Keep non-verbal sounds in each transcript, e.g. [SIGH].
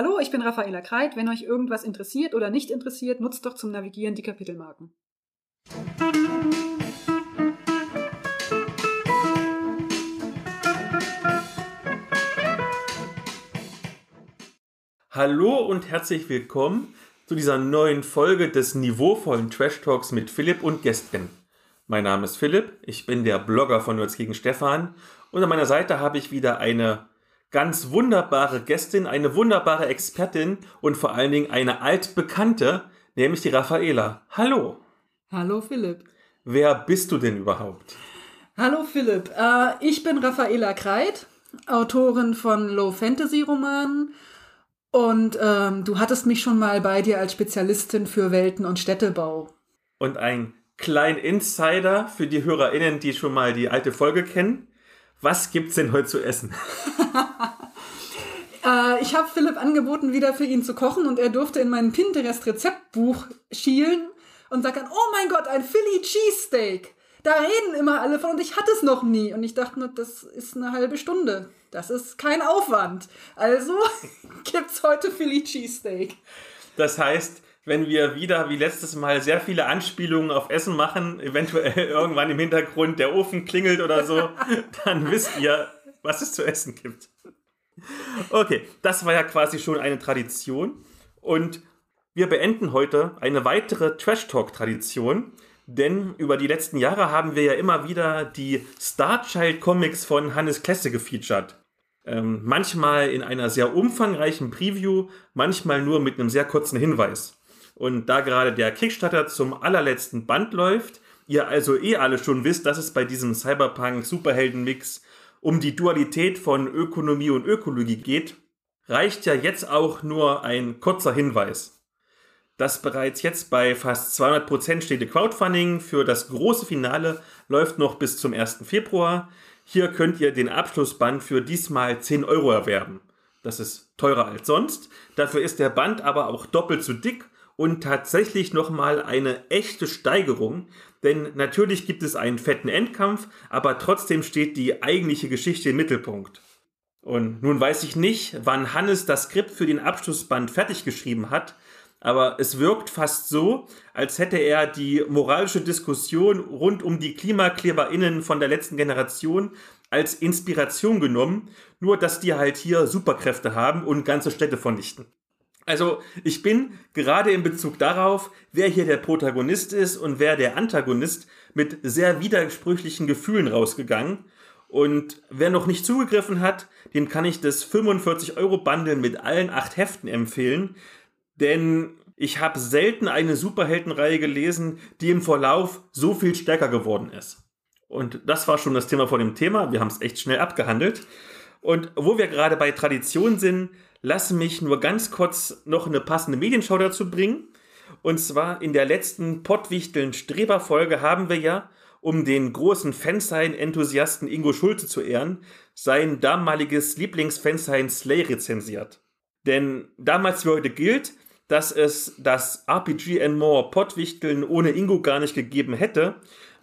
Hallo, ich bin Raffaela Kreit. Wenn euch irgendwas interessiert oder nicht interessiert, nutzt doch zum Navigieren die Kapitelmarken. Hallo und herzlich willkommen zu dieser neuen Folge des niveauvollen Trash Talks mit Philipp und Gästen. Mein Name ist Philipp, ich bin der Blogger von Nerds gegen Stefan und an meiner Seite habe ich wieder eine ganz wunderbare Gästin, eine wunderbare Expertin und vor allen Dingen eine altbekannte, nämlich die Raffaela. Hallo. Hallo Philipp. Wer bist du denn überhaupt? Hallo Philipp, äh, ich bin Raffaela Kreit, Autorin von Low Fantasy Romanen und ähm, du hattest mich schon mal bei dir als Spezialistin für Welten- und Städtebau. Und ein kleiner Insider für die HörerInnen, die schon mal die alte Folge kennen. Was gibt's denn heute zu essen? [LAUGHS] äh, ich habe Philipp angeboten, wieder für ihn zu kochen und er durfte in mein Pinterest-Rezeptbuch schielen und sagt dann, oh mein Gott, ein Philly Cheesesteak. Da reden immer alle von und ich hatte es noch nie. Und ich dachte nur, das ist eine halbe Stunde. Das ist kein Aufwand. Also [LAUGHS] gibt's heute Philly Cheesesteak. Das heißt, wenn wir wieder wie letztes Mal sehr viele Anspielungen auf Essen machen, eventuell [LAUGHS] irgendwann im Hintergrund der Ofen klingelt oder so, [LAUGHS] dann wisst ihr, was es zu essen gibt. Okay, das war ja quasi schon eine Tradition und wir beenden heute eine weitere Trash Talk Tradition, denn über die letzten Jahre haben wir ja immer wieder die Starchild Comics von Hannes Klesse gefeatured. Ähm, manchmal in einer sehr umfangreichen Preview, manchmal nur mit einem sehr kurzen Hinweis. Und da gerade der Kickstarter zum allerletzten Band läuft, ihr also eh alle schon wisst, dass es bei diesem Cyberpunk-Superhelden-Mix um die Dualität von Ökonomie und Ökologie geht, reicht ja jetzt auch nur ein kurzer Hinweis. Das bereits jetzt bei fast 200% stehende Crowdfunding für das große Finale läuft noch bis zum 1. Februar. Hier könnt ihr den Abschlussband für diesmal 10 Euro erwerben. Das ist teurer als sonst. Dafür ist der Band aber auch doppelt so dick und tatsächlich nochmal eine echte Steigerung, denn natürlich gibt es einen fetten Endkampf, aber trotzdem steht die eigentliche Geschichte im Mittelpunkt. Und nun weiß ich nicht, wann Hannes das Skript für den Abschlussband fertig geschrieben hat, aber es wirkt fast so, als hätte er die moralische Diskussion rund um die KlimakleberInnen von der letzten Generation als Inspiration genommen, nur dass die halt hier Superkräfte haben und ganze Städte vernichten. Also ich bin gerade in Bezug darauf, wer hier der Protagonist ist und wer der Antagonist, mit sehr widersprüchlichen Gefühlen rausgegangen. Und wer noch nicht zugegriffen hat, den kann ich das 45 Euro Bundle mit allen acht Heften empfehlen. Denn ich habe selten eine Superheldenreihe gelesen, die im Verlauf so viel stärker geworden ist. Und das war schon das Thema vor dem Thema. Wir haben es echt schnell abgehandelt. Und wo wir gerade bei Tradition sind, lass mich nur ganz kurz noch eine passende Medienschau dazu bringen. Und zwar in der letzten Pottwichteln Streber Folge haben wir ja, um den großen Fansign-Enthusiasten Ingo Schulze zu ehren, sein damaliges Lieblingsfansign Slay rezensiert. Denn damals wie heute gilt, dass es das RPG and More Pottwichteln ohne Ingo gar nicht gegeben hätte,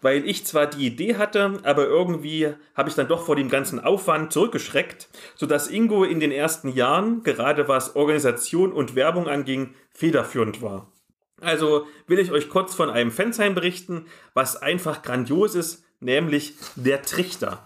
weil ich zwar die Idee hatte, aber irgendwie habe ich dann doch vor dem ganzen Aufwand zurückgeschreckt, sodass Ingo in den ersten Jahren, gerade was Organisation und Werbung anging, federführend war. Also will ich euch kurz von einem Fansign berichten, was einfach grandios ist, nämlich der Trichter.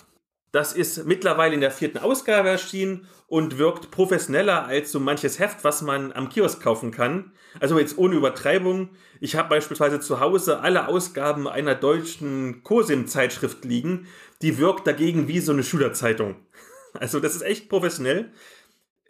Das ist mittlerweile in der vierten Ausgabe erschienen und wirkt professioneller als so manches Heft, was man am Kiosk kaufen kann. Also jetzt ohne Übertreibung. Ich habe beispielsweise zu Hause alle Ausgaben einer deutschen COSIM-Zeitschrift liegen. Die wirkt dagegen wie so eine Schülerzeitung. [LAUGHS] Also das ist echt professionell.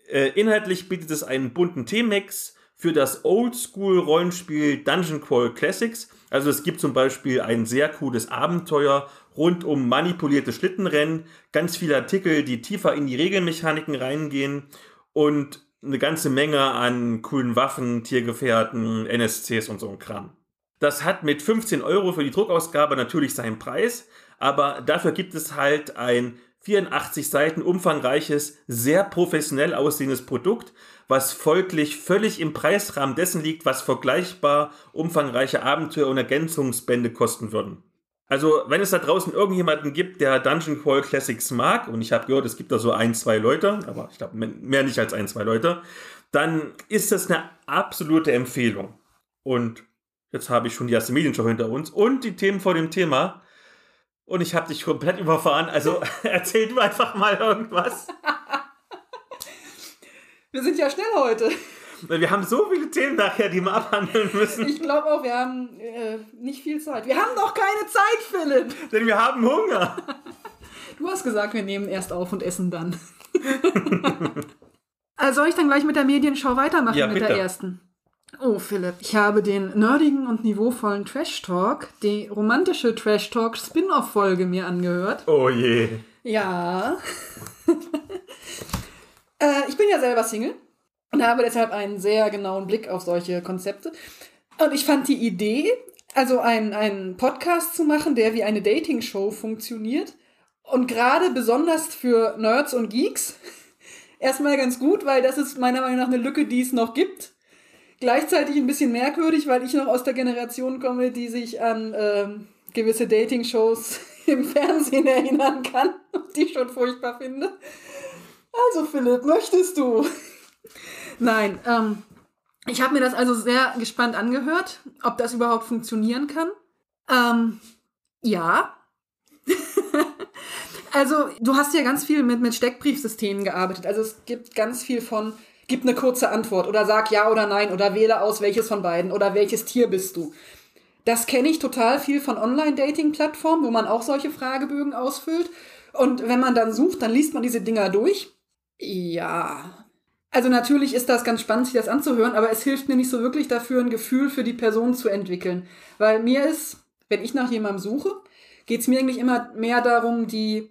Äh, inhaltlich bietet es einen bunten T-Max für das Oldschool-Rollenspiel Dungeon Crawl Classics. Also es gibt zum Beispiel ein sehr cooles Abenteuer rund um manipulierte Schlittenrennen, ganz viele Artikel, die tiefer in die Regelmechaniken reingehen und eine ganze Menge an coolen Waffen, Tiergefährten, NSCs und so ein Kram. Das hat mit 15 Euro für die Druckausgabe natürlich seinen Preis, aber dafür gibt es halt ein 84 Seiten umfangreiches, sehr professionell aussehendes Produkt, was folglich völlig im Preisrahmen dessen liegt, was vergleichbar umfangreiche Abenteuer und Ergänzungsbände kosten würden. Also, wenn es da draußen irgendjemanden gibt, der Dungeon Call Classics mag, und ich habe gehört, es gibt da so ein, zwei Leute, aber ich glaube mehr nicht als ein, zwei Leute, dann ist das eine absolute Empfehlung. Und jetzt habe ich schon die erste Medienshow hinter uns und die Themen vor dem Thema. Und ich habe dich komplett überfahren. Also [LAUGHS] erzähl du einfach mal irgendwas. Wir sind ja schnell heute. Wir haben so viele Themen nachher, die wir abhandeln müssen. Ich glaube auch, wir haben äh, nicht viel Zeit. Wir haben noch keine Zeit, Philipp. Denn wir haben Hunger. Du hast gesagt, wir nehmen erst auf und essen dann. [LAUGHS] also soll ich dann gleich mit der Medienschau weitermachen Ja, mit der ersten? Oh, Philipp, ich habe den nerdigen und niveauvollen Trash Talk, die romantische Trash Talk Spin-off-Folge mir angehört. Oh je. Ja. [LAUGHS] äh, ich bin ja selber Single und habe deshalb einen sehr genauen Blick auf solche Konzepte. Und ich fand die Idee, also einen, Podcast zu machen, der wie eine Dating-Show funktioniert und gerade besonders für Nerds und Geeks [LAUGHS] erstmal ganz gut, weil das ist meiner Meinung nach eine Lücke, die es noch gibt. Gleichzeitig ein bisschen merkwürdig, weil ich noch aus der Generation komme, die sich an ähm, gewisse Dating-Shows [LAUGHS] im Fernsehen erinnern kann und [LAUGHS] die schon furchtbar finde. Also Philipp, möchtest du? Nein, ähm, ich habe mir das also sehr gespannt angehört, ob das überhaupt funktionieren kann. Ähm, ja. [LAUGHS] also du hast ja ganz viel mit, mit Steckbriefsystemen gearbeitet. Also es gibt ganz viel von, gib eine kurze Antwort oder sag ja oder nein oder wähle aus, welches von beiden oder welches Tier bist du. Das kenne ich total viel von Online-Dating-Plattformen, wo man auch solche Fragebögen ausfüllt. Und wenn man dann sucht, dann liest man diese Dinger durch. Ja. Also natürlich ist das ganz spannend, sich das anzuhören, aber es hilft mir nicht so wirklich dafür, ein Gefühl für die Person zu entwickeln. Weil mir ist, wenn ich nach jemandem suche, geht es mir eigentlich immer mehr darum, die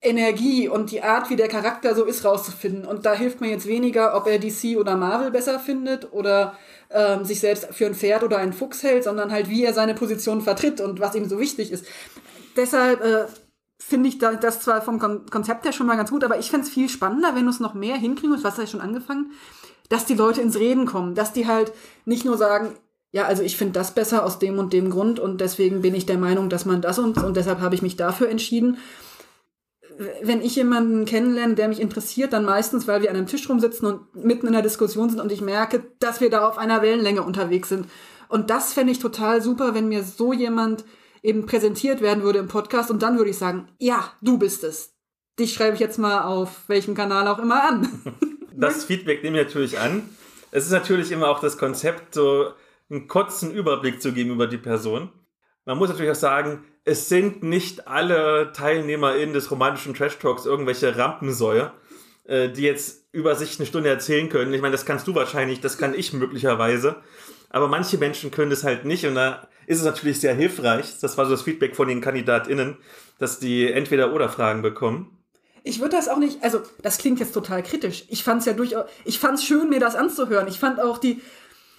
Energie und die Art, wie der Charakter so ist, rauszufinden. Und da hilft mir jetzt weniger, ob er DC oder Marvel besser findet oder ähm, sich selbst für ein Pferd oder einen Fuchs hält, sondern halt, wie er seine Position vertritt und was ihm so wichtig ist. Deshalb äh, finde ich da- das zwar vom Kon Konzept her schon mal ganz gut, aber ich fände es viel spannender, wenn du es noch mehr hinkriegen was hast du schon angefangen, dass die Leute ins Reden kommen, dass die halt nicht nur sagen, ja, also ich finde das besser aus dem und dem Grund und deswegen bin ich der Meinung, dass man das und und deshalb habe ich mich dafür entschieden. Wenn ich jemanden kennenlerne, der mich interessiert, dann meistens, weil wir an einem Tisch rumsitzen und mitten in der Diskussion sind und ich merke, dass wir da auf einer Wellenlänge unterwegs sind. Und das fände ich total super, wenn mir so jemand eben präsentiert werden würde im Podcast und dann würde ich sagen, ja, du bist es. Dich schreibe ich jetzt mal auf welchem Kanal auch immer an. [LAUGHS] Das Feedback nehme ich natürlich an. Es ist natürlich immer auch das Konzept, so einen kurzen Überblick zu geben über die Person. Man muss natürlich auch sagen, es sind nicht alle TeilnehmerInnen des romantischen Trash Talks irgendwelche Rampensäue, äh, die jetzt über sich eine Stunde erzählen können. Ich meine, das kannst du wahrscheinlich, das kann ich möglicherweise. Aber manche Menschen können das halt nicht und da ist es natürlich sehr hilfreich, das war so das Feedback von den KandidatInnen, dass die entweder oder Fragen bekommen. Ich würde das auch nicht, also das klingt jetzt total kritisch. Ich fand es ja durchaus, ich fand es schön, mir das anzuhören. Ich fand auch die,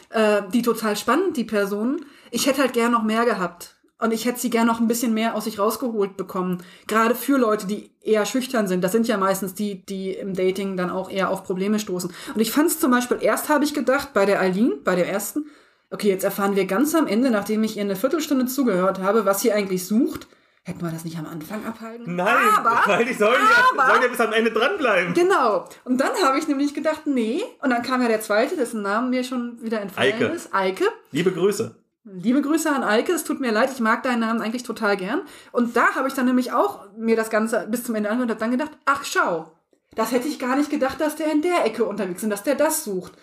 äh, die total spannend, die Personen. Ich hätte halt gern noch mehr gehabt. Und ich hätte sie gern noch ein bisschen mehr aus sich rausgeholt bekommen. Gerade für Leute, die eher schüchtern sind. Das sind ja meistens die, die im Dating dann auch eher auf Probleme stoßen. Und ich fand es zum Beispiel, erst habe ich gedacht, bei der Eileen, bei der ersten, okay, jetzt erfahren wir ganz am Ende, nachdem ich ihr eine Viertelstunde zugehört habe, was sie eigentlich sucht. Hätten wir das nicht am Anfang abhalten? Nein, aber, weil die sollen ja, aber- sollen ja bis am Ende dranbleiben. Genau. Und dann habe ich nämlich gedacht, nee. Und dann kam ja der zweite, dessen Namen mir schon wieder entfallen Eike. ist. Eike. Liebe Grüße. Liebe Grüße an Eike, es tut mir leid, ich mag deinen Namen eigentlich total gern. Und da habe ich dann nämlich auch mir das Ganze bis zum Ende angehört und habe dann gedacht, ach schau, das hätte ich gar nicht gedacht, dass der in der Ecke unterwegs ist und dass der das sucht.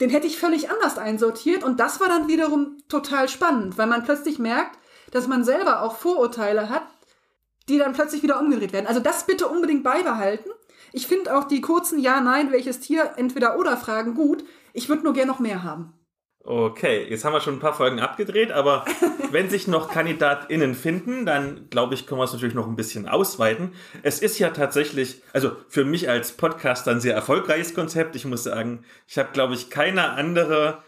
Den hätte ich völlig anders einsortiert und das war dann wiederum total spannend, weil man plötzlich merkt, dass man selber auch Vorurteile hat, die dann plötzlich wieder umgedreht werden. Also das bitte unbedingt beibehalten. Ich finde auch die kurzen Ja, Nein, welches Tier, entweder oder Fragen gut. Ich würde nur gern noch mehr haben. Okay, jetzt haben wir schon ein paar Folgen abgedreht, aber [LAUGHS] wenn sich noch KandidatInnen finden, dann glaube ich, können wir es natürlich noch ein bisschen ausweiten. Es ist ja tatsächlich, also für mich als Podcaster ein sehr erfolgreiches Konzept. Ich muss sagen, ich habe, glaube ich, keine andere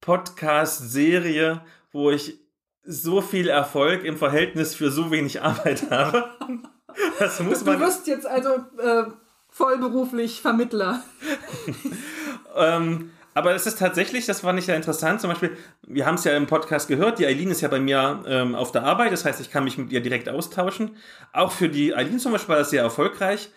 Podcast-Serie, wo ich so viel Erfolg im Verhältnis für so wenig Arbeit [LAUGHS] habe. Das muss Du man. wirst jetzt also äh, vollberuflich Vermittler. [LAUGHS] Ähm, aber es ist tatsächlich, das fand ich ja interessant, zum Beispiel, wir haben es ja im Podcast gehört, die Eileen ist ja bei mir ähm, auf der Arbeit, das heißt, ich kann mich mit ihr direkt austauschen. Auch für die Eileen zum Beispiel war das sehr erfolgreich.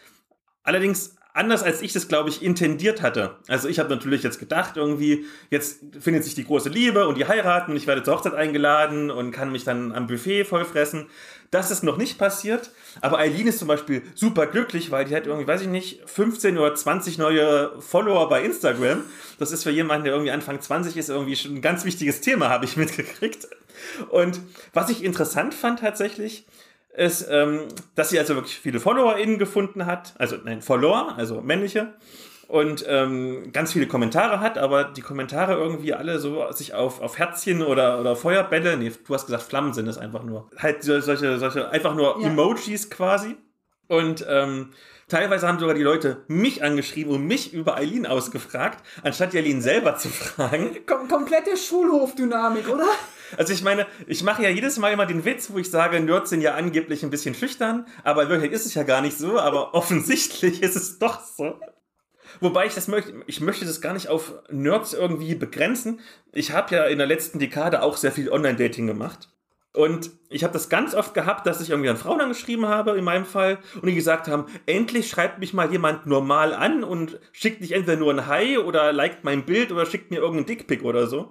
Allerdings anders als ich das, glaube ich, intendiert hatte. Also ich habe natürlich jetzt gedacht, irgendwie, jetzt findet sich die große Liebe und die heiraten und ich werde zur Hochzeit eingeladen und kann mich dann am Buffet vollfressen. Das ist noch nicht passiert. Aber Eileen ist zum Beispiel super glücklich, weil die hat irgendwie, weiß ich nicht, 15 oder 20 neue Follower bei Instagram. Das ist für jemanden, der irgendwie Anfang 20 ist, irgendwie schon ein ganz wichtiges Thema, habe ich mitgekriegt. Und was ich interessant fand tatsächlich, ist, ähm, dass sie also wirklich viele FollowerInnen gefunden hat, also nein, Follower, also männliche, und ähm, ganz viele Kommentare hat, aber die Kommentare irgendwie alle so sich auf, auf Herzchen oder, oder Feuerbälle, nee, du hast gesagt, Flammen sind es einfach nur. Halt solche, solche, einfach nur ja. Emojis quasi. Und ähm, teilweise haben sogar die Leute mich angeschrieben und mich über Eileen ausgefragt, anstatt die Eileen selber zu fragen. Kom komplette Schulhofdynamik, oder? Also ich meine, ich mache ja jedes Mal immer den Witz, wo ich sage, Nerds sind ja angeblich ein bisschen schüchtern, aber in Wirklichkeit ist es ja gar nicht so, aber offensichtlich ist es doch so. Wobei ich das möchte, ich möchte das gar nicht auf Nerds irgendwie begrenzen. Ich habe ja in der letzten Dekade auch sehr viel Online-Dating gemacht. Und ich habe das ganz oft gehabt, dass ich irgendwie an Frauen angeschrieben habe, in meinem Fall, und die gesagt haben, endlich schreibt mich mal jemand normal an und schickt nicht entweder nur ein Hi oder liked mein Bild oder schickt mir irgendeinen Dickpick oder so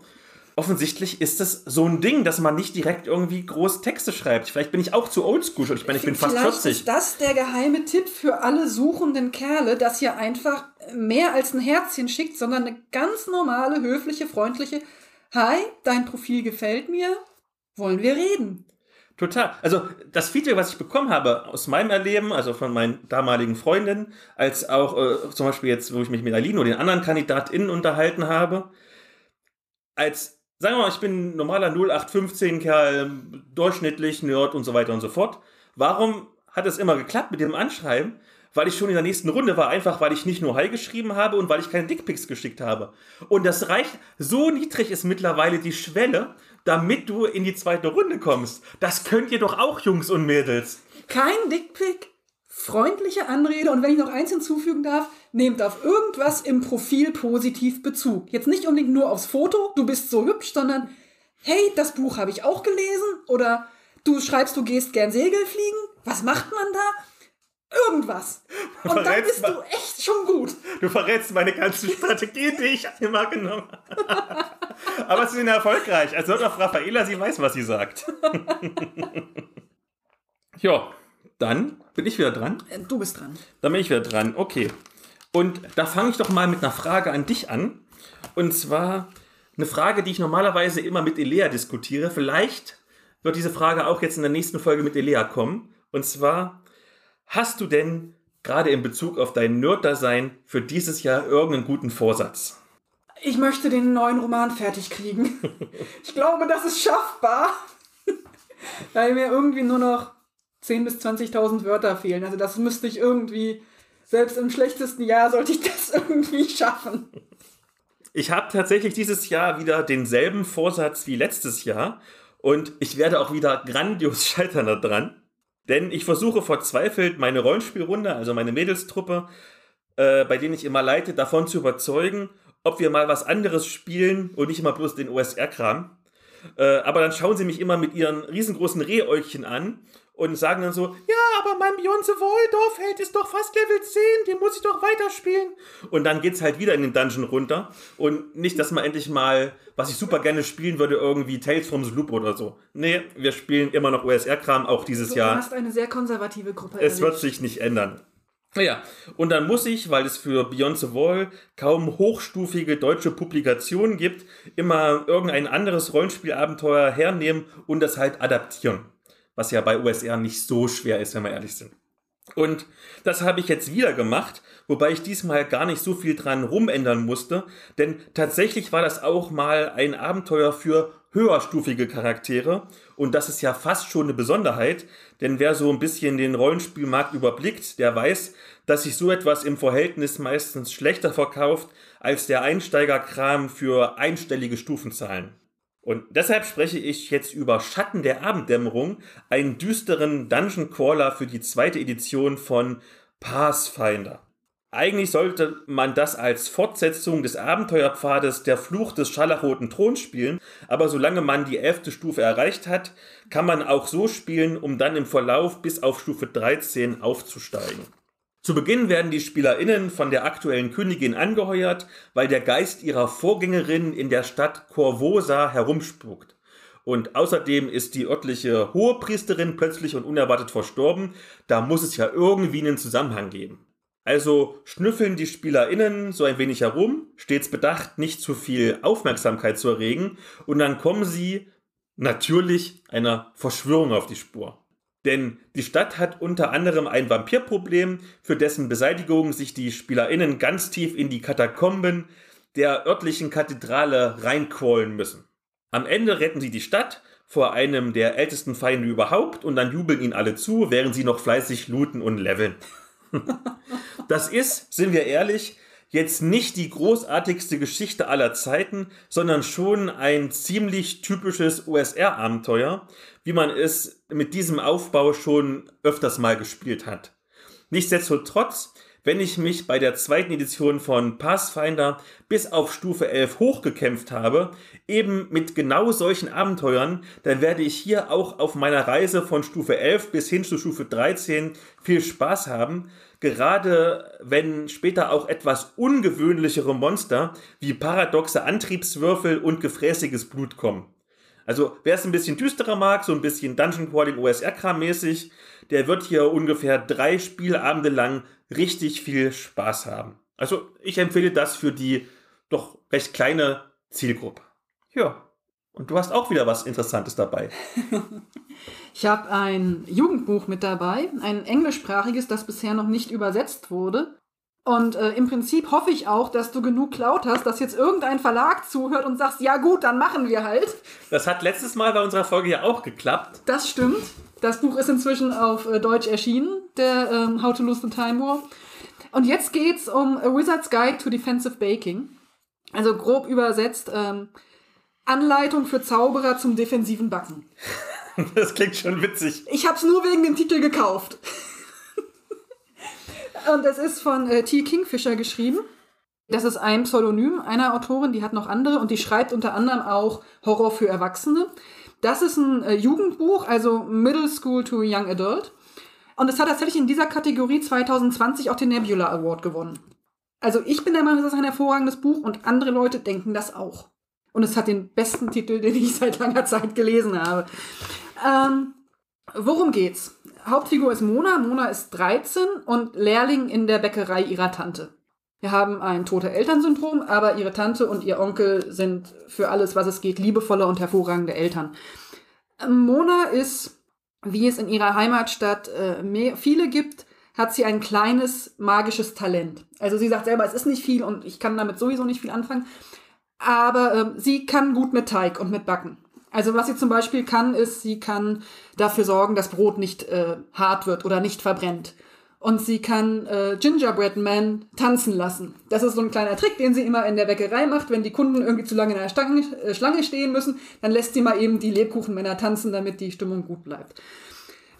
offensichtlich ist es so ein Ding, dass man nicht direkt irgendwie groß Texte schreibt. Vielleicht bin ich auch zu oldschool. Ich meine, ich bin fast Vielleicht 40. ist das der geheime Tipp für alle suchenden Kerle, dass ihr einfach mehr als ein Herzchen schickt, sondern eine ganz normale, höfliche, freundliche Hi, dein Profil gefällt mir, wollen wir reden. Total. Also das Feedback, was ich bekommen habe aus meinem Erleben, also von meinen damaligen Freundinnen, als auch äh, zum Beispiel jetzt, wo ich mich mit Aline oder den anderen KandidatInnen unterhalten habe, als sagen wir mal, ich bin normaler 0815-Kerl, durchschnittlich, Nerd und so weiter und so fort. Warum hat es immer geklappt mit dem Anschreiben? Weil ich schon in der nächsten Runde war, einfach weil ich nicht nur Hi geschrieben habe und weil ich keine Dickpics geschickt habe. Und das reicht, so niedrig ist mittlerweile die Schwelle, damit du in die zweite Runde kommst. Das könnt ihr doch auch, Jungs und Mädels. Kein Dickpic, freundliche Anrede und wenn ich noch eins hinzufügen darf, nehmt auf irgendwas im Profil positiv Bezug. Jetzt nicht unbedingt nur aufs Foto, du bist so hübsch, sondern hey, das Buch habe ich auch gelesen oder du schreibst, du gehst gern Segel fliegen. Was macht man da? Irgendwas. Und dann bist du echt schon gut. Du verrätst meine ganze Strategie, die ich immer genommen habe. [LAUGHS] Aber sie sind erfolgreich. Also auf Raffaela, sie weiß, was sie sagt. [LAUGHS] ja, dann bin ich wieder dran. Äh, du bist dran. Dann bin ich wieder dran. Okay. Und da fange ich doch mal mit einer Frage an dich an. Und zwar eine Frage, die ich normalerweise immer mit Elea diskutiere. Vielleicht wird diese Frage auch jetzt in der nächsten Folge mit Elea kommen. Und zwar, hast du denn gerade in Bezug auf dein Nerd-Dasein für dieses Jahr irgendeinen guten Vorsatz? Ich möchte den neuen Roman fertig kriegen. [LAUGHS] ich glaube, das ist schaffbar. [LAUGHS] Weil mir irgendwie nur noch 10.000 bis 20.000 Wörter fehlen. Also das müsste ich irgendwie selbst im schlechtesten Jahr sollte ich das [LAUGHS] irgendwie schaffen. Ich habe tatsächlich dieses Jahr wieder denselben Vorsatz wie letztes Jahr und ich werde auch wieder grandios [LAUGHS] scheitern daran. Denn ich versuche verzweifelt meine Rollenspielrunde, also meine Mädelstruppe, äh, bei denen ich immer leite, davon zu überzeugen, ob wir mal was anderes spielen und nicht immer bloß den OSR-Kram. Äh, aber dann schauen sie mich immer mit ihren riesengroßen Rehäugchen an und sagen dann so, ja, aber mein Beyond the Wall Dorfheld ist doch fast Level 10, den muss ich doch weiterspielen. Und dann geht's halt wieder in den Dungeon runter und nicht, dass man endlich mal, was ich super gerne spielen würde, irgendwie Tales from the Loop oder so. Nee, wir spielen immer noch OSR-Kram, auch dieses du Jahr. Du hast eine sehr konservative Gruppe. Es erlebt. wird sich nicht ändern. Naja, und dann muss ich, weil es für Beyond the Wall kaum hochstufige deutsche Publikationen gibt, immer irgendein anderes Rollenspielabenteuer hernehmen und das halt adaptieren was ja bei USR nicht so schwer ist, wenn wir ehrlich sind. Und das habe ich jetzt wieder gemacht, wobei ich diesmal gar nicht so viel dran rumändern musste, denn tatsächlich war das auch mal ein Abenteuer für höherstufige Charaktere und das ist ja fast schon eine Besonderheit, denn wer so ein bisschen den Rollenspielmarkt überblickt, der weiß, dass sich so etwas im Verhältnis meistens schlechter verkauft als der Einsteigerkram für einstellige Stufenzahlen. Und deshalb spreche ich jetzt über Schatten der Abenddämmerung, einen düsteren Dungeon Crawler für die zweite Edition von Pathfinder. Eigentlich sollte man das als Fortsetzung des Abenteuerpfades Der Fluch des Scharlachroten Throns spielen, aber solange man die elfte Stufe erreicht hat, kann man auch so spielen, um dann im Verlauf bis auf Stufe 13 aufzusteigen. Zu Beginn werden die SpielerInnen von der aktuellen Königin angeheuert, weil der Geist ihrer Vorgängerin in der Stadt Corvosa herumspukt. Und außerdem ist die örtliche Hohepriesterin plötzlich und unerwartet verstorben. Da muss es ja irgendwie einen Zusammenhang geben. Also schnüffeln die SpielerInnen so ein wenig herum, stets bedacht, nicht zu viel Aufmerksamkeit zu erregen, und dann kommen sie natürlich einer Verschwörung auf die Spur. Denn die Stadt hat unter anderem ein Vampirproblem, für dessen Beseitigung sich die SpielerInnen ganz tief in die Katakomben der örtlichen Kathedrale reinquollen müssen. Am Ende retten sie die Stadt vor einem der ältesten Feinde überhaupt und dann jubeln ihnen alle zu, während sie noch fleißig looten und leveln. [LAUGHS] das ist, sind wir ehrlich, jetzt nicht die großartigste Geschichte aller Zeiten, sondern schon ein ziemlich typisches OSR-Abenteuer, wie man es mit diesem Aufbau schon öfters mal gespielt hat. Nichtsdestotrotz, wenn ich mich bei der zweiten Edition von Pathfinder bis auf Stufe 11 hochgekämpft habe, eben mit genau solchen Abenteuern, dann werde ich hier auch auf meiner Reise von Stufe 11 bis hin zu Stufe 13 viel Spaß haben, gerade wenn später auch etwas ungewöhnlichere Monster wie paradoxe Antriebswürfel und gefräßiges Blut kommen. Also wer es ein bisschen düsterer mag, so ein bisschen Dungeon Crawling OSR-Kram mäßig, der wird hier ungefähr drei Spielabende lang richtig viel Spaß haben. Also ich empfehle das für die doch recht kleine Zielgruppe. Ja, und du hast auch wieder was Interessantes dabei. [LAUGHS] ich habe ein Jugendbuch mit dabei, ein englischsprachiges, das bisher noch nicht übersetzt wurde. Und äh, im Prinzip hoffe ich auch, dass du genug Cloud hast, dass jetzt irgendein Verlag zuhört und sagst, ja gut, dann machen wir halt. Das hat letztes Mal bei unserer Folge ja auch geklappt. Das stimmt. Das Buch ist inzwischen auf äh, Deutsch erschienen, der ähm, How to Lose the Time War. Und jetzt geht's um A Wizard's Guide to Defensive Baking. Also grob übersetzt, ähm, Anleitung für Zauberer zum defensiven Backen. [LAUGHS] Das klingt schon witzig. Ich habe es nur wegen dem Titel gekauft. Und es ist von äh, T. Kingfisher geschrieben. Das ist ein Pseudonym einer Autorin, die hat noch andere und die schreibt unter anderem auch Horror für Erwachsene. Das ist ein äh, Jugendbuch, also Middle School to Young Adult. Und es hat tatsächlich in dieser Kategorie 2020 auch den Nebula Award gewonnen. Also ich bin der Meinung, das ist ein hervorragendes Buch und andere Leute denken das auch. Und es hat den besten Titel, [LAUGHS] den ich seit langer Zeit gelesen habe. Ähm, worum geht's? Hauptfigur ist Mona. Mona ist 13 und Lehrling in der Bäckerei ihrer Tante. Wir haben ein tote Elternsyndrom, aber ihre Tante und ihr Onkel sind für alles, was es geht, liebevolle und hervorragende Eltern. Mona ist, wie es in ihrer Heimatstadt äh, viele gibt, hat sie ein kleines magisches Talent. Also sie sagt selber, es ist nicht viel und ich kann damit sowieso nicht viel anfangen, aber äh, sie kann gut mit Teig und mit Backen. Also was sie zum Beispiel kann, ist, sie kann dafür sorgen, dass Brot nicht äh, hart wird oder nicht verbrennt. Und sie kann äh, Gingerbread Man tanzen lassen. Das ist so ein kleiner Trick, den sie immer in der Bäckerei macht. Wenn die Kunden irgendwie zu lange in der Stange, äh, Schlange stehen müssen, dann lässt sie mal eben die Lebkuchenmänner tanzen, damit die Stimmung gut bleibt.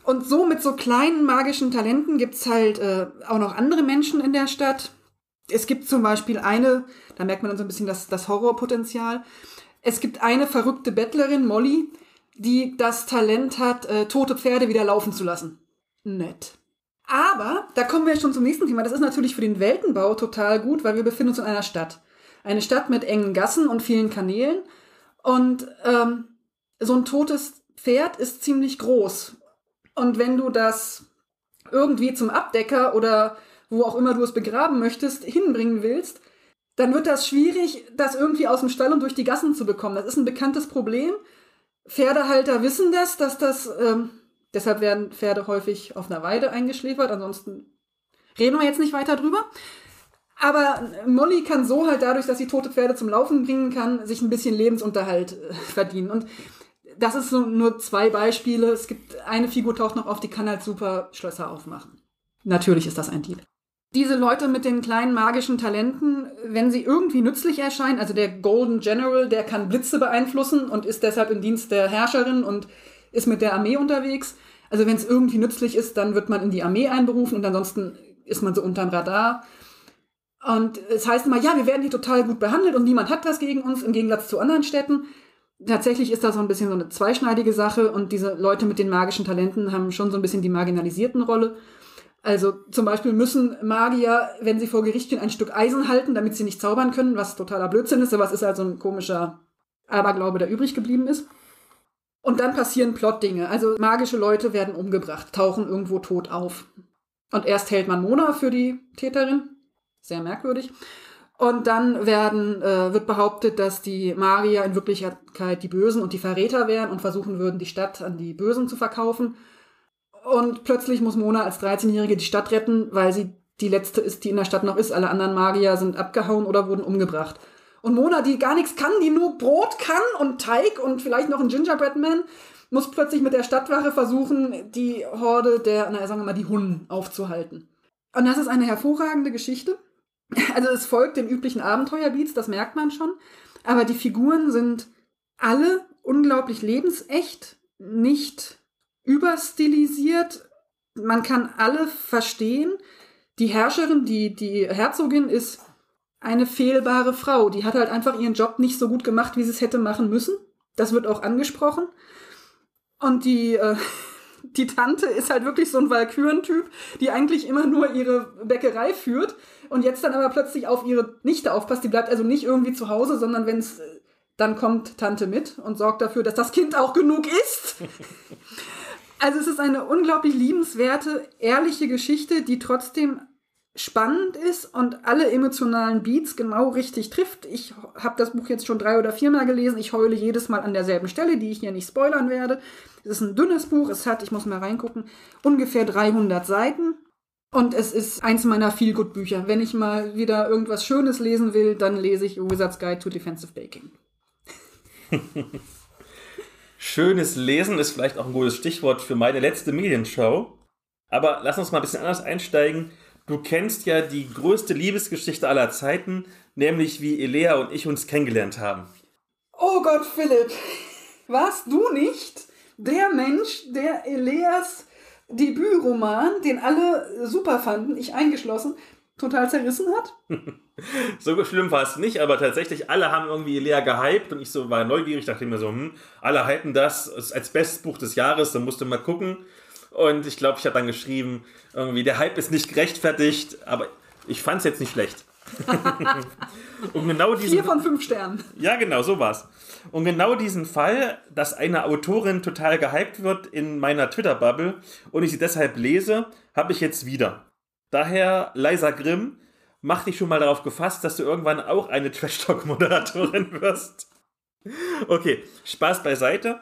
Und so mit so kleinen magischen Talenten gibt's halt äh, auch noch andere Menschen in der Stadt. Es gibt zum Beispiel eine, da merkt man dann so ein bisschen das, das Horrorpotenzial. Es gibt eine verrückte Bettlerin, Molly, die das Talent hat, äh, tote Pferde wieder laufen zu lassen. Nett. Aber, da kommen wir schon zum nächsten Thema. Das ist natürlich für den Weltenbau total gut, weil wir befinden uns in einer Stadt. Eine Stadt mit engen Gassen und vielen Kanälen. Und ähm, so ein totes Pferd ist ziemlich groß. Und wenn du das irgendwie zum Abdecker oder wo auch immer du es begraben möchtest, hinbringen willst, dann wird das schwierig, das irgendwie aus dem Stall und durch die Gassen zu bekommen. Das ist ein bekanntes Problem. Pferdehalter wissen das, dass das, ähm, deshalb werden Pferde häufig auf einer Weide eingeschläfert. Ansonsten reden wir jetzt nicht weiter drüber. Aber Molly kann so halt dadurch, dass sie tote Pferde zum Laufen bringen kann, sich ein bisschen Lebensunterhalt äh, verdienen. Und das ist so nur zwei Beispiele. Es gibt eine Figur taucht noch auf, die kann halt super Schlösser aufmachen. Natürlich ist das ein Dieb diese Leute mit den kleinen magischen Talenten, wenn sie irgendwie nützlich erscheinen, also der Golden General, der kann Blitze beeinflussen und ist deshalb im Dienst der Herrscherin und ist mit der Armee unterwegs. Also wenn es irgendwie nützlich ist, dann wird man in die Armee einberufen und ansonsten ist man so unterm Radar. Und es heißt immer, ja, wir werden hier total gut behandelt und niemand hat was gegen uns, im Gegensatz zu anderen Städten. Tatsächlich ist das so ein bisschen so eine zweischneidige Sache und diese Leute mit den magischen Talenten haben schon so ein bisschen die marginalisierten Rolle. Also zum Beispiel müssen Magier, wenn sie vor Gericht stehen, ein Stück Eisen halten, damit sie nicht zaubern können, was totaler Blödsinn ist, aber es ist halt so ein komischer Aberglaube, der übrig geblieben ist. Und dann passieren Plotdinge. Also magische Leute werden umgebracht, tauchen irgendwo tot auf. Und erst hält man Mona für die Täterin. Sehr merkwürdig. Und dann werden, äh, wird behauptet, dass die Magier in Wirklichkeit die Bösen und die Verräter wären und versuchen würden, die Stadt an die Bösen zu verkaufen. Und plötzlich muss Mona als 13-Jährige die Stadt retten, weil sie die letzte ist, die in der Stadt noch ist. Alle anderen Magier sind abgehauen oder wurden umgebracht. Und Mona, die gar nichts kann, die nur Brot kann und Teig und vielleicht noch ein Gingerbread Man, muss plötzlich mit der Stadtwache versuchen, die Horde der, na sagen wir mal, die Hunden aufzuhalten. Und das ist eine hervorragende Geschichte. Also es folgt den üblichen Abenteuerbeats, das merkt man schon. Aber die Figuren sind alle unglaublich lebensecht, nicht überstilisiert. Man kann alle verstehen. Die Herrscherin, die, die Herzogin ist eine fehlbare Frau. Die hat halt einfach ihren Job nicht so gut gemacht, wie sie es hätte machen müssen. Das wird auch angesprochen. Und die, äh, [LAUGHS] die Tante ist halt wirklich so ein Walkürentyp, die eigentlich immer nur ihre Bäckerei führt und jetzt dann aber plötzlich auf ihre Nichte aufpasst. Die bleibt also nicht irgendwie zu Hause, sondern wenn es äh, dann kommt Tante mit und sorgt dafür, dass das Kind auch genug isst. [LAUGHS] Also es ist eine unglaublich liebenswerte, ehrliche Geschichte, die trotzdem spannend ist und alle emotionalen Beats genau richtig trifft. Ich habe das Buch jetzt schon drei oder viermal gelesen. Ich heule jedes Mal an derselben Stelle, die ich hier nicht spoilern werde. Es ist ein dünnes Buch. Es hat, ich muss mal reingucken, ungefähr 300 Seiten. Und es ist eins meiner Feel-Good-Bücher. Wenn ich mal wieder irgendwas Schönes lesen will, dann lese ich Wizard's Guide to Defensive Baking. [LAUGHS] Schönes Lesen ist vielleicht auch ein gutes Stichwort für meine letzte Medienshow. Aber lass uns mal ein bisschen anders einsteigen. Du kennst ja die größte Liebesgeschichte aller Zeiten, nämlich wie Elea und ich uns kennengelernt haben. Oh Gott, Philipp, warst du nicht der Mensch, der Eleas Debütroman, den alle super fanden, ich eingeschlossen, total zerrissen hat? [LAUGHS] so schlimm war es nicht, aber tatsächlich alle haben irgendwie Elea gehypt und ich so war neugierig, dachte mir so, hm, alle hypen das als bestes Buch des Jahres, dann musste mal gucken. Und ich glaube, ich habe dann geschrieben, irgendwie, der Hype ist nicht gerechtfertigt, aber ich fand es jetzt nicht schlecht. [LAUGHS] und genau diesen, Vier von fünf Sternen. Ja, genau, so war's. Und genau diesen Fall, dass eine Autorin total gehypt wird in meiner Twitter-Bubble und ich sie deshalb lese, habe ich jetzt wieder. Daher, Liza Grimm, mach dich schon mal darauf gefasst, dass du irgendwann auch eine Trash-Talk-Moderatorin [LAUGHS] wirst. Okay, Spaß beiseite.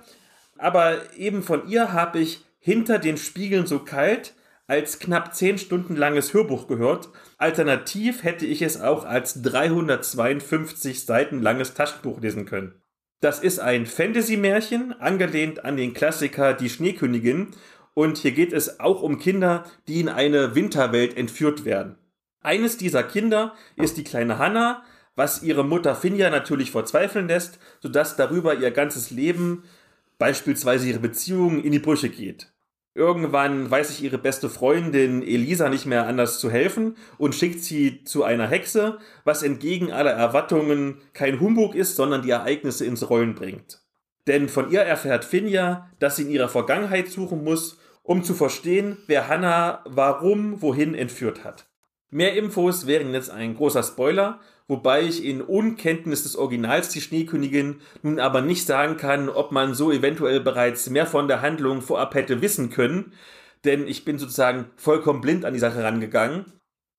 Aber eben von ihr habe ich hinter den Spiegeln so kalt als knapp 10 Stunden langes Hörbuch gehört. Alternativ hätte ich es auch als 352 Seiten langes Taschenbuch lesen können. Das ist ein Fantasy-Märchen, angelehnt an den Klassiker Die Schneekönigin. Und hier geht es auch um Kinder, die in eine Winterwelt entführt werden. Eines dieser Kinder ist die kleine Hannah, was ihre Mutter Finja natürlich verzweifeln lässt, sodass darüber ihr ganzes Leben, beispielsweise ihre Beziehung, in die Brüche geht. Irgendwann weiß sich ihre beste Freundin Elisa nicht mehr anders zu helfen und schickt sie zu einer Hexe, was entgegen aller Erwartungen kein Humbug ist, sondern die Ereignisse ins Rollen bringt. Denn von ihr erfährt Finja, dass sie in ihrer Vergangenheit suchen muss, um zu verstehen, wer Hannah warum wohin entführt hat. Mehr Infos wären jetzt ein großer Spoiler, wobei ich in Unkenntnis des Originals die Schneekönigin nun aber nicht sagen kann, ob man so eventuell bereits mehr von der Handlung vorab hätte wissen können, denn ich bin sozusagen vollkommen blind an die Sache rangegangen.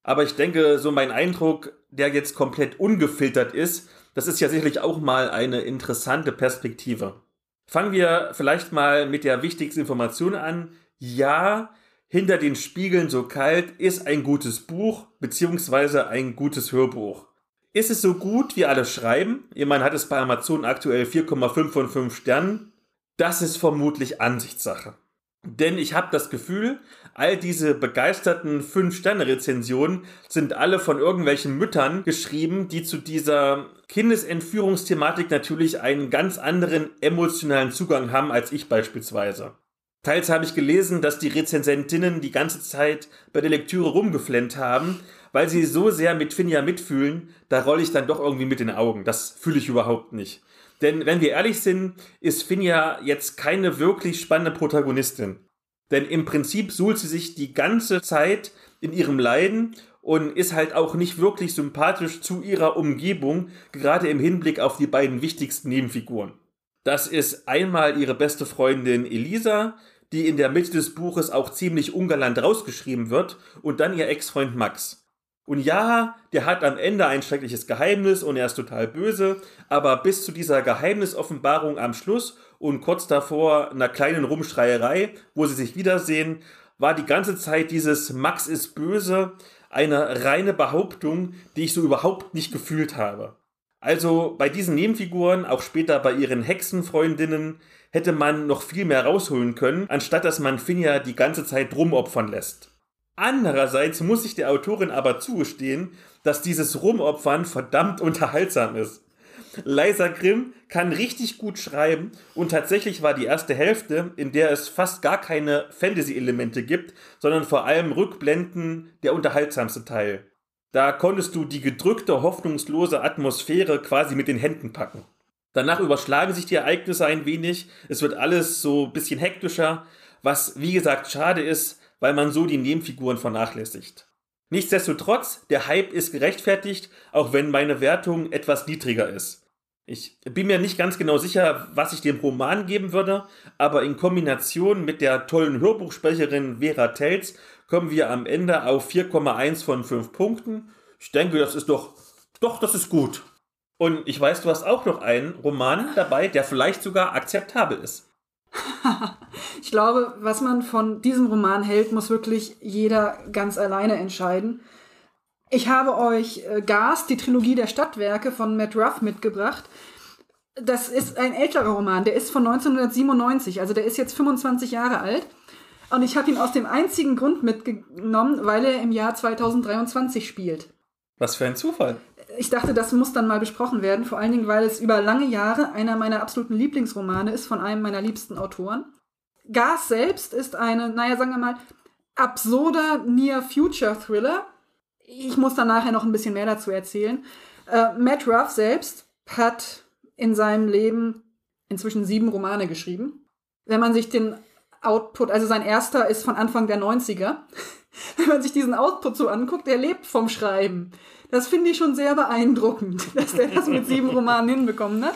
Aber ich denke, so mein Eindruck, der jetzt komplett ungefiltert ist, das ist ja sicherlich auch mal eine interessante Perspektive. Fangen wir vielleicht mal mit der wichtigsten Information an. Ja, hinter den Spiegeln so kalt ist ein gutes Buch beziehungsweise ein gutes Hörbuch. Ist es so gut, wie alle schreiben? Jemand hat es bei Amazon aktuell 4,5 von 5 Sternen. Das ist vermutlich Ansichtssache. Denn ich habe das Gefühl, all diese begeisterten 5-Sterne-Rezensionen sind alle von irgendwelchen Müttern geschrieben, die zu dieser Kindesentführungsthematik natürlich einen ganz anderen emotionalen Zugang haben als ich beispielsweise. Teils habe ich gelesen, dass die Rezensentinnen die ganze Zeit bei der Lektüre rumgeflennt haben, weil sie so sehr mit Finja mitfühlen, da rolle ich dann doch irgendwie mit den Augen. Das fühle ich überhaupt nicht. Denn wenn wir ehrlich sind, ist Finja jetzt keine wirklich spannende Protagonistin. Denn im Prinzip suhlt sie sich die ganze Zeit in ihrem Leiden und ist halt auch nicht wirklich sympathisch zu ihrer Umgebung, gerade im Hinblick auf die beiden wichtigsten Nebenfiguren. Das ist einmal ihre beste Freundin Elisa, die in der Mitte des Buches auch ziemlich ungalant rausgeschrieben wird, und dann ihr Ex-Freund Max. Und ja, der hat am Ende ein schreckliches Geheimnis und er ist total böse, aber bis zu dieser Geheimnisoffenbarung am Schluss und kurz davor einer kleinen Rumschreierei, wo sie sich wiedersehen, war die ganze Zeit dieses Max ist böse eine reine Behauptung, die ich so überhaupt nicht gefühlt habe. Also bei diesen Nebenfiguren, auch später bei ihren Hexenfreundinnen, hätte man noch viel mehr rausholen können, anstatt dass man Finja die ganze Zeit rumopfern lässt. Andererseits muss ich der Autorin aber zugestehen, dass dieses Rumopfern verdammt unterhaltsam ist. Liza Grimm kann richtig gut schreiben und tatsächlich war die erste Hälfte, in der es fast gar keine Fantasy-Elemente gibt, sondern vor allem Rückblenden der unterhaltsamste Teil. Da konntest du die gedrückte, hoffnungslose Atmosphäre quasi mit den Händen packen. Danach überschlagen sich die Ereignisse ein wenig, es wird alles so ein bisschen hektischer, was wie gesagt schade ist, weil man so die Nebenfiguren vernachlässigt. Nichtsdestotrotz, der Hype ist gerechtfertigt, auch wenn meine Wertung etwas niedriger ist. Ich bin mir nicht ganz genau sicher, was ich dem Roman geben würde, aber in Kombination mit der tollen Hörbuchsprecherin Vera Telz kommen wir am Ende auf 4,1 von 5 Punkten. Ich denke, das ist doch, doch, das ist gut. Und ich weiß, du hast auch noch einen Roman dabei, der vielleicht sogar akzeptabel ist. [LAUGHS] ich glaube, was man von diesem Roman hält, muss wirklich jeder ganz alleine entscheiden. Ich habe euch äh, Gas, die Trilogie der Stadtwerke von Matt Ruff mitgebracht. Das ist ein älterer Roman, der ist von 1997, also der ist jetzt 25 Jahre alt. Und ich habe ihn aus dem einzigen Grund mitgenommen, weil er im Jahr 2023 spielt. Was für ein Zufall. Ich dachte, das muss dann mal besprochen werden, vor allen Dingen, weil es über lange Jahre einer meiner absoluten Lieblingsromane ist von einem meiner liebsten Autoren. Gas selbst ist eine, naja, sagen wir mal, absurder Near-Future-Thriller ich muss dann nachher noch ein bisschen mehr dazu erzählen. Äh, Matt Ruff selbst hat in seinem Leben inzwischen sieben Romane geschrieben. Wenn man sich den Output, also sein erster ist von Anfang der 90er. [LAUGHS] Wenn man sich diesen Output so anguckt, der lebt vom Schreiben. Das finde ich schon sehr beeindruckend, [LAUGHS] dass der das mit sieben Romanen hinbekommen hat.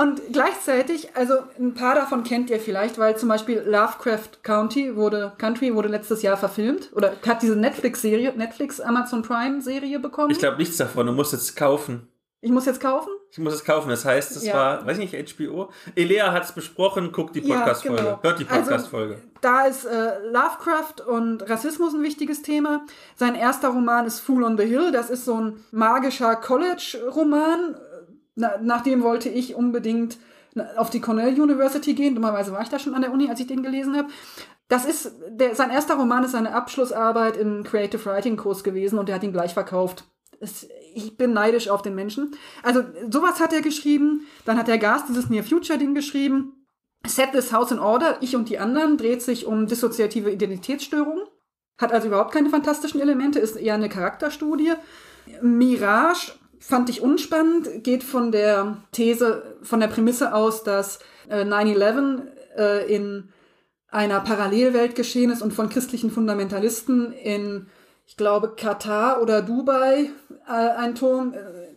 Und gleichzeitig, also ein paar davon kennt ihr vielleicht, weil zum Beispiel Lovecraft County wurde, Country wurde letztes Jahr verfilmt oder hat diese Netflix-Serie, Netflix Amazon Prime-Serie bekommen. Ich glaube nichts davon, du musst jetzt kaufen. Ich muss jetzt kaufen? Ich muss es kaufen. Das heißt, es ja. war, weiß ich nicht, HBO. Elea hat es besprochen, guckt die Podcast-Folge. Ja, genau. Hört die also, Podcast-Folge. Also, da ist äh, Lovecraft und Rassismus ein wichtiges Thema. Sein erster Roman ist Fool on the Hill. Das ist so ein magischer College-Roman na, nach dem wollte ich unbedingt auf die Cornell University gehen. Dummerweise war ich da schon an der Uni, als ich den gelesen habe. Das ist, der, sein erster Roman ist seine Abschlussarbeit im Creative Writing Kurs gewesen und er hat ihn gleich verkauft. Ich bin neidisch auf den Menschen. Also, sowas hat er geschrieben. Dann hat der Gast dieses Near Future Ding geschrieben. Set this house in order. Ich und die anderen dreht sich um dissoziative Identitätsstörungen. Hat also überhaupt keine fantastischen Elemente, ist eher eine Charakterstudie. Mirage fand ich unspannend, geht von der These, von der Prämisse aus, dass äh, 9-11 äh, in einer Parallelwelt geschehen ist und von christlichen Fundamentalisten in, ich glaube, Katar oder Dubai äh, ein Turm äh,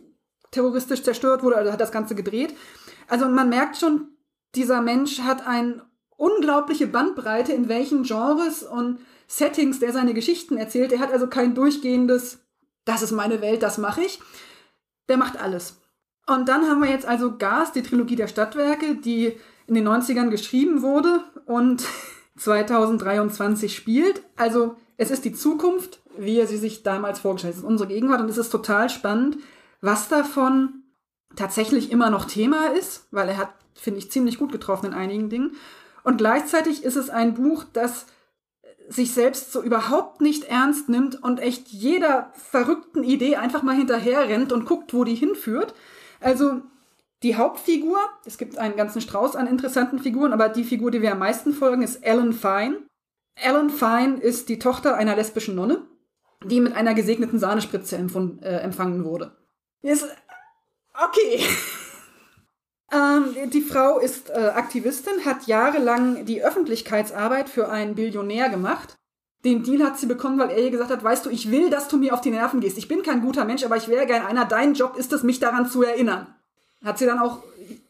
terroristisch zerstört wurde, also hat das Ganze gedreht. Also man merkt schon, dieser Mensch hat eine unglaubliche Bandbreite, in welchen Genres und Settings der seine Geschichten erzählt. Er hat also kein durchgehendes, das ist meine Welt, das mache ich, der macht alles. Und dann haben wir jetzt also Gas, die Trilogie der Stadtwerke, die in den 90ern geschrieben wurde und [LAUGHS] 2023 spielt. Also es ist die Zukunft, wie er sie sich damals vorgestellt hat. Es ist unsere Gegenwart und es ist total spannend, was davon tatsächlich immer noch Thema ist, weil er hat, finde ich, ziemlich gut getroffen in einigen Dingen. Und gleichzeitig ist es ein Buch, das sich selbst so überhaupt nicht ernst nimmt und echt jeder verrückten Idee einfach mal hinterher rennt und guckt, wo die hinführt. Also die Hauptfigur, es gibt einen ganzen Strauß an interessanten Figuren, aber die Figur, die wir am meisten folgen, ist Ellen Fine. Ellen Fine ist die Tochter einer lesbischen Nonne, die mit einer gesegneten Sahnespritze äh, empfangen wurde. Ist okay. [LAUGHS] ähm, die Frau ist äh, Aktivistin, hat jahrelang die Öffentlichkeitsarbeit für einen Billionär gemacht. Den Deal hat sie bekommen, weil er ihr gesagt hat, weißt du, ich will, dass du mir auf die Nerven gehst. Ich bin kein guter Mensch, aber ich wäre gern einer. Dein Job ist es, mich daran zu erinnern. Hat sie dann auch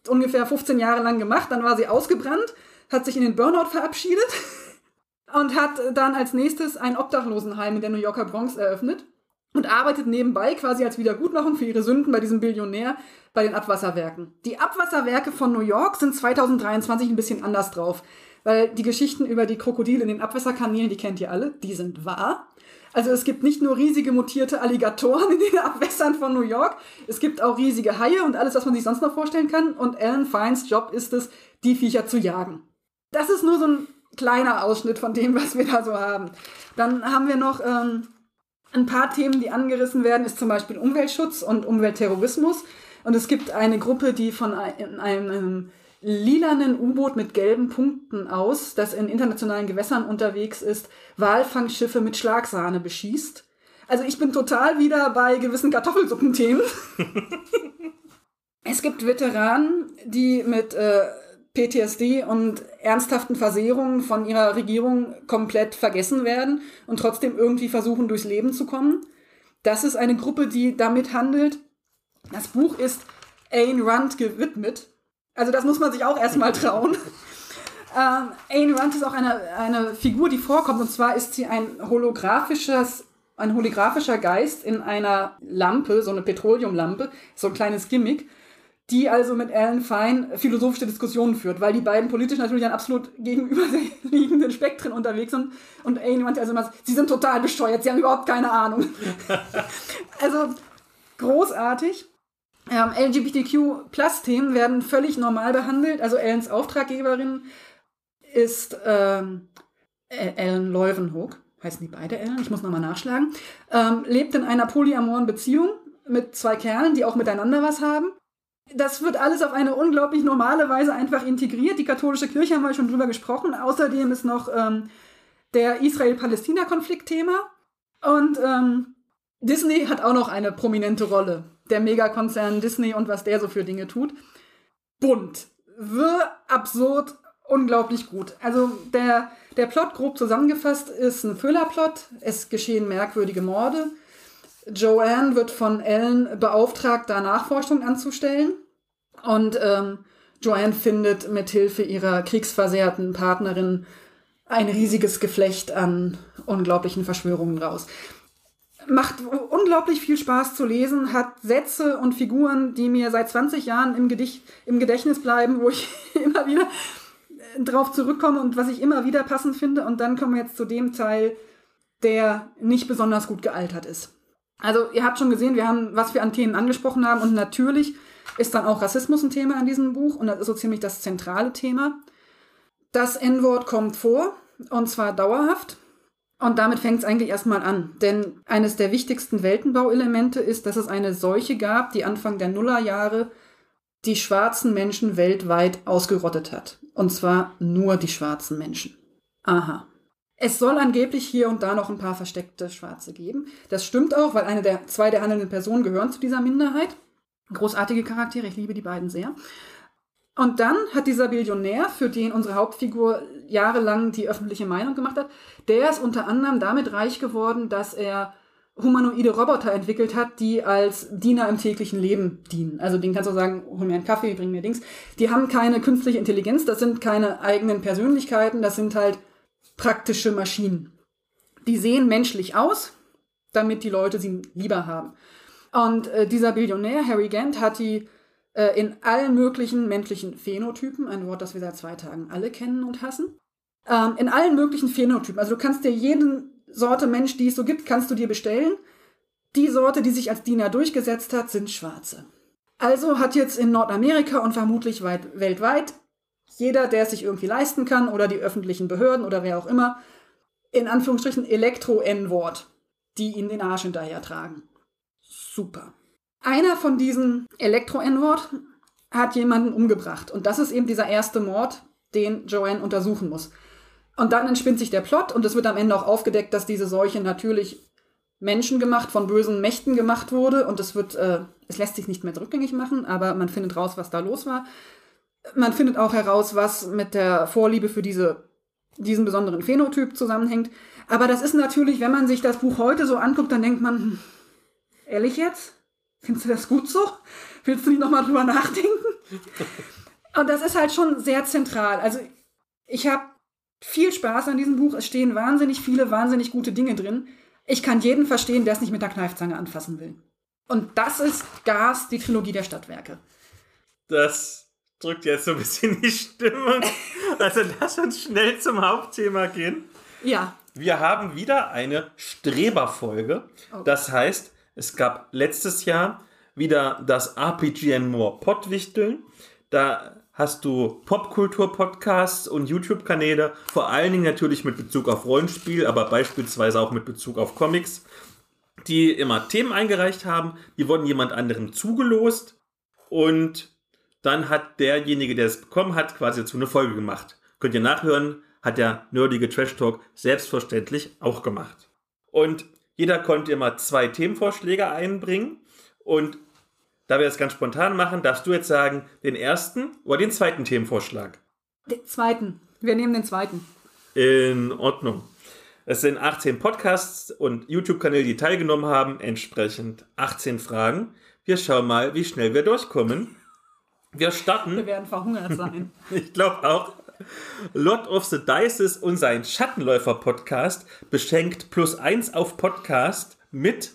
ungefähr 15 Jahre lang gemacht. Dann war sie ausgebrannt, hat sich in den Burnout verabschiedet [LAUGHS] und hat dann als nächstes ein Obdachlosenheim in der New Yorker Bronx eröffnet und arbeitet nebenbei quasi als Wiedergutmachung für ihre Sünden bei diesem Billionär bei den Abwasserwerken. Die Abwasserwerke von New York sind 2023 ein bisschen anders drauf, weil die Geschichten über die Krokodile in den Abwasserkanälen, die kennt ihr alle, die sind wahr. Also es gibt nicht nur riesige mutierte Alligatoren in den Abwässern von New York, es gibt auch riesige Haie und alles, was man sich sonst noch vorstellen kann. Und Alan Fines Job ist es, die Viecher zu jagen. Das ist nur so ein kleiner Ausschnitt von dem, was wir da so haben. Dann haben wir noch ähm, ein paar Themen, die angerissen werden, ist zum Beispiel Umweltschutz und Umweltterrorismus. Und es gibt eine Gruppe, die von einem, einem lilanen U-Boot mit gelben Punkten aus, das in internationalen Gewässern unterwegs ist, Walfangschiffe mit Schlagsahne beschießt. Also ich bin total wieder bei gewissen Kartoffelsuppenthemen. [LAUGHS] es gibt Veteranen, die mit äh, PTSD und ernsthaften Versehrungen von ihrer Regierung komplett vergessen werden und trotzdem irgendwie versuchen, durchs Leben zu kommen. Das ist eine Gruppe, die damit handelt. Das Buch ist Ayn Rand gewidmet. Also das muss man sich auch erstmal trauen. [LAUGHS] ähm, Ayn Rand ist auch eine, eine Figur, die vorkommt. Und zwar ist sie ein holographisches, ein holographischer Geist in einer Lampe, so eine Petroleumlampe, so ein kleines Gimmick die also mit Alan Fine philosophische Diskussionen führt, weil die beiden politisch natürlich an absolut gegenüberliegenden Spektren unterwegs sind. Und Ayn meinte also immer, sie sind total bescheuert, sie haben überhaupt keine Ahnung. [LAUGHS] also großartig. Ähm, LGBTQ-Plus-Themen werden völlig normal behandelt. Also Ellens Auftraggeberin ist ähm, Ellen Leuwenhoek, heißen die beide Ellen, ich muss nochmal nachschlagen, ähm, lebt in einer polyamoren Beziehung mit zwei Kerlen, die auch miteinander was haben das wird alles auf eine unglaublich normale Weise einfach integriert. Die katholische Kirche haben wir schon drüber gesprochen. Außerdem ist noch ähm, der Israel-Palästina-Konflikt Thema. Und ähm, Disney hat auch noch eine prominente Rolle. Der Megakonzern Disney und was der so für Dinge tut. Bunt, wirr, absurd, unglaublich gut. Also der, der Plot, grob zusammengefasst, ist ein Thriller-Plot. Es geschehen merkwürdige Morde. Joanne wird von Ellen beauftragt, da Nachforschung anzustellen. Und ähm, Joanne findet mit Hilfe ihrer kriegsversehrten Partnerin ein riesiges Geflecht an unglaublichen Verschwörungen raus. Macht unglaublich viel Spaß zu lesen, hat Sätze und Figuren, die mir seit 20 Jahren im, Gedicht, im Gedächtnis bleiben, wo ich [LAUGHS] immer wieder drauf zurückkomme und was ich immer wieder passend finde. Und dann kommen wir jetzt zu dem Teil, der nicht besonders gut gealtert ist. Also ihr habt schon gesehen, wir haben, was wir an Themen angesprochen haben und natürlich ist dann auch Rassismus ein Thema in diesem Buch und das ist so ziemlich das zentrale Thema. Das N-Wort kommt vor und zwar dauerhaft. Und damit fängt es eigentlich erstmal an. Denn eines der wichtigsten Weltenbauelemente ist, dass es eine Seuche gab, die Anfang der Nullerjahre die schwarzen Menschen weltweit ausgerottet hat. Und zwar nur die schwarzen Menschen. Aha. Es soll angeblich hier und da noch ein paar versteckte Schwarze geben. Das stimmt auch, weil eine der zwei der handelnden Personen gehören zu dieser Minderheit. Großartige Charaktere, ich liebe die beiden sehr. Und dann hat dieser Billionär, für den unsere Hauptfigur jahrelang die öffentliche Meinung gemacht hat, der ist unter anderem damit reich geworden, dass er humanoide Roboter entwickelt hat, die als Diener im täglichen Leben dienen. Also denen kannst du sagen, hol mir einen Kaffee, bring mir Dings. Die haben keine künstliche Intelligenz, das sind keine eigenen Persönlichkeiten, das sind halt praktische Maschinen. Die sehen menschlich aus, damit die Leute sie lieber haben. Und äh, dieser Billionär, Harry Gant, hat die äh, in allen möglichen menschlichen Phänotypen, ein Wort, das wir seit zwei Tagen alle kennen und hassen, ähm, in allen möglichen Phänotypen. Also du kannst dir jede Sorte Mensch, die es so gibt, kannst du dir bestellen. Die Sorte, die sich als Diener durchgesetzt hat, sind Schwarze. Also hat jetzt in Nordamerika und vermutlich weit, weltweit jeder, der es sich irgendwie leisten kann oder die öffentlichen Behörden oder wer auch immer, in Anführungsstrichen Elektro-N-Wort, die ihnen den Arsch hinterher tragen. Super. Einer von diesen Elektro-N-Wort hat jemanden umgebracht. Und das ist eben dieser erste Mord, den Joanne untersuchen muss. Und dann entspinnt sich der Plot und es wird am Ende auch aufgedeckt, dass diese Seuche natürlich menschengemacht, von bösen Mächten gemacht wurde. Und es wird, äh, es lässt sich nicht mehr rückgängig machen, aber man findet raus, was da los war. Man findet auch heraus, was mit der Vorliebe für diese, diesen besonderen Phänotyp zusammenhängt. Aber das ist natürlich, wenn man sich das Buch heute so anguckt, dann denkt man, hm, ehrlich jetzt? Findest du das gut so? Willst du nicht nochmal drüber nachdenken? Und das ist halt schon sehr zentral. Also ich habe viel Spaß an diesem Buch. Es stehen wahnsinnig viele, wahnsinnig gute Dinge drin. Ich kann jeden verstehen, der es nicht mit der Kneifzange anfassen will. Und das ist Gas, die Trilogie der Stadtwerke. Das drückt jetzt so ein bisschen die Stimmung. Also lass uns schnell zum Hauptthema gehen. Ja. Wir haben wieder eine Streberfolge. Oh. Das heißt, es gab letztes Jahr wieder das RPG More Pottwichteln. Da hast du Popkultur-Podcasts und YouTube-Kanäle, vor allen Dingen natürlich mit Bezug auf Rollenspiel, aber beispielsweise auch mit Bezug auf Comics, die immer Themen eingereicht haben. Die wurden jemand anderem zugelost und dann hat derjenige, der es bekommen hat, quasi dazu eine Folge gemacht. Könnt ihr nachhören, hat der nerdige Trash Talk selbstverständlich auch gemacht. Und jeder konnte immer zwei Themenvorschläge einbringen und da wir das ganz spontan machen, darfst du jetzt sagen, den ersten oder den zweiten Themenvorschlag. Den zweiten. Wir nehmen den zweiten. In Ordnung. Es sind 18 Podcasts und YouTube-Kanäle, die teilgenommen haben, entsprechend 18 Fragen. Wir schauen mal, wie schnell wir durchkommen. Wir starten. Wir werden verhungert sein. [LAUGHS] Ich glaube auch. Lot of the Dices und sein Schattenläufer-Podcast beschenkt plus eins auf Podcast mit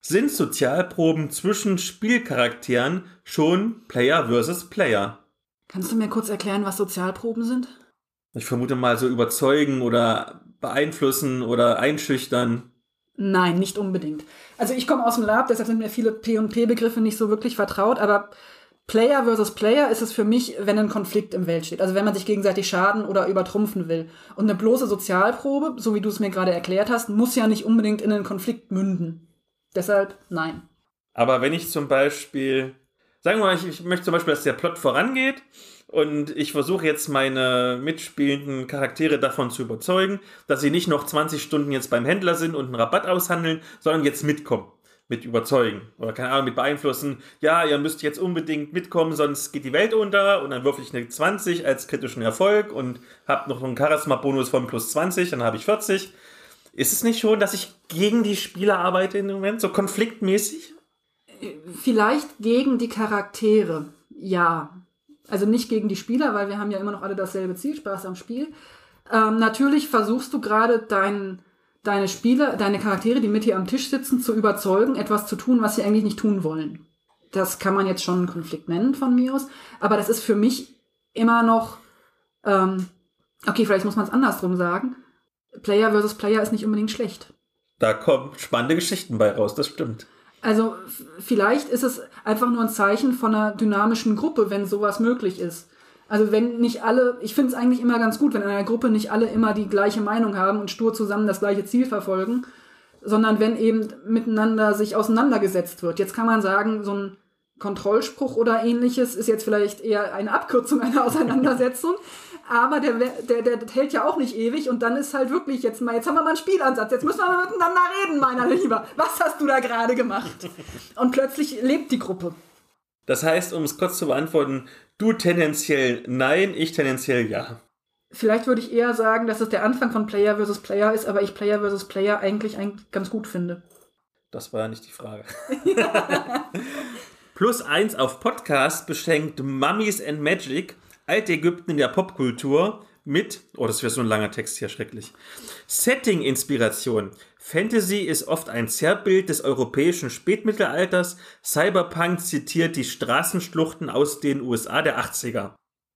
sind Sozialproben zwischen Spielcharakteren schon Player versus Player? Kannst du mir kurz erklären, was Sozialproben sind? Ich vermute mal so überzeugen oder beeinflussen oder einschüchtern. Nein, nicht unbedingt. Also ich komme aus dem Lab, deshalb sind mir viele P&P-Begriffe nicht so wirklich vertraut, aber Player versus Player ist es für mich, wenn ein Konflikt im Welt steht. Also wenn man sich gegenseitig schaden oder übertrumpfen will. Und eine bloße Sozialprobe, so wie du es mir gerade erklärt hast, muss ja nicht unbedingt in einen Konflikt münden. Deshalb nein. Aber wenn ich zum Beispiel, sagen wir mal, ich, ich möchte zum Beispiel, dass der Plot vorangeht und ich versuche jetzt meine mitspielenden Charaktere davon zu überzeugen, dass sie nicht noch 20 Stunden jetzt beim Händler sind und einen Rabatt aushandeln, sondern jetzt mitkommen. Mit überzeugen oder keine Ahnung, mit beeinflussen. Ja, ihr müsst jetzt unbedingt mitkommen, sonst geht die Welt unter. Und dann würfel ich eine 20 als kritischen Erfolg und habe noch einen Charisma-Bonus von plus 20, dann habe ich 40. Ist es nicht schon, dass ich gegen die Spieler arbeite im Moment, so konfliktmäßig? Vielleicht gegen die Charaktere, ja. Also nicht gegen die Spieler, weil wir haben ja immer noch alle dasselbe Ziel, Spaß am Spiel. Ähm, natürlich versuchst du gerade dein, deine Spieler, deine Charaktere, die mit hier am Tisch sitzen, zu überzeugen, etwas zu tun, was sie eigentlich nicht tun wollen. Das kann man jetzt schon einen Konflikt nennen von mir aus, aber das ist für mich immer noch, ähm, okay, vielleicht muss man es andersrum sagen. Player versus Player ist nicht unbedingt schlecht. Da kommen spannende Geschichten bei raus, das stimmt. Also vielleicht ist es einfach nur ein Zeichen von einer dynamischen Gruppe, wenn sowas möglich ist. Also wenn nicht alle, ich finde es eigentlich immer ganz gut, wenn in einer Gruppe nicht alle immer die gleiche Meinung haben und stur zusammen das gleiche Ziel verfolgen, sondern wenn eben miteinander sich auseinandergesetzt wird. Jetzt kann man sagen, so ein Kontrollspruch oder ähnliches ist jetzt vielleicht eher eine Abkürzung einer Auseinandersetzung, [LAUGHS] aber der, der, der hält ja auch nicht ewig und dann ist halt wirklich jetzt mal, jetzt haben wir mal einen Spielansatz, jetzt müssen wir mal miteinander reden, meiner Lieber. Was hast du da gerade gemacht? Und plötzlich lebt die Gruppe. Das heißt, um es kurz zu beantworten, du tendenziell nein, ich tendenziell ja. Vielleicht würde ich eher sagen, dass es der Anfang von Player versus Player ist, aber ich Player versus Player eigentlich, eigentlich ganz gut finde. Das war ja nicht die Frage. [LAUGHS] Plus eins auf Podcast beschenkt Mummies and Magic, Altägypten in der Popkultur mit, oh, das wäre so ein langer Text hier, schrecklich. Setting-Inspiration. Fantasy ist oft ein Zerrbild des europäischen Spätmittelalters. Cyberpunk zitiert die Straßenschluchten aus den USA der 80er.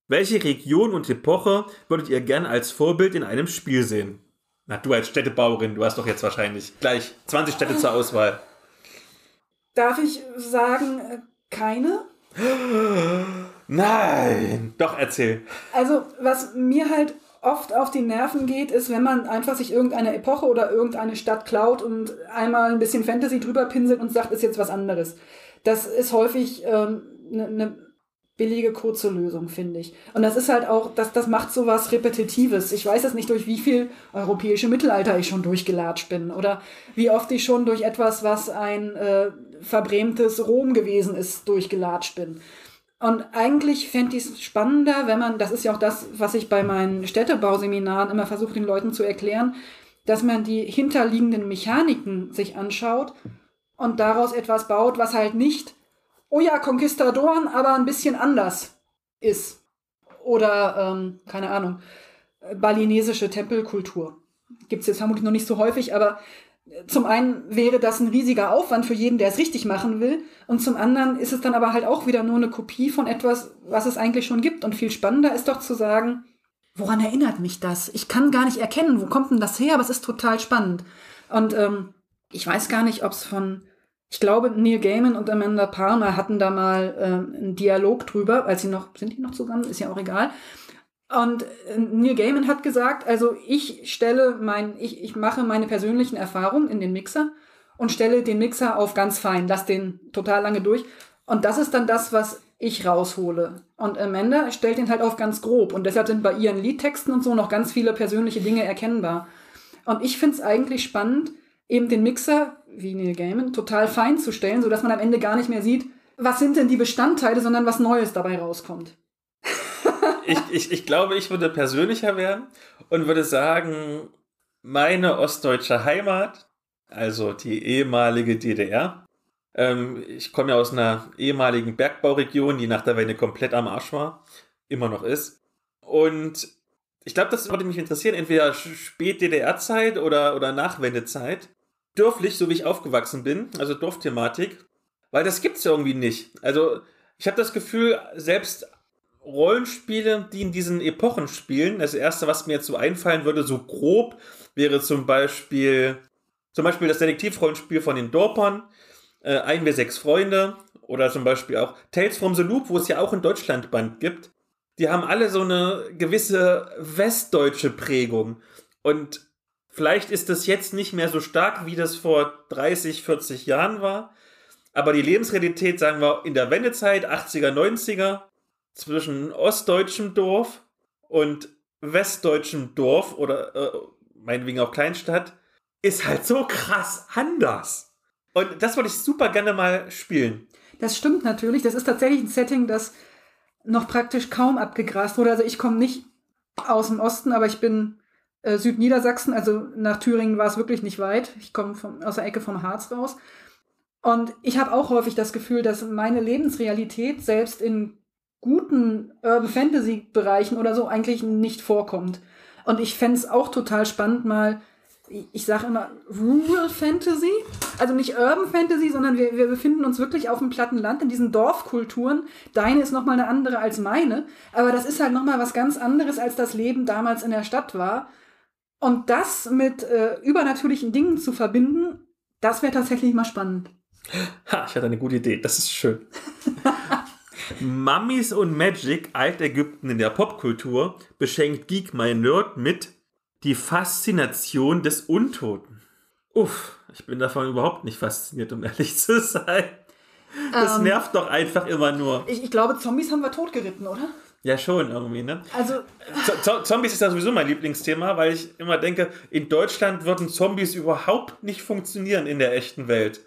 Welche Region und Epoche würdet ihr gern als Vorbild in einem Spiel sehen? Na, du als Städtebauerin, du hast doch jetzt wahrscheinlich gleich 20 Städte zur Auswahl. Darf ich sagen, äh, keine? [GASPS] Nein! Doch, erzähl. Also, was mir halt oft auf die Nerven geht, ist, wenn man einfach sich irgendeine Epoche oder irgendeine Stadt klaut und einmal ein bisschen Fantasy drüber pinselt und sagt, ist jetzt was anderes. Das ist häufig eine ähm, ne billige, kurze Lösung, finde ich. Und das ist halt auch, das, das macht so was Repetitives. Ich weiß jetzt nicht, durch wie viel europäische Mittelalter ich schon durchgelatscht bin oder wie oft ich schon durch etwas, was ein äh, verbrämtes Rom gewesen ist, durchgelatscht bin. Und eigentlich fände ich es spannender, wenn man, das ist ja auch das, was ich bei meinen Städtebauseminaren immer versuche, den Leuten zu erklären, dass man die hinterliegenden Mechaniken sich anschaut und daraus etwas baut, was halt nicht, oh ja, Konquistadoren, aber ein bisschen anders ist. Oder, ähm, keine Ahnung, balinesische Tempelkultur. Gibt es jetzt vermutlich noch nicht so häufig, aber zum einen wäre das ein riesiger Aufwand für jeden, der es richtig machen will. Und zum anderen ist es dann aber halt auch wieder nur eine Kopie von etwas, was es eigentlich schon gibt. Und viel spannender ist doch zu sagen, woran erinnert mich das? Ich kann gar nicht erkennen, wo kommt denn das her, aber es ist total spannend. Und ähm, ich weiß gar nicht, ob es von, ich glaube, Neil Gaiman und Amanda Palmer hatten da mal äh, einen Dialog drüber, als sie noch, sind die noch zusammen? Ist ja auch egal. Und äh, Neil Gaiman hat gesagt, also ich stelle mein, ich, ich mache meine persönlichen Erfahrungen in den Mixer und stelle den Mixer auf ganz fein, lass den total lange durch. Und das ist dann das, was ich raushole. Und Amanda stellt den halt auf ganz grob. Und deshalb sind bei ihren Liedtexten und so noch ganz viele persönliche Dinge erkennbar. Und ich finde es eigentlich spannend, eben den Mixer, wie Neil Gaiman, total fein zu stellen, sodass man am Ende gar nicht mehr sieht, was sind denn die Bestandteile, sondern was Neues dabei rauskommt ich, ich, ich glaube, ich würde persönlicher werden und würde sagen, meine ostdeutsche Heimat, also die ehemalige DDR, ähm, ich komme ja aus einer ehemaligen Bergbauregion, die nach der Wende komplett am Arsch war, immer noch ist. Und ich glaube, das würde mich interessieren, entweder Spät-DDR-Zeit oder, oder Nachwendezeit. Dörflich, so wie ich aufgewachsen bin, also Dorfthematik, weil das gibt es irgendwie nicht. Also ich habe das Gefühl, selbst Rollenspiele, die in diesen Epochen spielen. Das erste, was mir jetzt so einfallen würde, so grob, wäre zum Beispiel, zum Beispiel das Detektivrollenspiel von den Dorpern, äh, Ein wir sechs Freunde oder zum Beispiel auch Tales from the Loop, wo es ja auch ein Deutschlandband gibt. Die haben alle so eine gewisse westdeutsche Prägung. Und vielleicht ist das jetzt nicht mehr so stark, wie das vor 30, 40 Jahren war. Aber die Lebensrealität, sagen wir, in der Wendezeit, 80er, 90er, zwischen ostdeutschem Dorf und westdeutschem Dorf oder äh, meinetwegen auch Kleinstadt ist halt so krass anders. Und das wollte ich super gerne mal spielen. Das stimmt natürlich. Das ist tatsächlich ein Setting, das noch praktisch kaum abgegrast wurde. Also ich komme nicht aus dem Osten, aber ich bin äh, Südniedersachsen, also nach Thüringen war es wirklich nicht weit. Ich komme aus der Ecke vom Harz raus. Und ich habe auch häufig das Gefühl, dass meine Lebensrealität selbst in guten Urban Fantasy Bereichen oder so eigentlich nicht vorkommt. Und ich fände es auch total spannend, mal, ich sage immer Rural Fantasy, also nicht Urban Fantasy, sondern wir, wir befinden uns wirklich auf dem platten Land in diesen Dorfkulturen. Deine ist nochmal eine andere als meine, aber das ist halt nochmal was ganz anderes, als das Leben damals in der Stadt war. Und das mit äh, übernäturlichen Dingen zu verbinden, das wäre tatsächlich mal spannend. Ha, ich hatte eine gute Idee, das ist schön. [LAUGHS] Mummies und Magic, Altägypten in der Popkultur, beschenkt Geek My Nerd mit die Faszination des Untoten. Uff, ich bin davon überhaupt nicht fasziniert, um ehrlich zu sein. Das ähm, nervt doch einfach immer nur. Ich, ich, glaube, Zombies haben wir totgeritten, oder? Ja, schon irgendwie, ne? Also. Z Zombies ist ja sowieso mein Lieblingsthema, weil ich immer denke, in Deutschland würden Zombies überhaupt nicht funktionieren in der echten Welt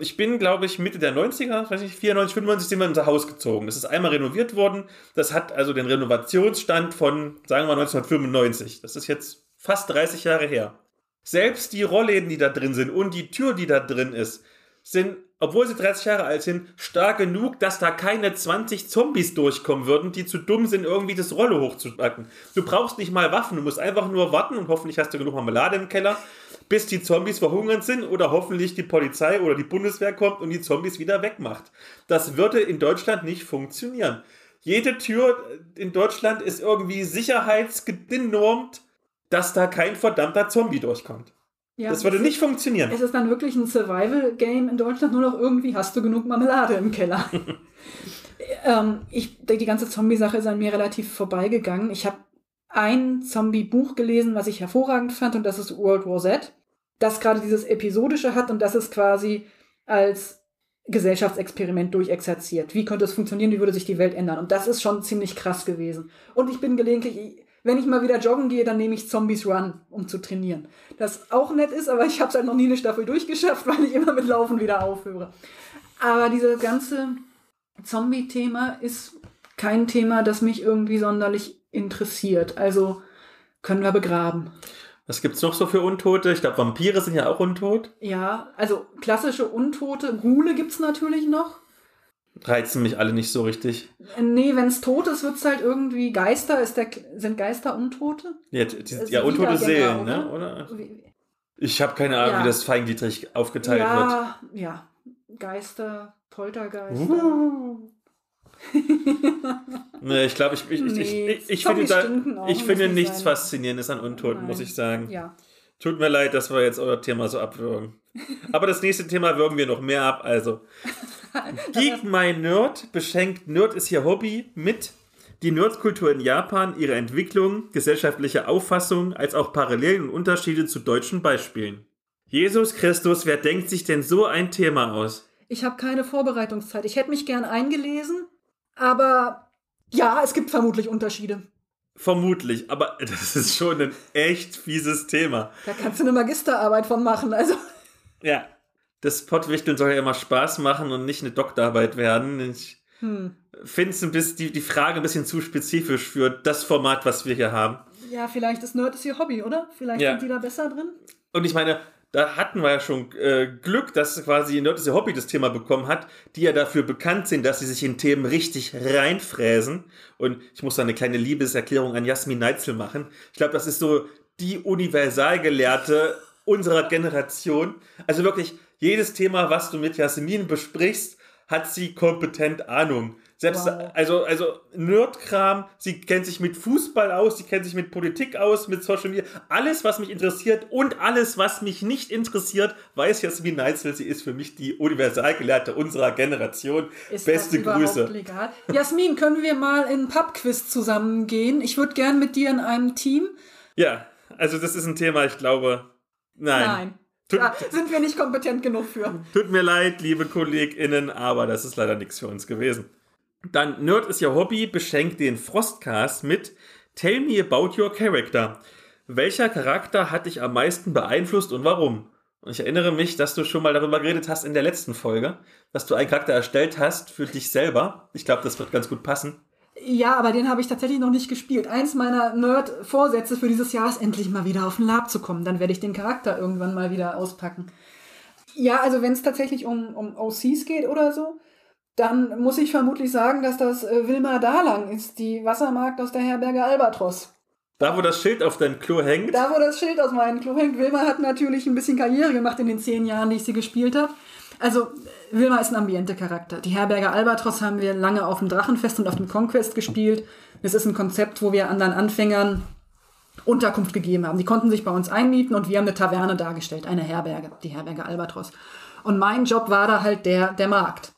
ich bin, glaube ich, Mitte der 90er, weiß ich, 94, 95 sind wir in unser Haus gezogen. Das ist einmal renoviert worden. Das hat also den Renovationsstand von, sagen wir 1995. Das ist jetzt fast 30 Jahre her. Selbst die Rollläden, die da drin sind und die Tür, die da drin ist, sind, obwohl sie 30 Jahre alt sind, stark genug, dass da keine 20 Zombies durchkommen würden, die zu dumm sind, irgendwie das Rolle hochzupacken. Du brauchst nicht mal Waffen, du musst einfach nur warten und hoffentlich hast du genug Marmelade im Keller bis die Zombies verhungert sind oder hoffentlich die Polizei oder die Bundeswehr kommt und die Zombies wieder wegmacht. Das würde in Deutschland nicht funktionieren. Jede Tür in Deutschland ist irgendwie sicherheitsgenormt, dass da kein verdammter Zombie durchkommt. Ja, das würde nicht funktionieren. Es ist dann wirklich ein Survival-Game in Deutschland, nur noch irgendwie hast du genug Marmelade im Keller. [LAUGHS] ähm, ich, die ganze Zombie-Sache ist an mir relativ vorbeigegangen. Ich habe ein Zombie-Buch gelesen, was ich hervorragend fand, und das ist World War Z, das gerade dieses Episodische hat und das ist quasi als Gesellschaftsexperiment durchexerziert. Wie könnte es funktionieren? Wie würde sich die Welt ändern? Und das ist schon ziemlich krass gewesen. Und ich bin gelegentlich, wenn ich mal wieder joggen gehe, dann nehme ich Zombies Run, um zu trainieren. Das auch nett ist, aber [LAUGHS] ich habe es halt noch nie eine Staffel durchgeschafft, weil ich immer mit Laufen wieder aufhöre. Aber diese ganze Zombie-Thema ist kein Thema, das mich irgendwie sonderlich interessiert. Also können wir begraben. Was gibt's noch so für Untote? Ich glaube, Vampire sind ja auch untot. Ja, also klassische Untote. Ghule gibt's natürlich noch. Reizen mich alle nicht so richtig. Nee, wenn's tot ist, wird's halt irgendwie Geister. Ist der, sind Geister Untote? Ja, die, die, Das ja untote Seelen, ne? oder? Oder? Wie- Ich habe keine Ahnung, Ja. wie das feingliedrig aufgeteilt wird. ja, ja. Geister, Poltergeister. Uh. Nee, ich glaube, ich, ich, ich, Nee, ich, ich, finde, da, auch, ich muss finde nicht nichts sein. Faszinierendes an Untoten, muss Nein. ich sagen. Ja. Tut mir leid, dass wir jetzt euer Thema so abwürgen. Aber das nächste Thema würgen wir noch mehr ab. Also, [LAUGHS] Geek My Nerd beschenkt Nerd ist ihr Hobby mit die Nerdkultur in Japan, ihre Entwicklung, gesellschaftliche Auffassung, als auch Parallelen und Unterschiede zu deutschen Beispielen. Jesus Christus, wer denkt sich denn so ein Thema aus? Ich habe keine Vorbereitungszeit. Ich hätte mich gern eingelesen, aber ja, es gibt vermutlich Unterschiede. Vermutlich, aber [LAUGHS] das ist schon ein echt fieses Thema. Da kannst du eine Magisterarbeit von machen. Also, Ja. Das Pottwichteln soll ja immer Spaß machen und nicht eine Doktorarbeit werden. Ich hm. finde es ein bisschen, die, die Frage ein bisschen zu spezifisch für das Format, was wir hier haben. ja, vielleicht ist Nerd ist ihr Hobby, oder? Vielleicht Ja. sind die da besser drin. Und ich meine, da hatten wir ja schon äh, Glück, dass quasi Nerd ist ihr Hobby das Thema bekommen hat, die ja dafür bekannt sind, dass sie sich in Themen richtig reinfräsen. Und ich muss da eine kleine Liebeserklärung an Jasmin Neitzel machen. Ich glaube, das ist so die Universalgelehrte unserer Generation. Also wirklich, jedes Thema, was du mit Jasmin besprichst, hat sie kompetent Ahnung. Selbst, Wow. also, also Nerdkram, sie kennt sich mit Fußball aus, sie kennt sich mit Politik aus, mit Social Media. Alles, was mich interessiert und alles, was mich nicht interessiert, weiß Jasmin Neitzel. Sie ist für mich die Universalgelehrte unserer Generation. Ist Beste Grüße. legal? Jasmin, können wir mal in einen Pubquiz zusammengehen? Ich würde gern mit dir in einem Team. Ja, also das ist ein Thema, ich glaube, nein. Nein. Tut, Da sind wir nicht kompetent genug für. Tut mir leid, liebe KollegInnen, aber das ist leider nichts für uns gewesen. Dann Nerd ist Ihr Hobby beschenkt den Frostcast mit Tell me about your character. Welcher Charakter hat dich am meisten beeinflusst und warum? Und ich erinnere mich, dass du schon mal darüber geredet hast in der letzten Folge, dass du einen Charakter erstellt hast für dich selber. Ich glaube, das wird ganz gut passen. Ja, aber den habe ich tatsächlich noch nicht gespielt. Eins meiner Nerd-Vorsätze für dieses Jahr ist, endlich mal wieder auf den Lab zu kommen. Dann werde ich den Charakter irgendwann mal wieder auspacken. Ja, also wenn es tatsächlich um, um OCs geht oder so, dann muss ich vermutlich sagen, dass das äh, Wilma Dalang ist, die Wassermarkt aus der Herberge Albatros. Da, wo das Schild auf deinem Klo hängt, Da, wo das Schild aus meinem Klo hängt, Wilma hat natürlich ein bisschen Karriere gemacht in den zehn Jahren, die ich sie gespielt habe. Also, Wilma ist ein Ambiente-Charakter. Die Herberge Albatros haben wir lange auf dem Drachenfest und auf dem Conquest gespielt. Es ist ein Konzept, wo wir anderen Anfängern Unterkunft gegeben haben. Die konnten sich bei uns einmieten und wir haben eine Taverne dargestellt, eine Herberge, die Herberge Albatros. Und mein Job war da halt der, der Markt.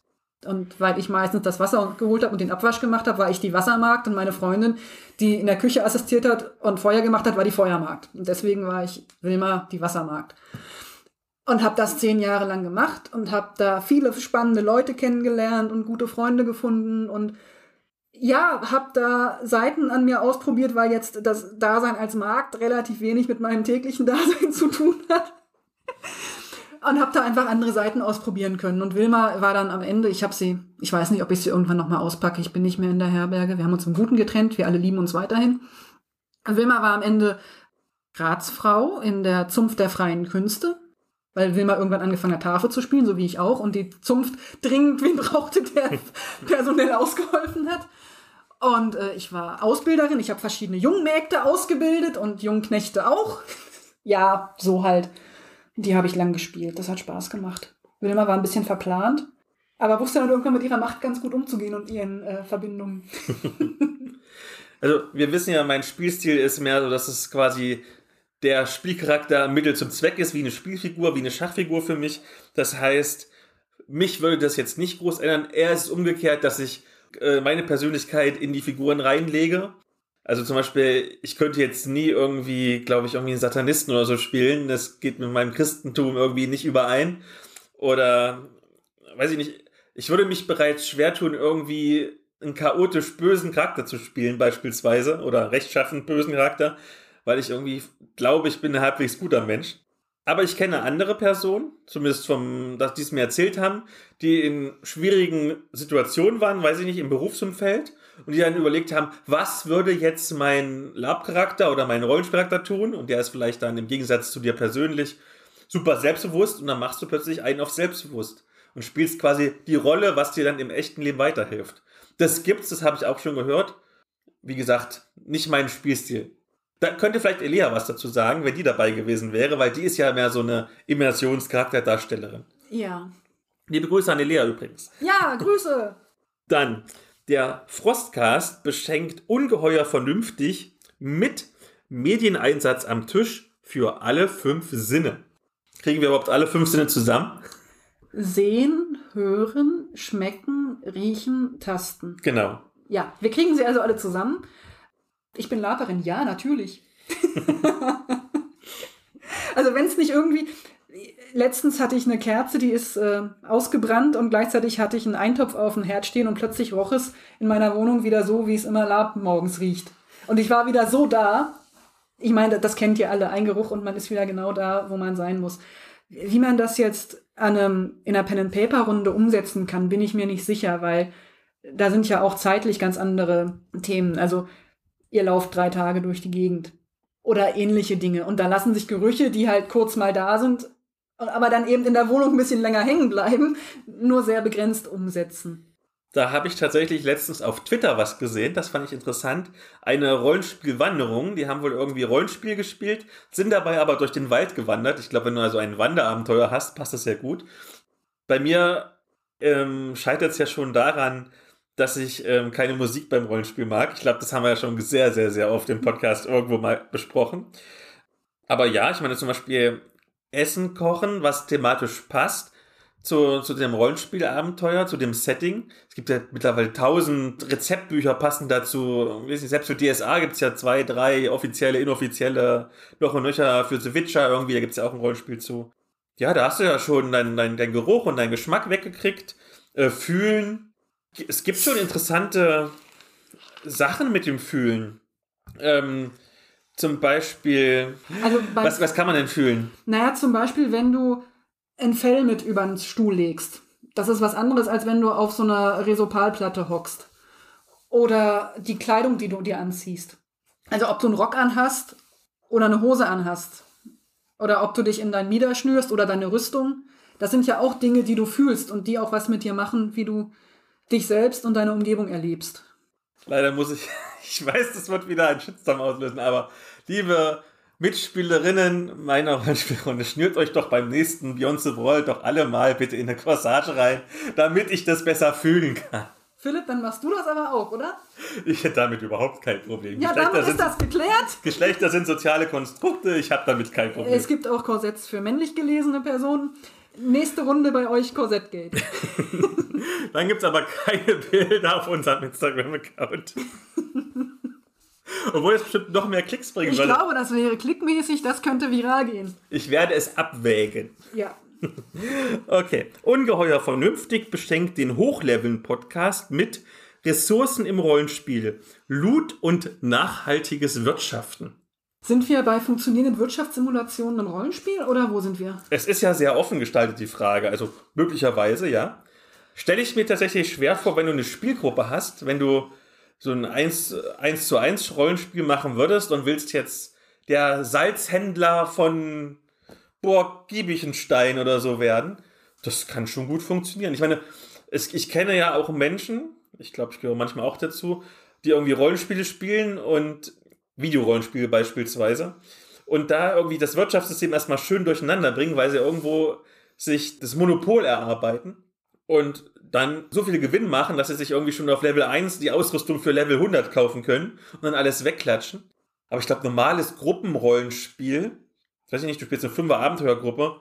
Und weil ich meistens das Wasser geholt habe und den Abwasch gemacht habe, war ich die Wassermarkt und meine Freundin, die in der Küche assistiert hat und Feuer gemacht hat, war die Feuermarkt. Und deswegen war ich Wilma die Wassermarkt. Und habe das zehn Jahre lang gemacht und habe da viele spannende Leute kennengelernt und gute Freunde gefunden und ja, habe da Seiten an mir ausprobiert, weil jetzt das Dasein als Markt relativ wenig mit meinem täglichen [LAUGHS] Dasein zu tun hat. Und habe da einfach andere Seiten ausprobieren können. Und Wilma war dann am Ende, ich habe sie, ich weiß nicht, ob ich sie irgendwann nochmal auspacke. Ich bin nicht mehr in der Herberge. Wir haben uns im Guten getrennt. Wir alle lieben uns weiterhin. Und Wilma war am Ende Ratsfrau in der Zunft der freien Künste. Weil Wilma irgendwann angefangen hat, Tafel zu spielen, so wie ich auch. Und die Zunft dringend wen brauchte, der [LAUGHS] personell ausgeholfen hat. Und äh, ich war Ausbilderin. Ich habe verschiedene Jungmägde ausgebildet und Jungknechte auch. [LAUGHS] ja, so halt. Die habe ich lang gespielt. Das hat Spaß gemacht. Wilma war ein bisschen verplant, aber wusste dann irgendwann mit ihrer Macht ganz gut umzugehen und ihren äh, Verbindungen. [LAUGHS] Also, wir wissen ja, mein Spielstil ist mehr so, dass es quasi der Spielcharakter Mittel zum Zweck ist, wie eine Spielfigur, wie eine Schachfigur für mich. Das heißt, mich würde das jetzt nicht groß ändern. Eher ist es umgekehrt, dass ich äh, meine Persönlichkeit in die Figuren reinlege. Also zum Beispiel, ich könnte jetzt nie irgendwie, glaube ich, irgendwie einen Satanisten oder so spielen. Das geht mit meinem Christentum irgendwie nicht überein. Oder, weiß ich nicht, ich würde mich bereits schwer tun, irgendwie einen chaotisch bösen Charakter zu spielen, beispielsweise. Oder rechtschaffend bösen Charakter. Weil ich irgendwie glaube, ich bin ein halbwegs guter Mensch. Aber ich kenne andere Personen, zumindest vom, dass die es mir erzählt haben, die in schwierigen Situationen waren, weiß ich nicht, im Berufsumfeld und die dann überlegt haben, was würde jetzt mein Lab-Charakter oder mein Rollenspielcharakter tun? Und der ist vielleicht dann im Gegensatz zu dir persönlich super selbstbewusst und dann machst du plötzlich einen auf selbstbewusst und spielst quasi die Rolle, was dir dann im echten Leben weiterhilft. Das gibt's, das habe ich auch schon gehört. Wie gesagt, nicht mein Spielstil. Da könnte vielleicht Elia was dazu sagen, wenn die dabei gewesen wäre, weil die ist ja mehr so eine Immersionscharakterdarstellerin. Ja. Liebe Grüße an Elia übrigens. Ja, Grüße. [LAUGHS] Dann, der Frostcast beschenkt ungeheuer vernünftig mit Medieneinsatz am Tisch für alle fünf Sinne. Kriegen wir überhaupt alle fünf Sinne zusammen? Sehen, hören, schmecken, riechen, tasten. Genau. Ja, wir kriegen sie also alle zusammen. Ich bin Laperin, ja, natürlich. [LAUGHS] also wenn es nicht irgendwie. Letztens hatte ich eine Kerze, die ist äh, ausgebrannt und gleichzeitig hatte ich einen Eintopf auf dem Herd stehen und plötzlich roch es in meiner Wohnung wieder so, wie es immer Lab morgens riecht. Und ich war wieder so da. Ich meine, das kennt ihr alle, ein Geruch und man ist wieder genau da, wo man sein muss. Wie man das jetzt einem, in einer Pen-and-Paper-Runde umsetzen kann, bin ich mir nicht sicher, weil da sind ja auch zeitlich ganz andere Themen. Also ihr lauft drei Tage durch die Gegend oder ähnliche Dinge. Und da lassen sich Gerüche, die halt kurz mal da sind, aber dann eben in der Wohnung ein bisschen länger hängen bleiben, nur sehr begrenzt umsetzen. Da habe ich tatsächlich letztens auf Twitter was gesehen, das fand ich interessant. Eine Rollenspielwanderung, die haben wohl irgendwie Rollenspiel gespielt, sind dabei aber durch den Wald gewandert. Ich glaube, wenn du also ein Wanderabenteuer hast, passt das ja gut. Bei mir ähm, scheitert es ja schon daran, dass ich ähm, keine Musik beim Rollenspiel mag. Ich glaube, das haben wir ja schon sehr, sehr, sehr oft im Podcast irgendwo mal besprochen. Aber ja, ich meine zum Beispiel Essen kochen, was thematisch passt zu, zu dem Rollenspielabenteuer, zu dem Setting. Es gibt ja mittlerweile tausend Rezeptbücher passend dazu. Selbst für DSA gibt es ja zwei, drei offizielle, inoffizielle, noch und nöcher für The Witcher irgendwie, da gibt es ja auch ein Rollenspiel zu. Ja, da hast du ja schon deinen dein, dein Geruch und deinen Geschmack weggekriegt. Äh, fühlen, es gibt schon interessante Sachen mit dem Fühlen. Ähm, zum Beispiel, Also bei, was, was kann man denn fühlen? naja, zum Beispiel, wenn du ein Fell mit über den Stuhl legst. Das ist was anderes, als wenn du auf so einer Resopalplatte hockst. Oder die Kleidung, die du dir anziehst. Also ob du einen Rock anhast oder eine Hose anhast. Oder ob du dich in dein Mieder schnürst oder deine Rüstung. Das sind ja auch Dinge, die du fühlst und die auch was mit dir machen, wie du dich selbst und deine Umgebung erlebst. Leider muss ich, [LAUGHS] ich weiß, das wird wieder einen Shitstorm auslösen, aber liebe Mitspielerinnen meiner Rollenspielrunde, schnürt euch doch beim nächsten Beyond Brawl doch alle mal bitte in eine Corsage rein, damit ich das besser fühlen kann. Philipp, dann machst du das aber auch, oder? Ich hätte damit überhaupt kein Problem. Ja, damit ist sind, das geklärt. Geschlechter sind soziale Konstrukte, ich habe damit kein Problem. Es gibt auch Korsetts für männlich gelesene Personen. Nächste Runde bei euch Korsettgate. [LAUGHS] Dann gibt es aber keine Bilder auf unserem Instagram-Account. Obwohl es bestimmt noch mehr Klicks bringen Ich würde. glaube, das wäre klickmäßig, das könnte viral gehen. Ich werde es abwägen. Ja. [LAUGHS] Okay. Ungeheuer vernünftig beschenkt den Hochleveln-Podcast mit Ressourcen im Rollenspiel, Loot und nachhaltiges Wirtschaften. Sind wir bei funktionierenden Wirtschaftssimulationen im Rollenspiel oder wo sind wir? Es ist ja sehr offen gestaltet, die Frage. Also möglicherweise, ja. Stelle ich mir tatsächlich schwer vor, wenn du eine Spielgruppe hast, wenn du so ein 1, 1 zu 1 Rollenspiel machen würdest und willst jetzt der Salzhändler von Burg Giebichenstein oder so werden. Das kann schon gut funktionieren. Ich meine, es, ich kenne ja auch Menschen, ich glaube, ich gehöre manchmal auch dazu, die irgendwie Rollenspiele spielen und Videorollenspiele beispielsweise. Und da irgendwie das Wirtschaftssystem erstmal schön durcheinander bringen, weil sie irgendwo sich das Monopol erarbeiten und dann so viel Gewinn machen, dass sie sich irgendwie schon auf Level 1 die Ausrüstung für Level 100 kaufen können und dann alles wegklatschen. Aber ich glaube, normales Gruppenrollenspiel, ich weiß nicht, du spielst eine fünfer Abenteuergruppe,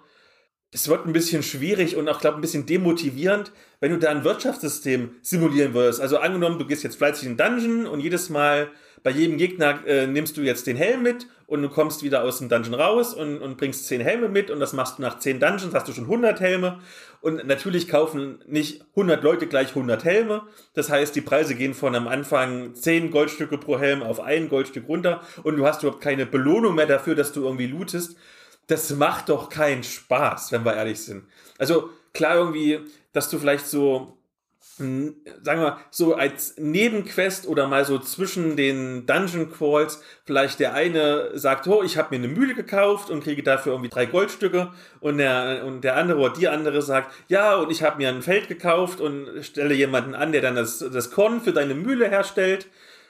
es wird ein bisschen schwierig und auch, glaube ein bisschen demotivierend, wenn du da ein Wirtschaftssystem simulieren würdest. Also angenommen, du gehst jetzt fleißig in den Dungeon und jedes Mal bei jedem Gegner äh, nimmst du jetzt den Helm mit und du kommst wieder aus dem Dungeon raus und, und bringst 10 Helme mit und das machst du nach 10 Dungeons, hast du schon 100 Helme und natürlich kaufen nicht 100 Leute gleich 100 Helme. Das heißt, die Preise gehen von am Anfang 10 Goldstücke pro Helm auf ein Goldstück runter und du hast überhaupt keine Belohnung mehr dafür, dass du irgendwie lootest das macht doch keinen Spaß, wenn wir ehrlich sind. Also klar irgendwie, dass du vielleicht so sagen wir mal, so als Nebenquest oder mal so zwischen den Dungeon Crawls, vielleicht der eine sagt, oh, ich habe mir eine Mühle gekauft und kriege dafür irgendwie drei Goldstücke und der, und der andere oder die andere sagt, ja, und ich habe mir ein Feld gekauft und stelle jemanden an, der dann das, das Korn für deine Mühle herstellt.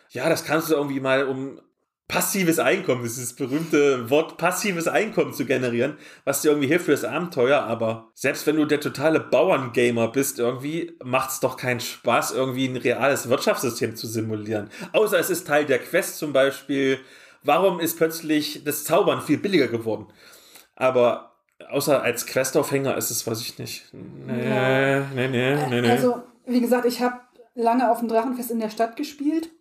Ja, das kannst du irgendwie mal um passives Einkommen, das ist das berühmte Wort passives Einkommen zu generieren, was dir irgendwie hilft für das Abenteuer, aber selbst wenn du der totale Bauerngamer bist, irgendwie macht es doch keinen Spaß, irgendwie ein reales Wirtschaftssystem zu simulieren. Außer es ist Teil der Quest zum Beispiel, warum ist plötzlich das Zaubern viel billiger geworden? Aber außer als Questaufhänger ist es, weiß ich nicht. Nee, ja. nee, nee, nee, nee. Also, wie gesagt, ich habe lange auf dem Drachenfest in der Stadt gespielt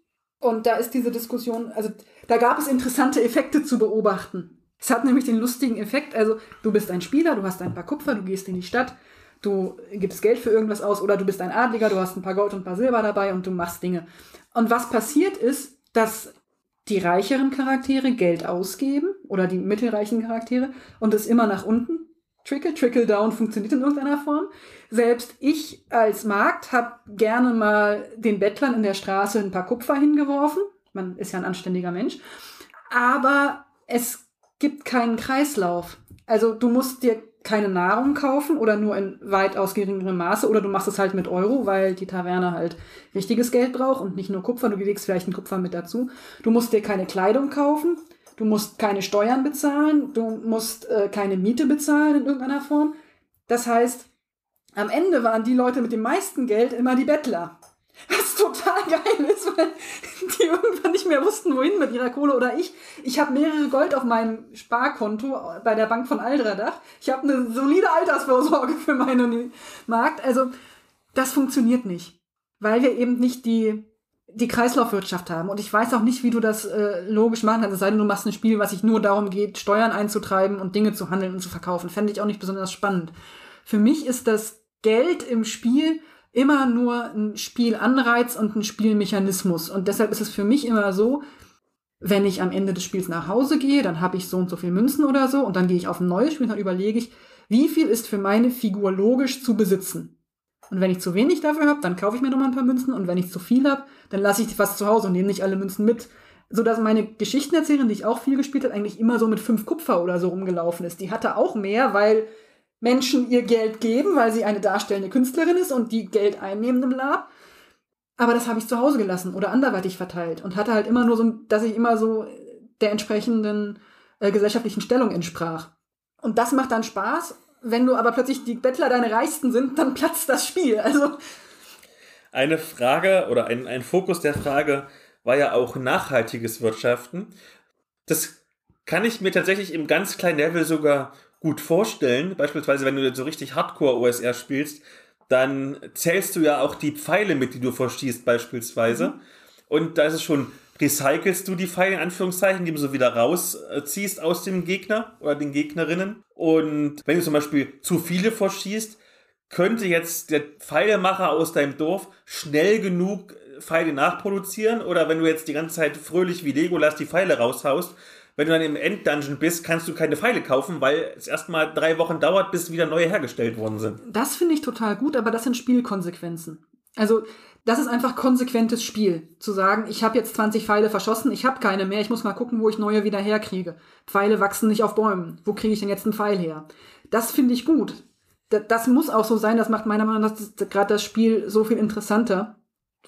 und da ist diese Diskussion, also da gab es interessante Effekte zu beobachten. Es hat nämlich den lustigen Effekt, also du bist ein Spieler, du hast ein paar Kupfer, du gehst in die Stadt, du gibst Geld für irgendwas aus oder du bist ein Adliger, du hast ein paar Gold und ein paar Silber dabei und du machst Dinge. Und was passiert ist, dass die reicheren Charaktere Geld ausgeben oder die mittelreichen Charaktere und es immer nach unten Trickle, Trickle Down funktioniert in irgendeiner Form. Selbst ich als Markt habe gerne mal den Bettlern in der Straße ein paar Kupfer hingeworfen. Man ist ja ein anständiger Mensch. Aber es gibt keinen Kreislauf. Also du musst dir keine Nahrung kaufen oder nur in weitaus geringerem Maße oder du machst es halt mit Euro, weil die Taverne halt richtiges Geld braucht und nicht nur Kupfer. Du legst vielleicht ein Kupfer mit dazu. Du musst dir keine Kleidung kaufen. Du musst keine Steuern bezahlen, du musst äh, keine Miete bezahlen in irgendeiner Form. Das heißt, am Ende waren die Leute mit dem meisten Geld immer die Bettler. Was total geil ist, weil die irgendwann nicht mehr wussten, wohin mit ihrer Kohle oder ich. Ich habe mehrere Gold auf meinem Sparkonto bei der Bank von Aldradach. Ich habe eine solide Altersvorsorge für meinen Markt. Also das funktioniert nicht, weil wir eben nicht die die Kreislaufwirtschaft haben. Und ich weiß auch nicht, wie du das äh, logisch machen kannst, es sei denn, du machst ein Spiel, was sich nur darum geht, Steuern einzutreiben und Dinge zu handeln und zu verkaufen. Fände ich auch nicht besonders spannend. Für mich ist das Geld im Spiel immer nur ein Spielanreiz und ein Spielmechanismus. Und deshalb ist es für mich immer so, wenn ich am Ende des Spiels nach Hause gehe, dann habe ich so und so viel Münzen oder so und dann gehe ich auf ein neues Spiel und dann überlege ich, wie viel ist für meine Figur logisch zu besitzen. Und wenn ich zu wenig dafür habe, dann kaufe ich mir nochmal ein paar Münzen. Und wenn ich zu viel habe, dann lasse ich was zu Hause und nehme nicht alle Münzen mit. So dass meine Geschichtenerzählerin, die ich auch viel gespielt habe, eigentlich immer so mit fünf Kupfer oder so rumgelaufen ist. Die hatte auch mehr, weil Menschen ihr Geld geben, weil sie eine darstellende Künstlerin ist und die Geld einnehmen im Lab. Aber das habe ich zu Hause gelassen oder anderweitig verteilt und hatte halt immer nur so, dass ich immer so der entsprechenden äh, gesellschaftlichen Stellung entsprach. Und das macht dann Spaß wenn du aber plötzlich die Bettler deine Reichsten sind, dann platzt das Spiel. Also. Eine Frage oder ein, ein Fokus der Frage war ja auch nachhaltiges Wirtschaften. Das kann ich mir tatsächlich im ganz kleinen Level sogar gut vorstellen. Beispielsweise, wenn du so richtig Hardcore-OSR spielst, dann zählst du ja auch die Pfeile mit, die du verschießt, beispielsweise. Mhm. Und da ist es schon recycelst du die Pfeile in Anführungszeichen, die du so wieder rausziehst aus dem Gegner oder den Gegnerinnen. Und wenn du zum Beispiel zu viele verschießt, könnte jetzt der Pfeilemacher aus deinem Dorf schnell genug Pfeile nachproduzieren oder wenn du jetzt die ganze Zeit fröhlich wie Legolas die Pfeile raushaust, wenn du dann im Enddungeon bist, kannst du keine Pfeile kaufen, weil es erstmal drei Wochen dauert, bis wieder neue hergestellt worden sind. Das finde ich total gut, aber das sind Spielkonsequenzen. Also das ist einfach konsequentes Spiel. Zu sagen, ich habe jetzt 20 Pfeile verschossen, ich habe keine mehr, ich muss mal gucken, wo ich neue wieder herkriege. Pfeile wachsen nicht auf Bäumen. Wo kriege ich denn jetzt einen Pfeil her? Das finde ich gut. Das, das muss auch so sein, das macht meiner Meinung nach gerade das Spiel so viel interessanter,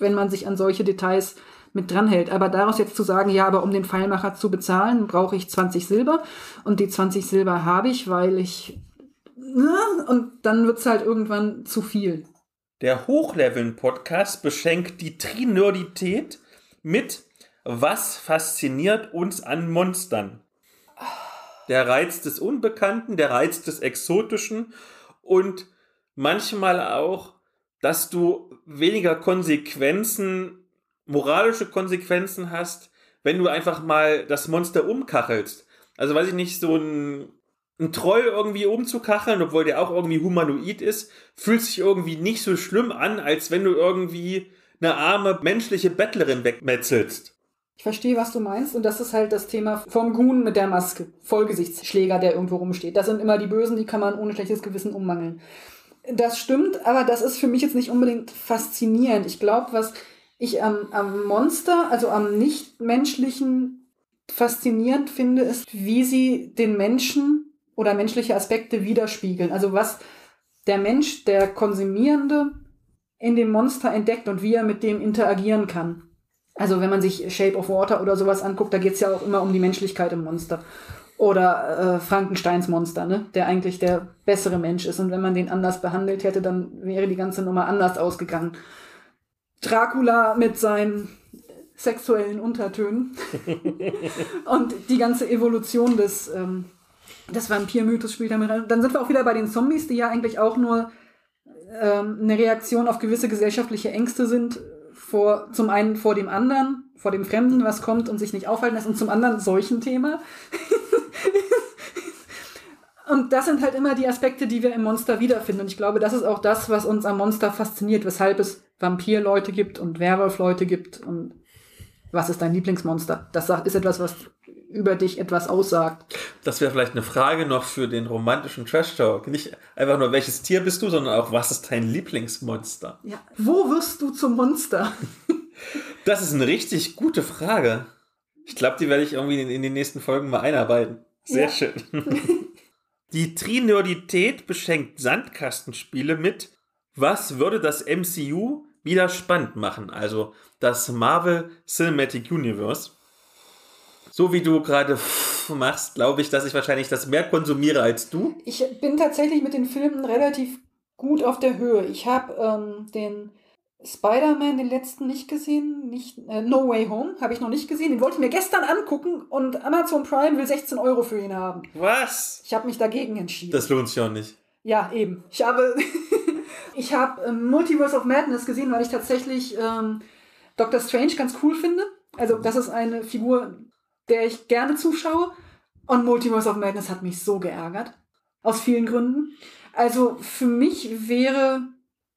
wenn man sich an solche Details mit dranhält. Aber daraus jetzt zu sagen, ja, aber um den Pfeilmacher zu bezahlen, brauche ich 20 Silber und die 20 Silber habe ich, weil ich. Ne, und dann wird es halt irgendwann zu viel. Der Hochleveln-Podcast beschenkt die Trinerdität mit Was fasziniert uns an Monstern? Der Reiz des Unbekannten, der Reiz des Exotischen und manchmal auch, dass du weniger Konsequenzen, moralische Konsequenzen hast, wenn du einfach mal das Monster umkachelst. Also weiß ich nicht, so ein einen Troll irgendwie umzukacheln, obwohl der auch irgendwie humanoid ist, fühlt sich irgendwie nicht so schlimm an, als wenn du irgendwie eine arme menschliche Bettlerin wegmetzelst. Ich verstehe, was du meinst. Und das ist halt das Thema vom Huhn mit der Maske. Vollgesichtsschläger, der irgendwo rumsteht. Das sind immer die Bösen, die kann man ohne schlechtes Gewissen ummangeln. Das stimmt, aber das ist für mich jetzt nicht unbedingt faszinierend. Ich glaube, was ich am, am Monster, also am Nichtmenschlichen faszinierend finde, ist, wie sie den Menschen oder menschliche Aspekte widerspiegeln. Also was der Mensch, der Konsumierende, in dem Monster entdeckt und wie er mit dem interagieren kann. Also wenn man sich Shape of Water oder sowas anguckt, da geht es ja auch immer um die Menschlichkeit im Monster. Oder äh, Frankensteins Monster, ne? der eigentlich der bessere Mensch ist. Und wenn man den anders behandelt hätte, dann wäre die ganze Nummer anders ausgegangen. Dracula mit seinen sexuellen Untertönen [LAUGHS] und die ganze Evolution des, ähm, des Vampirmythos spielt damit rein. Dann sind wir auch wieder bei den Zombies, die ja eigentlich auch nur ähm, eine Reaktion auf gewisse gesellschaftliche Ängste sind, vor, zum einen vor dem anderen, vor dem Fremden, was kommt und sich nicht aufhalten lässt, und zum anderen solchen Thema. [LAUGHS] und das sind halt immer die Aspekte, die wir im Monster wiederfinden. Und ich glaube, das ist auch das, was uns am Monster fasziniert, weshalb es Vampirleute gibt und Werwolf-Leute gibt und was ist dein Lieblingsmonster? Das ist etwas, was über dich etwas aussagt. Das wäre vielleicht eine Frage noch für den romantischen Trash Talk. Nicht einfach nur, welches Tier bist du, sondern auch, was ist dein Lieblingsmonster? Ja. Wo wirst du zum Monster? [LAUGHS] das ist eine richtig gute Frage. Ich glaube, die werde ich irgendwie in, in, den nächsten Folgen mal einarbeiten. Sehr ja. schön. [LAUGHS] die Trinerdität beschenkt Sandkastenspiele mit Was würde das MCU wieder spannend machen? Also das Marvel Cinematic Universe so wie du gerade machst, glaube ich, dass ich wahrscheinlich das mehr konsumiere als du. Ich bin tatsächlich mit den Filmen relativ gut auf der Höhe. Ich habe ähm, den Spider-Man, den letzten, nicht gesehen. Nicht, äh, no Way Home habe ich noch nicht gesehen. Den wollte ich mir gestern angucken und Amazon Prime will 16 Euro für ihn haben. Was? Ich habe mich dagegen entschieden. Das lohnt sich auch nicht. Ja, eben. Ich habe, [LAUGHS] ich habe ähm, Multiverse of Madness gesehen, weil ich tatsächlich ähm, Doctor Strange ganz cool finde. Also, das ist eine Figur, der ich gerne zuschaue. Und Multiverse of Madness hat mich so geärgert. Aus vielen Gründen. Also für mich wäre,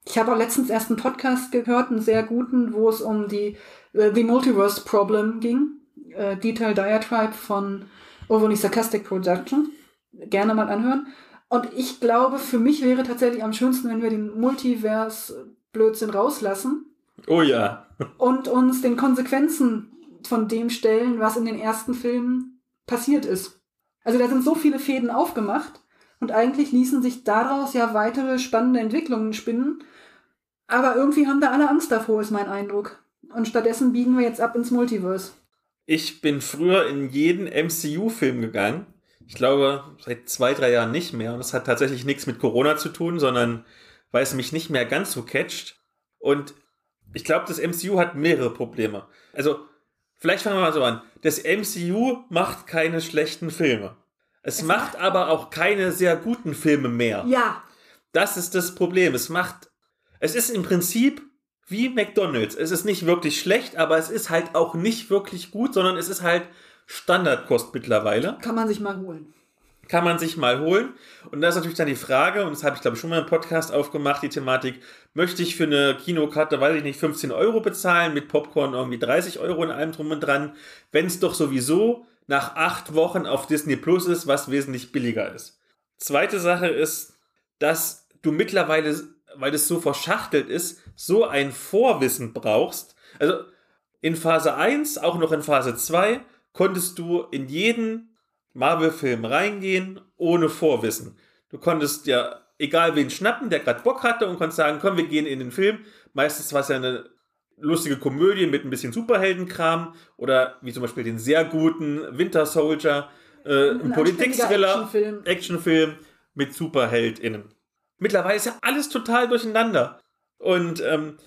ich habe auch letztens erst einen Podcast gehört, einen sehr guten, wo es um die uh, The Multiverse Problem ging. Uh, Detail Diatribe von Overly Sarcastic Production. Gerne mal anhören. Und ich glaube, für mich wäre tatsächlich am schönsten, wenn wir den Multiverse-Blödsinn rauslassen. Oh ja. und uns den Konsequenzen von dem stellen, was in den ersten Filmen passiert ist. Also da sind so viele Fäden aufgemacht und eigentlich ließen sich daraus ja weitere spannende Entwicklungen spinnen. Aber irgendwie haben da alle Angst davor, ist mein Eindruck. Und stattdessen biegen wir jetzt ab ins Multiverse. Ich bin früher in jeden MCU-Film gegangen. Ich glaube, seit zwei, drei Jahren nicht mehr. Und das hat tatsächlich nichts mit Corona zu tun, sondern weil es mich nicht mehr ganz so catcht. Und ich glaube, das MCU hat mehrere Probleme. Also, Vielleicht fangen wir mal so an. Das MCU macht keine schlechten Filme. Es, es macht, macht aber auch keine sehr guten Filme mehr. Ja. Das ist das Problem. Es macht, es ist im Prinzip wie McDonald's. Es ist nicht wirklich schlecht, aber es ist halt auch nicht wirklich gut, sondern es ist halt Standardkost mittlerweile. Kann man sich mal holen kann man sich mal holen. Und da ist natürlich dann die Frage, und das habe ich glaube ich schon mal im Podcast aufgemacht, die Thematik, möchte ich für eine Kinokarte, weiß ich nicht, 15 Euro bezahlen, mit Popcorn irgendwie 30 Euro in allem drum und dran, wenn es doch sowieso nach acht Wochen auf Disney Plus ist, was wesentlich billiger ist. Zweite Sache ist, dass du mittlerweile, weil es so verschachtelt ist, so ein Vorwissen brauchst. Also in Phase 1, auch noch in Phase 2, konntest du in jeden Marvel-Film reingehen, ohne Vorwissen. Du konntest ja egal wen schnappen, der gerade Bock hatte und konntest sagen, komm, wir gehen in den Film. Meistens war es ja eine lustige Komödie mit ein bisschen Superheldenkram oder wie zum Beispiel den sehr guten Winter Soldier, äh, ein Politik-Thriller, Actionfilm. Actionfilm mit SuperheldInnen. Mittlerweile ist ja alles total durcheinander. Und ähm,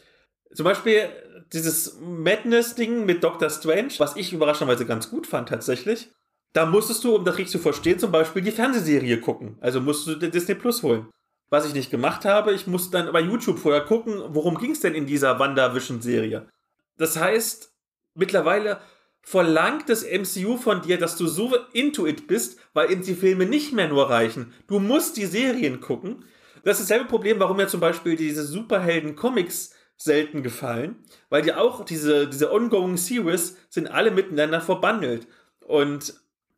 zum Beispiel dieses Madness-Ding mit Doctor Strange, was ich überraschenderweise ganz gut fand tatsächlich, da musstest du, um das richtig zu verstehen, zum Beispiel die Fernsehserie gucken. Also musst du Disney Plus holen. Was ich nicht gemacht habe, ich musste dann bei YouTube vorher gucken, worum ging es denn in dieser WandaVision-Serie. Das heißt, mittlerweile verlangt das MCU von dir, dass du so into it bist, weil eben die Filme nicht mehr nur reichen. Du musst die Serien gucken. Das ist dasselbe Problem, warum ja zum Beispiel diese Superhelden-Comics selten gefallen, weil die auch diese, diese ongoing Series sind alle miteinander verbandelt. Und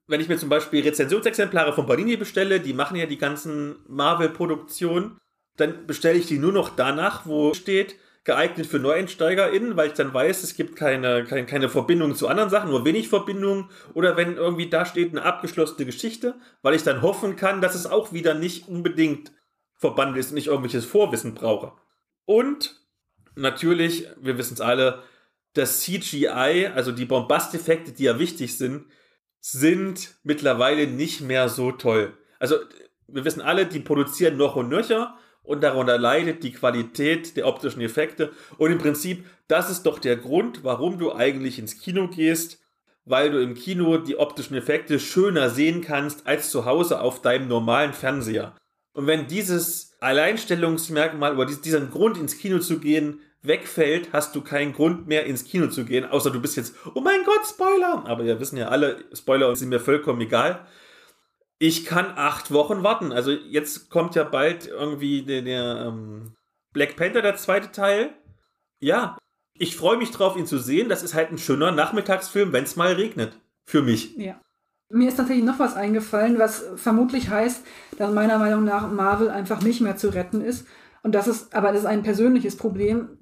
wenn ich mir zum Beispiel Rezensionsexemplare von Panini bestelle, die machen ja die ganzen Marvel-Produktionen, dann bestelle ich die nur noch danach, wo steht, geeignet für NeueinsteigerInnen, weil ich dann weiß, es gibt keine, keine, keine Verbindung zu anderen Sachen, nur wenig Verbindung. Oder wenn irgendwie da steht eine abgeschlossene Geschichte, weil ich dann hoffen kann, dass es auch wieder nicht unbedingt verbandelt ist und ich irgendwelches Vorwissen brauche. Und natürlich, wir wissen es alle, das CGI, also die Bombasteffekte, die ja wichtig sind, sind mittlerweile nicht mehr so toll. Also wir wissen alle, die produzieren noch und nöcher und darunter leidet die Qualität der optischen Effekte. Und im Prinzip, das ist doch der Grund, warum du eigentlich ins Kino gehst, weil du im Kino die optischen Effekte schöner sehen kannst als zu Hause auf deinem normalen Fernseher. Und wenn dieses Alleinstellungsmerkmal oder diesen Grund ins Kino zu gehen wegfällt, hast du keinen Grund mehr ins Kino zu gehen, außer du bist jetzt, oh mein Gott, Spoiler! Aber wir wissen ja alle, Spoiler sind mir vollkommen egal. Ich kann acht Wochen warten. Also jetzt kommt ja bald irgendwie der, der ähm, Black Panther, der zweite Teil. Ja, ich freue mich drauf, ihn zu sehen. Das ist halt ein schöner Nachmittagsfilm, wenn es mal regnet. Für mich. Ja. Mir ist natürlich noch was eingefallen, was vermutlich heißt, dass meiner Meinung nach Marvel einfach nicht mehr zu retten ist. Und das ist, aber das ist ein persönliches Problem.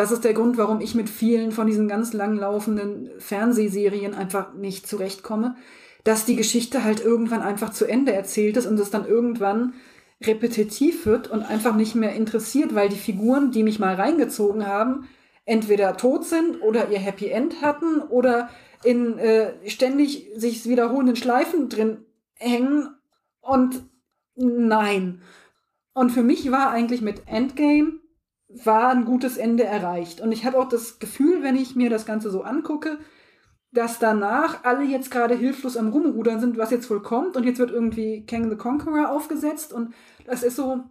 Das ist der Grund, warum ich mit vielen von diesen ganz langlaufenden Fernsehserien einfach nicht zurechtkomme dass die Geschichte halt irgendwann einfach zu Ende erzählt ist und es dann irgendwann repetitiv wird und einfach nicht mehr interessiert, weil die Figuren, die mich mal reingezogen haben, entweder tot sind oder ihr Happy End hatten oder in äh, ständig sich wiederholenden Schleifen drin hängen und nein. Und für mich war eigentlich mit Endgame war ein gutes Ende erreicht. Und ich habe auch das Gefühl, wenn ich mir das Ganze so angucke, dass danach alle jetzt gerade hilflos am Rumrudern sind, was jetzt wohl kommt. Und jetzt wird irgendwie Kang the Conqueror aufgesetzt. Und das ist so,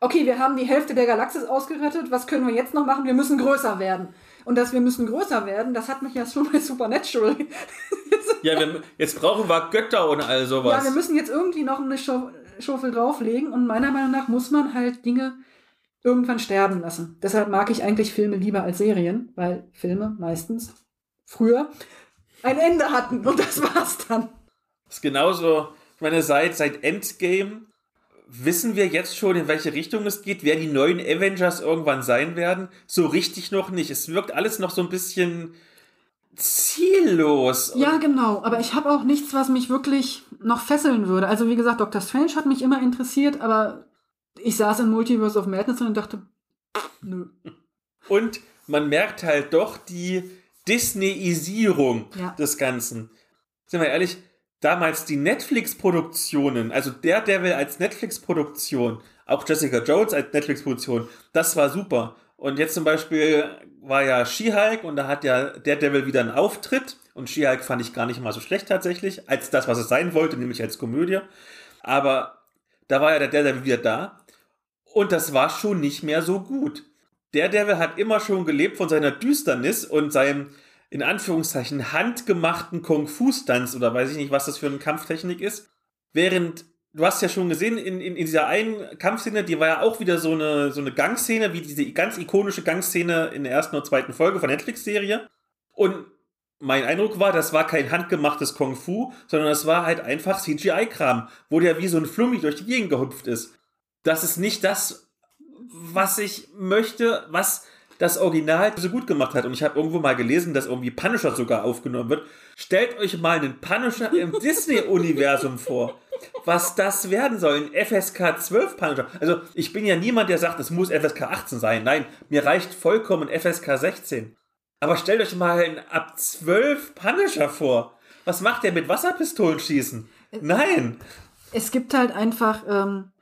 okay, wir haben die Hälfte der Galaxis ausgerettet. Was können wir jetzt noch machen? Wir müssen größer werden. Und dass wir müssen größer werden, das hat mich ja schon bei [LAUGHS] Supernatural. ja, wir, jetzt brauchen wir Götter und all sowas. Ja, wir müssen jetzt irgendwie noch eine Schaufel drauflegen. Und meiner Meinung nach muss man halt Dinge irgendwann sterben lassen. Deshalb mag ich eigentlich Filme lieber als Serien, weil Filme meistens früher ein Ende hatten und das war's dann. Das ist genauso, ich meine, seit, seit Endgame wissen wir jetzt schon, in welche Richtung es geht, wer die neuen Avengers irgendwann sein werden. So richtig noch nicht. Es wirkt alles noch so ein bisschen ziellos. Ja, genau. Aber ich habe auch nichts, was mich wirklich noch fesseln würde. Also wie gesagt, Doctor Strange hat mich immer interessiert, aber ich saß in Multiverse of Madness und dachte, nö. Und man merkt halt doch die Disneyisierung ja. des Ganzen. Sind wir ehrlich, damals die Netflix-Produktionen, also der Devil als Netflix-Produktion, auch Jessica Jones als Netflix-Produktion, das war super. Und jetzt zum Beispiel war ja She-Hulk und da hat ja der Devil wieder einen Auftritt. Und She-Hulk fand ich gar nicht mal so schlecht tatsächlich, als das, was es sein wollte, nämlich als Komödie. Aber da war ja der Devil wieder da. Und das war schon nicht mehr so gut. Der Devil hat immer schon gelebt von seiner Düsternis und seinem, in Anführungszeichen, handgemachten Kung-Fu-Stunts oder weiß ich nicht, was das für eine Kampftechnik ist. Während, du hast ja schon gesehen, in, in, in dieser einen Kampfszene, die war ja auch wieder so eine, so eine Gangszene, wie diese ganz ikonische Gangszene in der ersten oder zweiten Folge von Netflix-Serie. Und mein Eindruck war, das war kein handgemachtes Kung Fu, sondern das war halt einfach CGI-Kram, wo der wie so ein Flummi durch die Gegend gehüpft ist. Das ist nicht das, was ich möchte, was das Original so gut gemacht hat. Und ich habe irgendwo mal gelesen, dass irgendwie Punisher sogar aufgenommen wird. Stellt euch mal einen Punisher im [LAUGHS] Disney-Universum vor. Was das werden soll, ein FSK 12 Punisher. Also, ich bin ja niemand, der sagt, es muss FSK 18 sein. Nein, mir reicht vollkommen FSK 16. Aber stellt euch mal einen ab 12 Punisher vor. Was macht der mit Wasserpistolen schießen? Nein. Es gibt halt einfach ähm,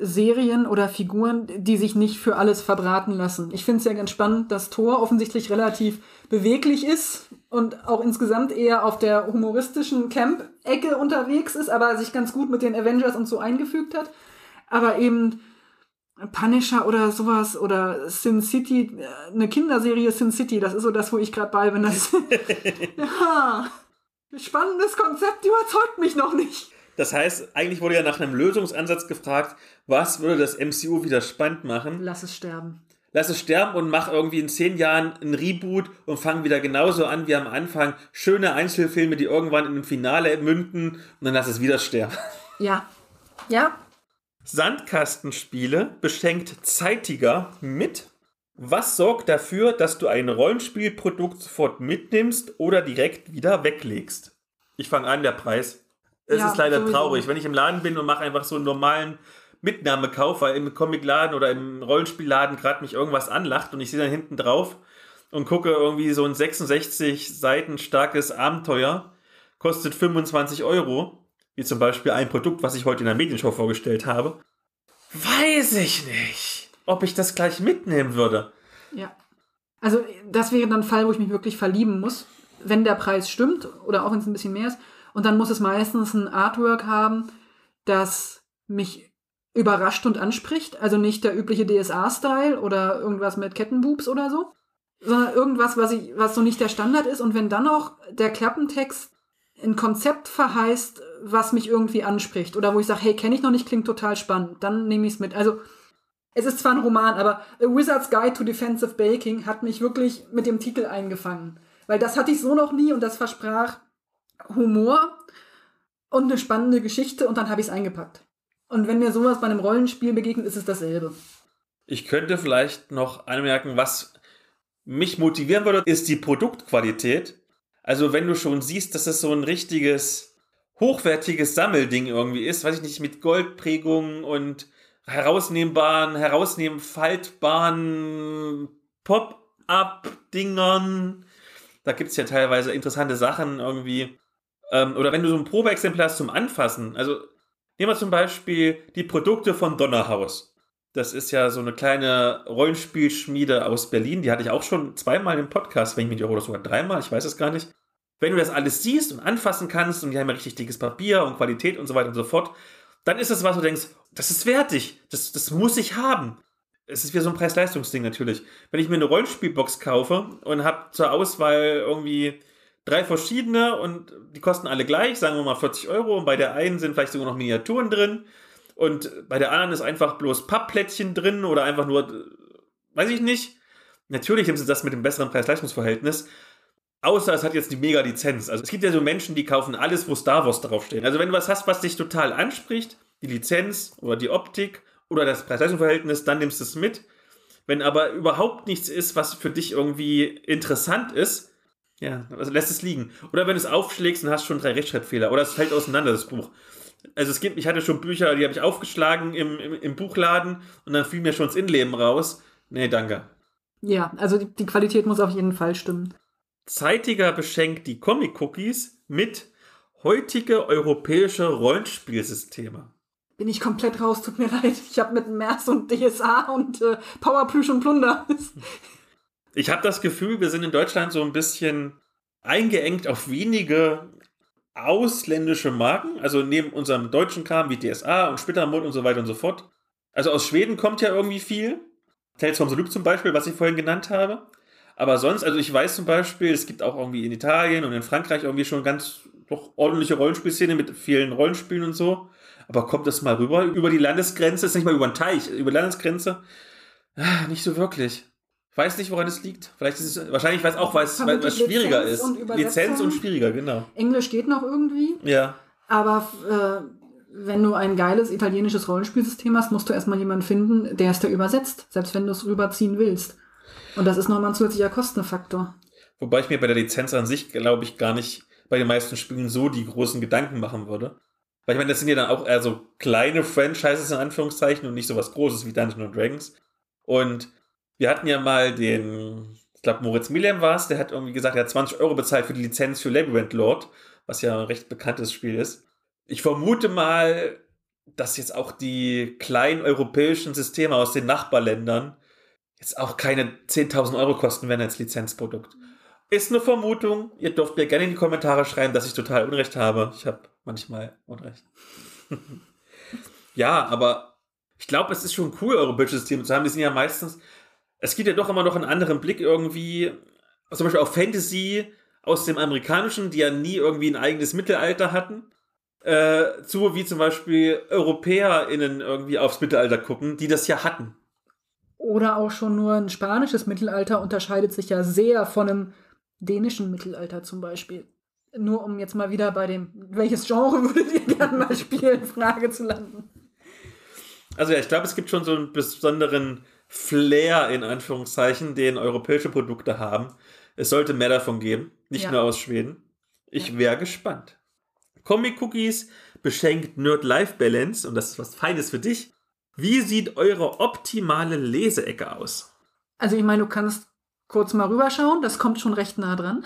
Serien oder Figuren, die sich nicht für alles verbraten lassen. Ich finde es ja ganz spannend, dass Thor offensichtlich relativ beweglich ist und auch insgesamt eher auf der humoristischen Camp-Ecke unterwegs ist, aber sich ganz gut mit den Avengers und so eingefügt hat. Aber eben Punisher oder sowas oder Sin City, eine Kinderserie Sin City, das ist so das, wo ich gerade bei bin. Das [LAUGHS] [LAUGHS] ja, spannendes Konzept überzeugt mich noch nicht. Das heißt, eigentlich wurde ja nach einem Lösungsansatz gefragt, was würde das MCU wieder spannend machen? Lass es sterben. lass es sterben und mach irgendwie in zehn Jahren ein Reboot und fang wieder genauso an wie am Anfang. Schöne Einzelfilme, die irgendwann in ein Finale münden und dann lass es wieder sterben. Ja. Ja. Sandkastenspiele beschenkt zeitiger mit. Was sorgt dafür, dass du ein Rollenspielprodukt sofort mitnimmst oder direkt wieder weglegst? Ich fange an, der Preis. Es Ja, ist leider sowieso. traurig, wenn ich im Laden bin und mache einfach so einen normalen Mitnahmekauf, weil im Comicladen oder im Rollenspielladen gerade mich irgendwas anlacht und ich sehe dann hinten drauf und gucke irgendwie so ein 66 Seiten starkes Abenteuer, kostet 25 Euro, wie zum Beispiel ein Produkt, was ich heute in der Medienshow vorgestellt habe. Weiß ich nicht, ob ich das gleich mitnehmen würde. Ja. Also, das wäre dann ein Fall, wo ich mich wirklich verlieben muss, wenn der Preis stimmt oder auch wenn es ein bisschen mehr ist. Und dann muss es meistens ein Artwork haben, das mich überrascht und anspricht. Also nicht der übliche DSA-Style oder irgendwas mit Kettenboobs oder so, sondern irgendwas, was, ich, was so nicht der Standard ist. Und wenn dann auch der Klappentext ein Konzept verheißt, was mich irgendwie anspricht oder wo ich sage, hey, kenne ich noch nicht, klingt total spannend, dann nehme ich es mit. Also es ist zwar ein Roman, aber A Wizard's Guide to Defensive Baking hat mich wirklich mit dem Titel eingefangen. Weil das hatte ich so noch nie und das versprach Humor und eine spannende Geschichte und dann habe ich es eingepackt. Und wenn mir sowas bei einem Rollenspiel begegnet, ist es dasselbe. Ich könnte vielleicht noch anmerken, was mich motivieren würde, ist die Produktqualität. Also wenn du schon siehst, dass es so ein richtiges, hochwertiges Sammelding irgendwie ist, weiß ich nicht, mit Goldprägungen und herausnehmbaren, herausnehmen, faltbaren Pop-up-Dingern. Da gibt es ja teilweise interessante Sachen irgendwie. Ähm, oder wenn du so ein Probeexemplar hast zum Anfassen. Also nehmen wir zum Beispiel die Produkte von Donnerhaus. Das ist ja so eine kleine Rollenspielschmiede aus Berlin. Die hatte ich auch schon zweimal im Podcast, wenn ich mich nicht oder sogar dreimal, ich weiß es gar nicht. Wenn du das alles siehst und anfassen kannst und die haben ja richtig dickes Papier und Qualität und so weiter und so fort, dann ist es was, wo du denkst, das ist wertig, das, das muss ich haben. Es ist wie so ein Preis-Leistungs-Ding natürlich. Wenn ich mir eine Rollenspielbox kaufe und habe zur Auswahl irgendwie drei verschiedene und die kosten alle gleich, sagen wir mal 40 Euro und bei der einen sind vielleicht sogar noch Miniaturen drin und bei der anderen ist einfach bloß Pappplättchen drin oder einfach nur, äh, weiß ich nicht. Natürlich nimmst du das mit dem besseren Preis-Leistungs-Verhältnis. Außer es hat jetzt die Mega-Lizenz. Also es gibt ja so Menschen, die kaufen alles, wo Star Wars draufsteht. Also wenn du was hast, was dich total anspricht, die Lizenz oder die Optik oder das Preis-Leistungs-Verhältnis, dann nimmst du es mit. Wenn aber überhaupt nichts ist, was für dich irgendwie interessant ist, ja, also lässt es liegen. Oder wenn du es aufschlägst und hast schon drei Rechtschreibfehler. Oder es fällt auseinander, das Buch. Also es gibt, ich hatte schon Bücher, die habe ich aufgeschlagen im, im, im Buchladen und dann fiel mir schon das Innenleben raus. Nee, danke. Ja, also die, die Qualität muss auf jeden Fall stimmen. Zeitiger beschenkt die Comic-Cookies mit heutige europäische Rollenspielsysteme. Bin ich komplett raus, tut mir [LAUGHS] leid. Ich habe mit Mers und DSA und äh, Powerplüsch und Plunder. [LAUGHS] Ich habe das Gefühl, wir sind in Deutschland so ein bisschen eingeengt auf wenige ausländische Marken. Also neben unserem deutschen Kram wie DSA und Splittermund und so weiter und so fort. Also aus Schweden kommt ja irgendwie viel. Tales from the Loop zum Beispiel, was ich vorhin genannt habe. Aber sonst, also ich weiß zum Beispiel, es gibt auch irgendwie in Italien und in Frankreich irgendwie schon ganz doch ordentliche Rollenspielszene mit vielen Rollenspielen und so. Aber kommt das mal rüber über die Landesgrenze? Ist nicht mal über den Teich, über die Landesgrenze? Ah, nicht so wirklich. Ich weiß nicht, woran es liegt. Vielleicht ist es, wahrscheinlich weiß auch, weil es schwieriger Lizenz ist. und. Lizenz und schwieriger, genau. Englisch geht noch irgendwie, Ja. aber äh, wenn du ein geiles italienisches Rollenspielsystem hast, musst du erstmal jemanden finden, der es da übersetzt, selbst wenn du es rüberziehen willst. Und das ist nochmal ein zusätzlicher Kostenfaktor. Wobei ich mir bei der Lizenz an sich, glaube ich, gar nicht bei den meisten Spielen so die großen Gedanken machen würde. Weil ich meine, das sind ja dann auch eher so kleine Franchises in Anführungszeichen und nicht so was Großes wie Dungeons Dragons. Und wir hatten ja mal den, ich glaube, Moritz Milem war es, der hat irgendwie gesagt, er hat 20 Euro bezahlt für die Lizenz für Labyrinth Lord, was ja ein recht bekanntes Spiel ist. Ich vermute mal, dass jetzt auch die kleinen europäischen Systeme aus den Nachbarländern jetzt auch keine 10.000 Euro kosten werden als Lizenzprodukt. Ist eine Vermutung. Ihr dürft mir gerne in die Kommentare schreiben, dass ich total Unrecht habe. Ich habe manchmal Unrecht. [LAUGHS] ja, aber ich glaube, es ist schon cool, europäische Systeme zu haben. Die sind ja meistens, es gibt ja doch immer noch einen anderen Blick irgendwie, zum Beispiel auf Fantasy aus dem Amerikanischen, die ja nie irgendwie ein eigenes Mittelalter hatten, äh, zu wie zum Beispiel EuropäerInnen irgendwie aufs Mittelalter gucken, die das ja hatten. Oder auch schon nur ein spanisches Mittelalter unterscheidet sich ja sehr von einem dänischen Mittelalter zum Beispiel. Nur um jetzt mal wieder bei dem, welches Genre [LAUGHS] würdet ihr gerne mal spielen, Frage zu landen. Also ja, ich glaube, es gibt schon so einen besonderen Flair in Anführungszeichen, den europäische Produkte haben. Es sollte mehr davon geben, nicht Ja. nur aus Schweden. Ich wäre gespannt. Comic Cookies beschenkt Nerd Life Balance und das ist was Feines für dich. Wie sieht eure optimale Leseecke aus? Also ich meine, du kannst kurz mal rüberschauen, das kommt schon recht nah dran.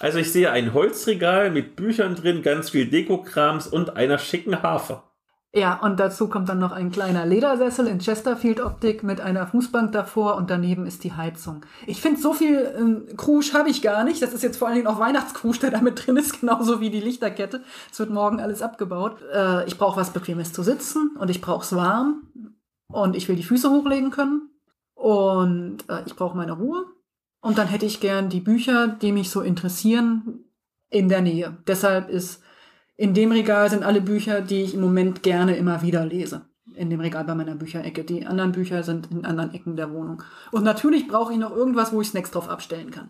Also ich sehe ein Holzregal mit Büchern drin, ganz viel Dekokrams und einer schicken Harfe. Ja, und dazu kommt dann noch ein kleiner Ledersessel in Chesterfield-Optik mit einer Fußbank davor und daneben ist die Heizung. Ich finde, so viel ähm, Krusch habe ich gar nicht. Das ist jetzt vor allen Dingen auch Weihnachtskrusch, der damit drin ist, [LAUGHS] genauso wie die Lichterkette. Es wird morgen alles abgebaut. Äh, ich brauche was Bequemes zu sitzen und ich brauche es warm und ich will die Füße hochlegen können und äh, ich brauche meine Ruhe. Und dann hätte ich gern die Bücher, die mich so interessieren, in der Nähe. Deshalb ist in dem Regal sind alle Bücher, die ich im Moment gerne immer wieder lese. In dem Regal bei meiner Bücherecke. Die anderen Bücher sind in anderen Ecken der Wohnung. Und natürlich brauche ich noch irgendwas, wo ich Snacks drauf abstellen kann.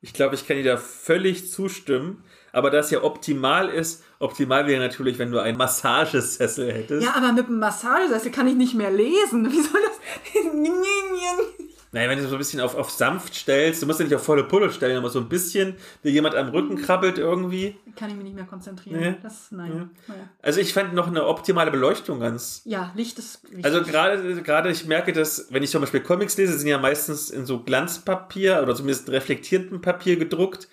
Ich glaube, ich kann dir da völlig zustimmen. Aber da es ja optimal ist, optimal wäre natürlich, wenn du einen Massagesessel hättest. Ja, aber mit dem Massagesessel kann ich nicht mehr lesen. [LAUGHS] Wie soll das? [LAUGHS] Naja, wenn du so ein bisschen auf, auf sanft stellst, du musst ja nicht auf volle Pulle stellen, aber so ein bisschen, dir jemand am Rücken krabbelt irgendwie. kann ich mich nicht mehr konzentrieren. Nee. Das, nein. Naja. Also ich fand noch eine optimale Beleuchtung ganz. Ja, Licht ist wichtig. Also gerade, gerade ich merke, dass, wenn ich zum Beispiel Comics lese, sind ja meistens in so Glanzpapier oder zumindest reflektierendem Papier gedruckt.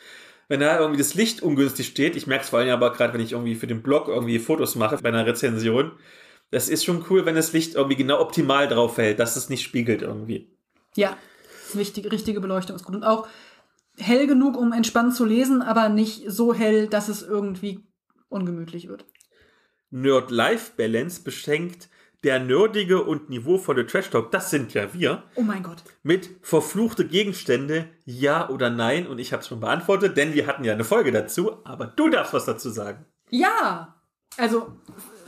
Wenn da irgendwie das Licht ungünstig steht, ich merke es vor allem aber gerade, wenn ich irgendwie für den Blog irgendwie Fotos mache bei einer Rezension, das ist schon cool, wenn das Licht irgendwie genau optimal drauf fällt, dass es nicht spiegelt irgendwie. Ja, das wichtige, richtige Beleuchtung ist gut. Und auch hell genug, um entspannt zu lesen, aber nicht so hell, dass es irgendwie ungemütlich wird. Nerd-Life-Balance beschenkt der nerdige und niveauvolle Trash Talk, das sind ja wir, Oh mein Gott. mit verfluchte Gegenstände, ja oder nein. Und ich habe es schon beantwortet, denn wir hatten ja eine Folge dazu, aber du darfst was dazu sagen. Ja! Also,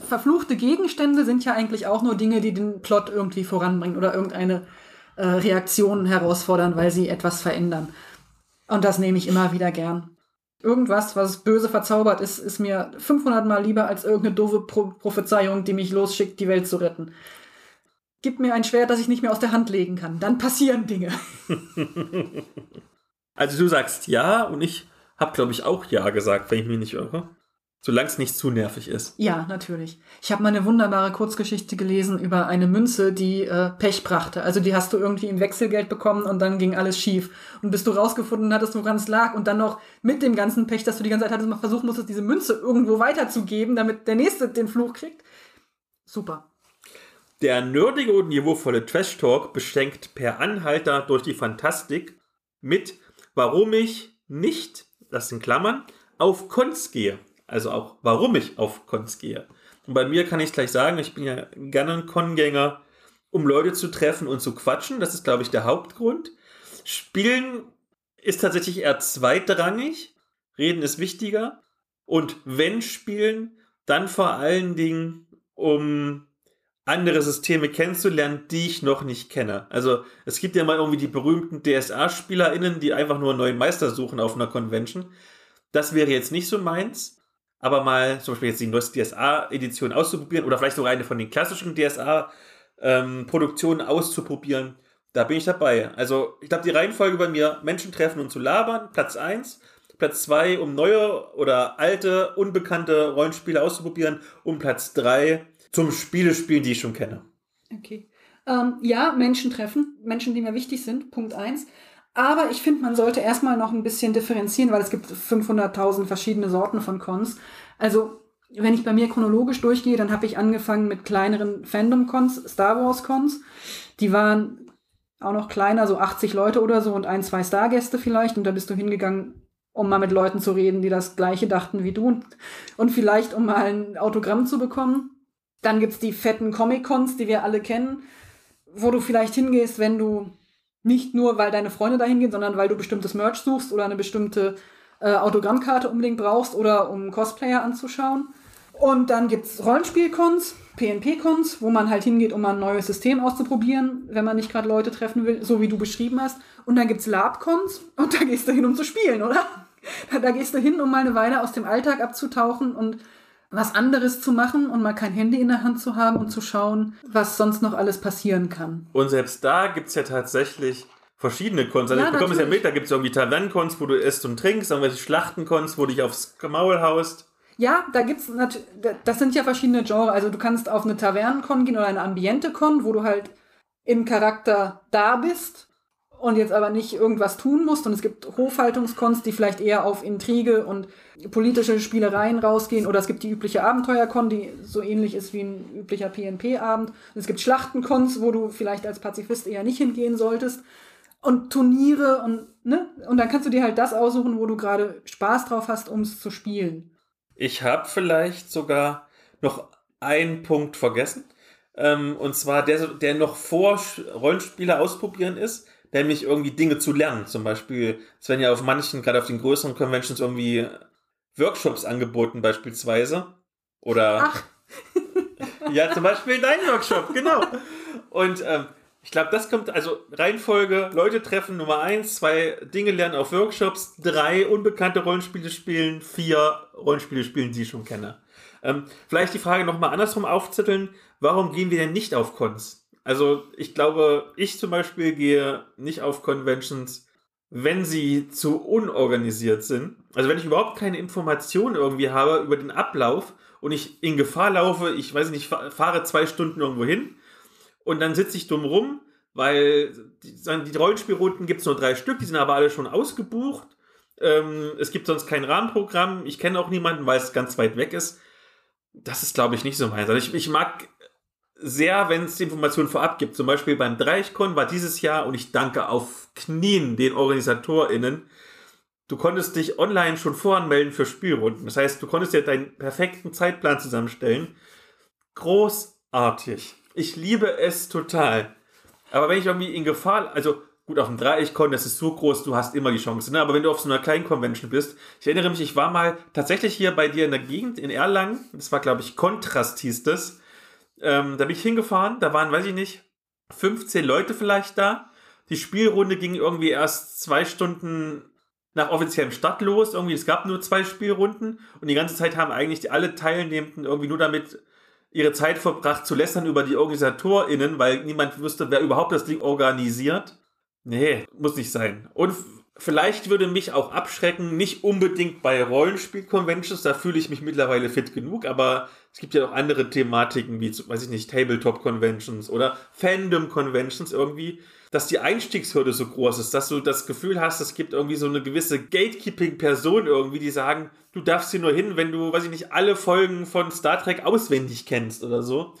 verfluchte Gegenstände sind ja eigentlich auch nur Dinge, die den Plot irgendwie voranbringen oder irgendeine äh, Reaktion herausfordern, weil sie etwas verändern. Und das nehme ich immer wieder gern. Irgendwas, was böse verzaubert ist, ist mir 500 Mal lieber als irgendeine doofe Pro Prophezeiung, die mich losschickt, die Welt zu retten. Gib mir ein Schwert, das ich nicht mehr aus der Hand legen kann. Dann passieren Dinge. [LAUGHS] Also du sagst ja und ich habe, glaube ich, auch ja gesagt, wenn ich mich nicht irre. Solange es nicht zu nervig ist. Ja, natürlich. Ich habe mal eine wunderbare Kurzgeschichte gelesen über eine Münze, die äh, Pech brachte. Also die hast du irgendwie im Wechselgeld bekommen und dann ging alles schief. Und bis du rausgefunden hattest, woran es lag und dann noch mit dem ganzen Pech, dass du die ganze Zeit hattest, mal versuchen musstest, diese Münze irgendwo weiterzugeben, damit der Nächste den Fluch kriegt. Super. Der nerdige und niveauvolle Trash Talk beschenkt per Anhalter durch die Fantastik mit, warum ich nicht, das sind Klammern, auf Cons gehe. Also auch, warum ich auf Cons gehe. Und bei mir kann ich gleich sagen, ich bin ja gerne ein Con-Gänger, um Leute zu treffen und zu quatschen. Das ist, glaube ich, der Hauptgrund. Spielen ist tatsächlich eher zweitrangig. Reden ist wichtiger. Und wenn spielen, dann vor allen Dingen, um andere Systeme kennenzulernen, die ich noch nicht kenne. Also es gibt ja mal irgendwie die berühmten DSA-SpielerInnen, die einfach nur einen neuen Meister suchen auf einer Convention. Das wäre jetzt nicht so meins. Aber mal zum Beispiel jetzt die neueste DSA-Edition auszuprobieren oder vielleicht sogar eine von den klassischen DSA-Produktionen auszuprobieren, da bin ich dabei. Also ich glaube, die Reihenfolge bei mir, Menschen treffen und zu labern, Platz 1. Platz 2, um neue oder alte, unbekannte Rollenspiele auszuprobieren. Und Platz 3, zum Spiele spielen, die ich schon kenne. Okay. Ähm, ja, Menschen treffen, Menschen, die mir wichtig sind, Punkt eins. Aber ich finde, man sollte erstmal noch ein bisschen differenzieren, weil es gibt 500.000 verschiedene Sorten von Cons. Also, wenn ich bei mir chronologisch durchgehe, dann habe ich angefangen mit kleineren Fandom-Cons, Star Wars-Cons. Die waren auch noch kleiner, so 80 Leute oder so und ein, zwei Stargäste vielleicht. Und da bist du hingegangen, um mal mit Leuten zu reden, die das Gleiche dachten wie du und, und vielleicht um mal ein Autogramm zu bekommen. Dann gibt's die fetten Comic-Cons, die wir alle kennen, wo du vielleicht hingehst, wenn du nicht nur, weil deine Freunde dahin gehen, sondern weil du bestimmtes Merch suchst oder eine bestimmte äh, Autogrammkarte unbedingt brauchst oder um Cosplayer anzuschauen. Und dann gibt es Rollenspielcons, PNP-Cons, wo man halt hingeht, um mal ein neues System auszuprobieren, wenn man nicht gerade Leute treffen will, so wie du beschrieben hast. Und dann gibt es Lab-Cons [LAUGHS] und da gehst du hin, um zu spielen, oder? [LAUGHS] Da gehst du hin, um mal eine Weile aus dem Alltag abzutauchen und was anderes zu machen und mal kein Handy in der Hand zu haben und zu schauen, was sonst noch alles passieren kann. Und selbst da gibt es ja tatsächlich verschiedene Cons. Also Ja, ich bekomme es ja natürlich. mit, da gibt es irgendwie Tavernencons, wo du isst und trinkst, irgendwelche Schlachtencons, wo du dich aufs Maul haust. Ja, da gibt's natürlich, das sind ja verschiedene Genres. Also du kannst auf eine Tavernenkon gehen oder eine Ambiente-Con, wo du halt im Charakter da bist und jetzt aber nicht irgendwas tun musst. Und es gibt Hofhaltungskons, die vielleicht eher auf Intrige und politische Spielereien rausgehen. Oder es gibt die übliche Abenteuerkon, die so ähnlich ist wie ein üblicher PNP-Abend. Es gibt Schlachtenkons, wo du vielleicht als Pazifist eher nicht hingehen solltest. Und Turniere und, ne? Und dann kannst du dir halt das aussuchen, wo du gerade Spaß drauf hast, um es zu spielen. Ich habe vielleicht sogar noch einen Punkt vergessen. Ähm, und zwar der, der noch vor Sch- Rollenspiele ausprobieren ist, nämlich irgendwie Dinge zu lernen. Zum Beispiel, es werden ja auf manchen, gerade auf den größeren Conventions, irgendwie Workshops angeboten, beispielsweise. Oder. Ach. ja, zum Beispiel dein Workshop, genau. Und ähm, ich glaube, das kommt, also Reihenfolge, Leute treffen, Nummer eins, zwei Dinge lernen auf Workshops, drei unbekannte Rollenspiele spielen, vier Rollenspiele spielen, die ich schon kenne. Ähm, vielleicht die Frage nochmal andersrum aufzetteln, warum gehen wir denn nicht auf Cons? Also ich glaube, ich zum Beispiel gehe nicht auf Conventions, wenn sie zu unorganisiert sind. Also wenn ich überhaupt keine Informationen irgendwie habe über den Ablauf und ich in Gefahr laufe, ich weiß nicht, fa- fahre zwei Stunden irgendwo hin und dann sitze ich dumm rum, weil die, die Rollenspielrunden gibt es nur drei Stück, die sind aber alle schon ausgebucht. Ähm, es gibt sonst kein Rahmenprogramm. Ich kenne auch niemanden, weil es ganz weit weg ist. Das ist, glaube ich, nicht so meins. Also ich, ich mag sehr, wenn es Informationen vorab gibt. Zum Beispiel beim Dreichkon war dieses Jahr, und ich danke auf Knien den OrganisatorInnen, du konntest dich online schon voranmelden für Spielrunden. Das heißt, du konntest dir deinen perfekten Zeitplan zusammenstellen. Großartig. Ich liebe es total. Aber wenn ich irgendwie in Gefahr, also gut, auf dem Dreieckkon, das ist so groß, du hast immer die Chance. Ne? Aber wenn du auf so einer kleinen Convention bist, ich erinnere mich, ich war mal tatsächlich hier bei dir in der Gegend in Erlangen, das war glaube ich Kontrast hieß das. Ähm, da bin ich hingefahren, da waren, weiß ich nicht, 15 Leute vielleicht da. Die Spielrunde ging irgendwie erst zwei Stunden nach offiziellem Start los. Irgendwie, es gab nur zwei Spielrunden und die ganze Zeit haben eigentlich alle Teilnehmenden irgendwie nur damit ihre Zeit verbracht zu lästern über die OrganisatorInnen, weil niemand wüsste, wer überhaupt das Ding organisiert. Nee, muss nicht sein. Und vielleicht würde mich auch abschrecken, nicht unbedingt bei Rollenspiel-Conventions, da fühle ich mich mittlerweile fit genug, aber es gibt ja auch andere Thematiken, wie, weiß ich nicht, Tabletop-Conventions oder Fandom-Conventions irgendwie, dass die Einstiegshürde so groß ist, dass du das Gefühl hast, es gibt irgendwie so eine gewisse Gatekeeping-Person irgendwie, die sagen, du darfst hier nur hin, wenn du, weiß ich nicht, alle Folgen von Star Trek auswendig kennst oder so.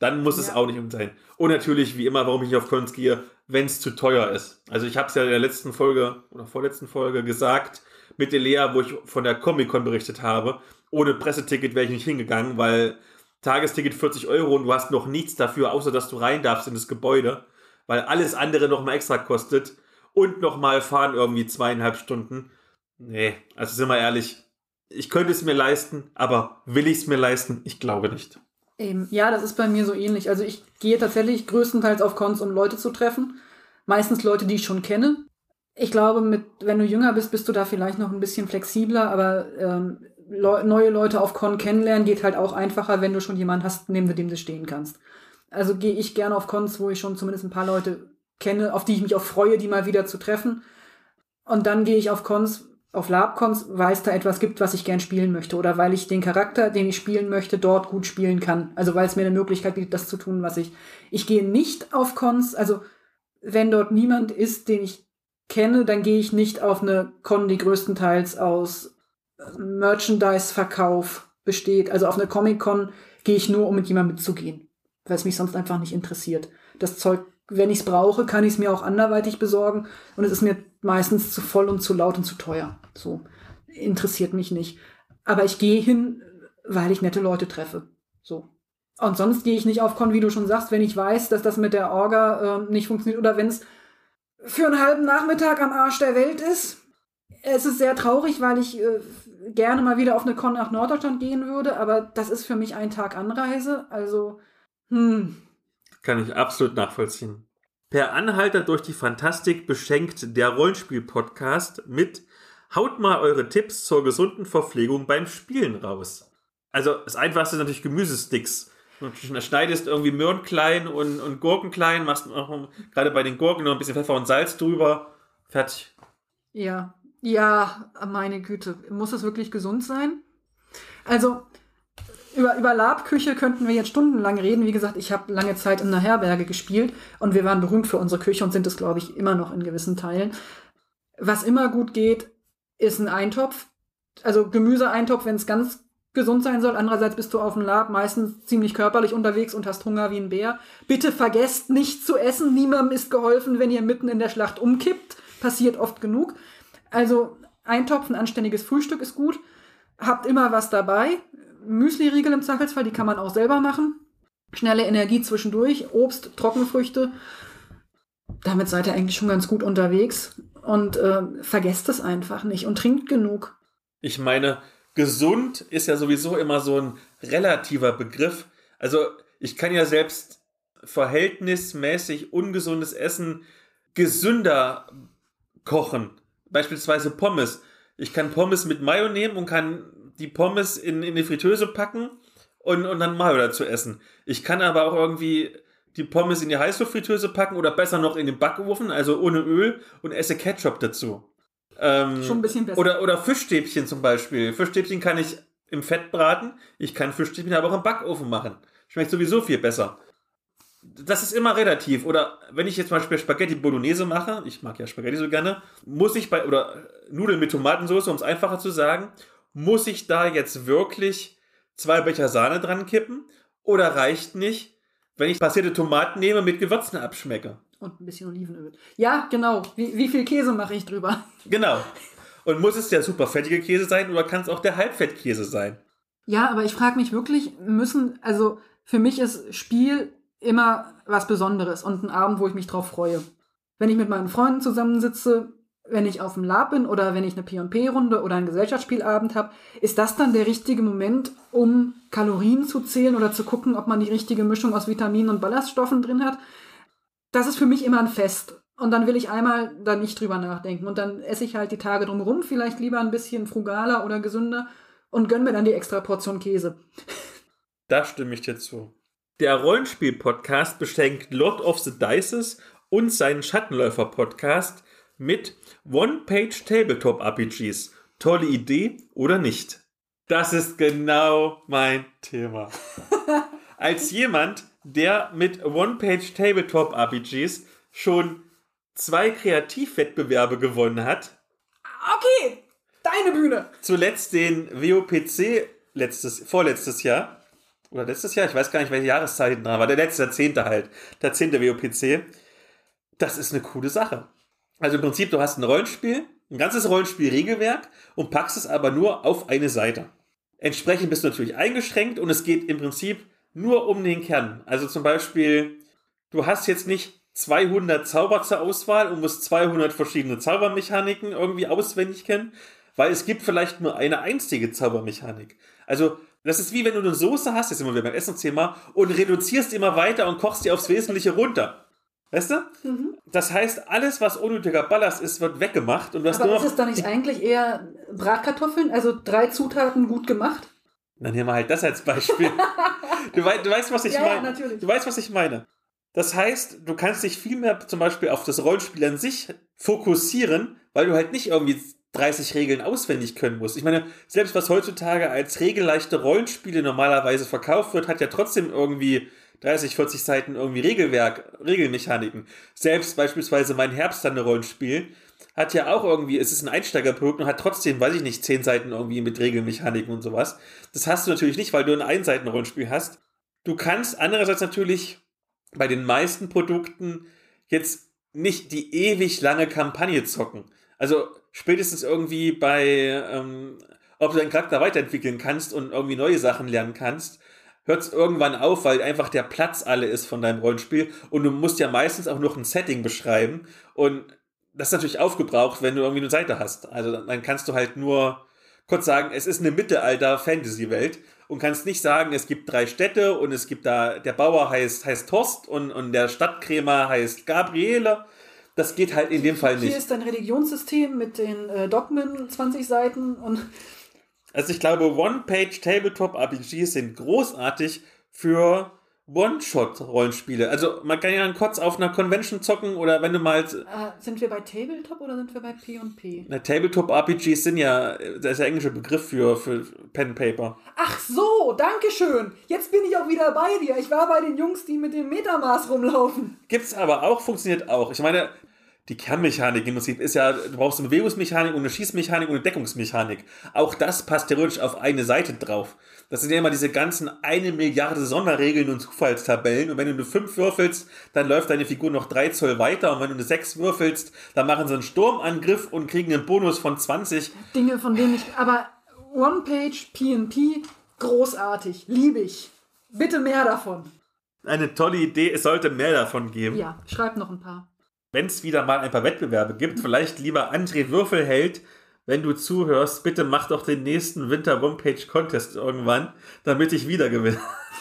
Dann muss es Ja. auch nicht um sein. Und natürlich, wie immer, warum ich nicht auf Cons gehe, wenn es zu teuer ist. Also ich habe es ja in der letzten Folge oder vorletzten Folge gesagt mit der Lea, wo ich von der Comic-Con berichtet habe. Ohne Presseticket wäre ich nicht hingegangen, weil Tagesticket 40 Euro und du hast noch nichts dafür, außer dass du rein darfst in das Gebäude, weil alles andere nochmal extra kostet und nochmal fahren irgendwie zweieinhalb Stunden. Nee, also sind wir ehrlich, ich könnte es mir leisten, aber will ich es mir leisten? Ich glaube nicht. Eben. Ja, das ist bei mir so ähnlich. Also ich gehe tatsächlich größtenteils auf Cons, um Leute zu treffen. Meistens Leute, die ich schon kenne. Ich glaube, mit, wenn du jünger bist, bist du da vielleicht noch ein bisschen flexibler, aber ähm, Leu neue Leute auf Con kennenlernen geht halt auch einfacher, wenn du schon jemanden hast, neben dem du stehen kannst. Also gehe ich gerne auf Cons, wo ich schon zumindest ein paar Leute kenne, auf die ich mich auch freue, die mal wieder zu treffen. Und dann gehe ich auf Cons, auf Lab-Cons, weil es da etwas gibt, was ich gern spielen möchte. Oder weil ich den Charakter, den ich spielen möchte, dort gut spielen kann. Also weil es mir eine Möglichkeit bietet, das zu tun, was ich. Ich gehe nicht auf Cons, also wenn dort niemand ist, den ich kenne, dann gehe ich nicht auf eine Con, die größtenteils aus Merchandise-Verkauf besteht. Also auf eine Comic-Con gehe ich nur, um mit jemandem mitzugehen, weil es mich sonst einfach nicht interessiert. Das Zeug, wenn ich es brauche, kann ich es mir auch anderweitig besorgen und es ist mir meistens zu voll und zu laut und zu teuer. So interessiert mich nicht. Aber ich gehe hin, weil ich nette Leute treffe. So. Und sonst gehe ich nicht auf Con, wie du schon sagst, wenn ich weiß, dass das mit der Orga äh, nicht funktioniert oder wenn es für einen halben Nachmittag am Arsch der Welt ist, Es ist sehr traurig, weil ich äh, gerne mal wieder auf eine Con nach Norddeutschland gehen würde, aber das ist für mich ein Tag Anreise. Also, hm. Kann ich absolut nachvollziehen. Per Anhalter durch die Fantastik beschenkt der Rollenspiel-Podcast mit Haut mal eure Tipps zur gesunden Verpflegung beim Spielen raus. Also das einfachste ist natürlich Gemüsesticks. Du schneidest irgendwie Möhren klein und, und Gurken klein, machst auch, gerade bei den Gurken noch ein bisschen Pfeffer und Salz drüber. Fertig. Ja, ja, meine Güte. Muss es wirklich gesund sein? Also, über, über Labküche könnten wir jetzt stundenlang reden. Wie gesagt, ich habe lange Zeit in einer Herberge gespielt und wir waren berühmt für unsere Küche und sind es, glaube ich, immer noch in gewissen Teilen. Was immer gut geht, ist ein Eintopf. Also Gemüseeintopf, wenn es ganz gesund sein soll. Andererseits bist du auf dem Lab meistens ziemlich körperlich unterwegs und hast Hunger wie ein Bär. Bitte vergesst nicht zu essen. Niemandem ist geholfen, wenn ihr mitten in der Schlacht umkippt. Passiert oft genug. Also Eintopf, ein anständiges Frühstück ist gut. Habt immer was dabei. Müsli-Riegel im Zweifelsfall, die kann man auch selber machen. Schnelle Energie zwischendurch, Obst, Trockenfrüchte. Damit seid ihr eigentlich schon ganz gut unterwegs. Und äh, vergesst es einfach nicht und trinkt genug. Ich meine, gesund ist ja sowieso immer so ein relativer Begriff. Also ich kann ja selbst verhältnismäßig ungesundes Essen gesünder kochen. Beispielsweise Pommes. Ich kann Pommes mit Mayo nehmen und kann die Pommes in, in die Fritteuse packen und, und dann Mayo dazu essen. Ich kann aber auch irgendwie die Pommes in die Heißluftfritteuse packen oder besser noch in den Backofen, also ohne Öl und esse Ketchup dazu. Ähm, Schon ein bisschen besser. Oder, oder Fischstäbchen zum Beispiel. Fischstäbchen kann ich im Fett braten. Ich kann Fischstäbchen aber auch im Backofen machen. Schmeckt sowieso viel besser. Das ist immer relativ. Oder wenn ich jetzt zum Beispiel Spaghetti Bolognese mache, ich mag ja Spaghetti so gerne, muss ich bei, oder Nudeln mit Tomatensauce, um es einfacher zu sagen, muss ich da jetzt wirklich zwei Becher Sahne dran kippen? Oder reicht nicht, wenn ich passierte Tomaten nehme, mit Gewürzen abschmecke. Und ein bisschen Olivenöl. Ja, genau. Wie, wie viel Käse mache ich drüber? Genau. Und muss es der super fettige Käse sein oder kann es auch der Halbfettkäse sein? Ja, aber ich frage mich wirklich, müssen, also für mich ist Spiel immer was Besonderes und ein Abend, wo ich mich drauf freue. Wenn ich mit meinen Freunden zusammensitze, wenn ich auf dem Lab bin oder wenn ich eine P&P-Runde oder einen Gesellschaftsspielabend habe, ist das dann der richtige Moment, um Kalorien zu zählen oder zu gucken, ob man die richtige Mischung aus Vitaminen und Ballaststoffen drin hat? Das ist für mich immer ein Fest. Und dann will ich einmal da nicht drüber nachdenken. Und dann esse ich halt die Tage drumherum, vielleicht lieber ein bisschen frugaler oder gesünder und gönn mir dann die extra Portion Käse. Da stimme ich dir zu. Der Rollenspiel-Podcast beschenkt Lord of the Dices und seinen Schattenläufer-Podcast mit One-Page Tabletop RPGs. Tolle Idee oder nicht? Das ist genau mein Thema. [LAUGHS] Als jemand, der mit One-Page Tabletop RPGs schon zwei Kreativwettbewerbe gewonnen hat. Okay, deine Bühne. Zuletzt den WOPC letztes, vorletztes Jahr. Oder letztes Jahr, ich weiß gar nicht, welche Jahreszeit dran war. Der letzte, der zehnte halt. Der zehnte WOPC. Das ist eine coole Sache. Also im Prinzip, du hast ein Rollenspiel, ein ganzes Rollenspiel-Regelwerk und packst es aber nur auf eine Seite. Entsprechend bist du natürlich eingeschränkt und es geht im Prinzip nur um den Kern. Also zum Beispiel, du hast jetzt nicht 200 Zauber zur Auswahl und musst 200 verschiedene Zaubermechaniken irgendwie auswendig kennen, weil es gibt vielleicht nur eine einzige Zaubermechanik. Also das ist wie wenn du eine Soße hast, jetzt immer wieder beim Essensthema, und reduzierst immer weiter und kochst die aufs Wesentliche runter. Weißt du? Mhm. Das heißt, alles, was unnötiger Ballast ist, wird weggemacht. Und Aber ist es dann nicht eigentlich eher Bratkartoffeln, also drei Zutaten gut gemacht? Dann nehmen wir halt das als Beispiel. [LAUGHS] du, wei du, weißt, was ich ja, meine. Ja, natürlich. Du weißt, was ich meine. Das heißt, du kannst dich viel mehr zum Beispiel auf das Rollenspiel an sich fokussieren, weil du halt nicht irgendwie 30 Regeln auswendig können musst. Ich meine, selbst was heutzutage als regelleichte Rollenspiele normalerweise verkauft wird, hat ja trotzdem irgendwie 30, 40 Seiten irgendwie Regelwerk, Regelmechaniken. Selbst beispielsweise mein Herbstande-Rollenspiel hat ja auch irgendwie, es ist ein Einsteigerprodukt und hat trotzdem, weiß ich nicht, 10 Seiten irgendwie mit Regelmechaniken und sowas. Das hast du natürlich nicht, weil du ein Einseiten-Rollenspiel hast. Du kannst andererseits natürlich bei den meisten Produkten jetzt nicht die ewig lange Kampagne zocken. Also spätestens irgendwie bei, ähm, ob du deinen Charakter weiterentwickeln kannst und irgendwie neue Sachen lernen kannst, hört es irgendwann auf, weil einfach der Platz alle ist von deinem Rollenspiel und du musst ja meistens auch noch ein Setting beschreiben und das ist natürlich aufgebraucht, wenn du irgendwie eine Seite hast. Also dann kannst du halt nur kurz sagen, es ist eine Mittelalter-Fantasy-Welt und kannst nicht sagen, es gibt drei Städte und es gibt da, der Bauer heißt, heißt Torst und, und der Stadtkrämer heißt Gabriele. Das geht halt in dem Fall nicht. Hier ist dein Religionssystem mit den äh, Dogmen, 20 Seiten und. [LAUGHS] Also ich glaube, One-Page-Tabletop-RPGs sind großartig für One-Shot-Rollenspiele. Also man kann ja kurz auf einer Convention zocken oder wenn du mal. Äh, sind wir bei Tabletop oder sind wir bei P&P? Tabletop-RPGs sind ja, das ist der englische Begriff für, für Pen Paper. Ach so, danke schön. Jetzt bin ich auch wieder bei dir. Ich war bei den Jungs, die mit dem Metamaß rumlaufen. Gibt's aber auch, funktioniert auch. Ich meine, die Kernmechanik im Prinzip ist ja, du brauchst eine Bewegungsmechanik und eine Schießmechanik und eine Deckungsmechanik. Auch das passt theoretisch auf eine Seite drauf. Das sind ja immer diese ganzen eine Milliarde Sonderregeln und Zufallstabellen. Und wenn du eine 5 würfelst, dann läuft deine Figur noch 3 Zoll weiter. Und wenn du eine 6 würfelst, dann machen sie einen Sturmangriff und kriegen einen Bonus von 20. Dinge, von denen ich. Aber One-Page, PNP, großartig. Liebe ich. Bitte mehr davon. Eine tolle Idee. Es sollte mehr davon geben. Ja, schreib noch ein paar wenn es wieder mal ein paar Wettbewerbe gibt, vielleicht lieber André Würfelheld, wenn du zuhörst, bitte mach doch den nächsten Winter One-Page Contest irgendwann, damit ich wieder gewinne. [LAUGHS]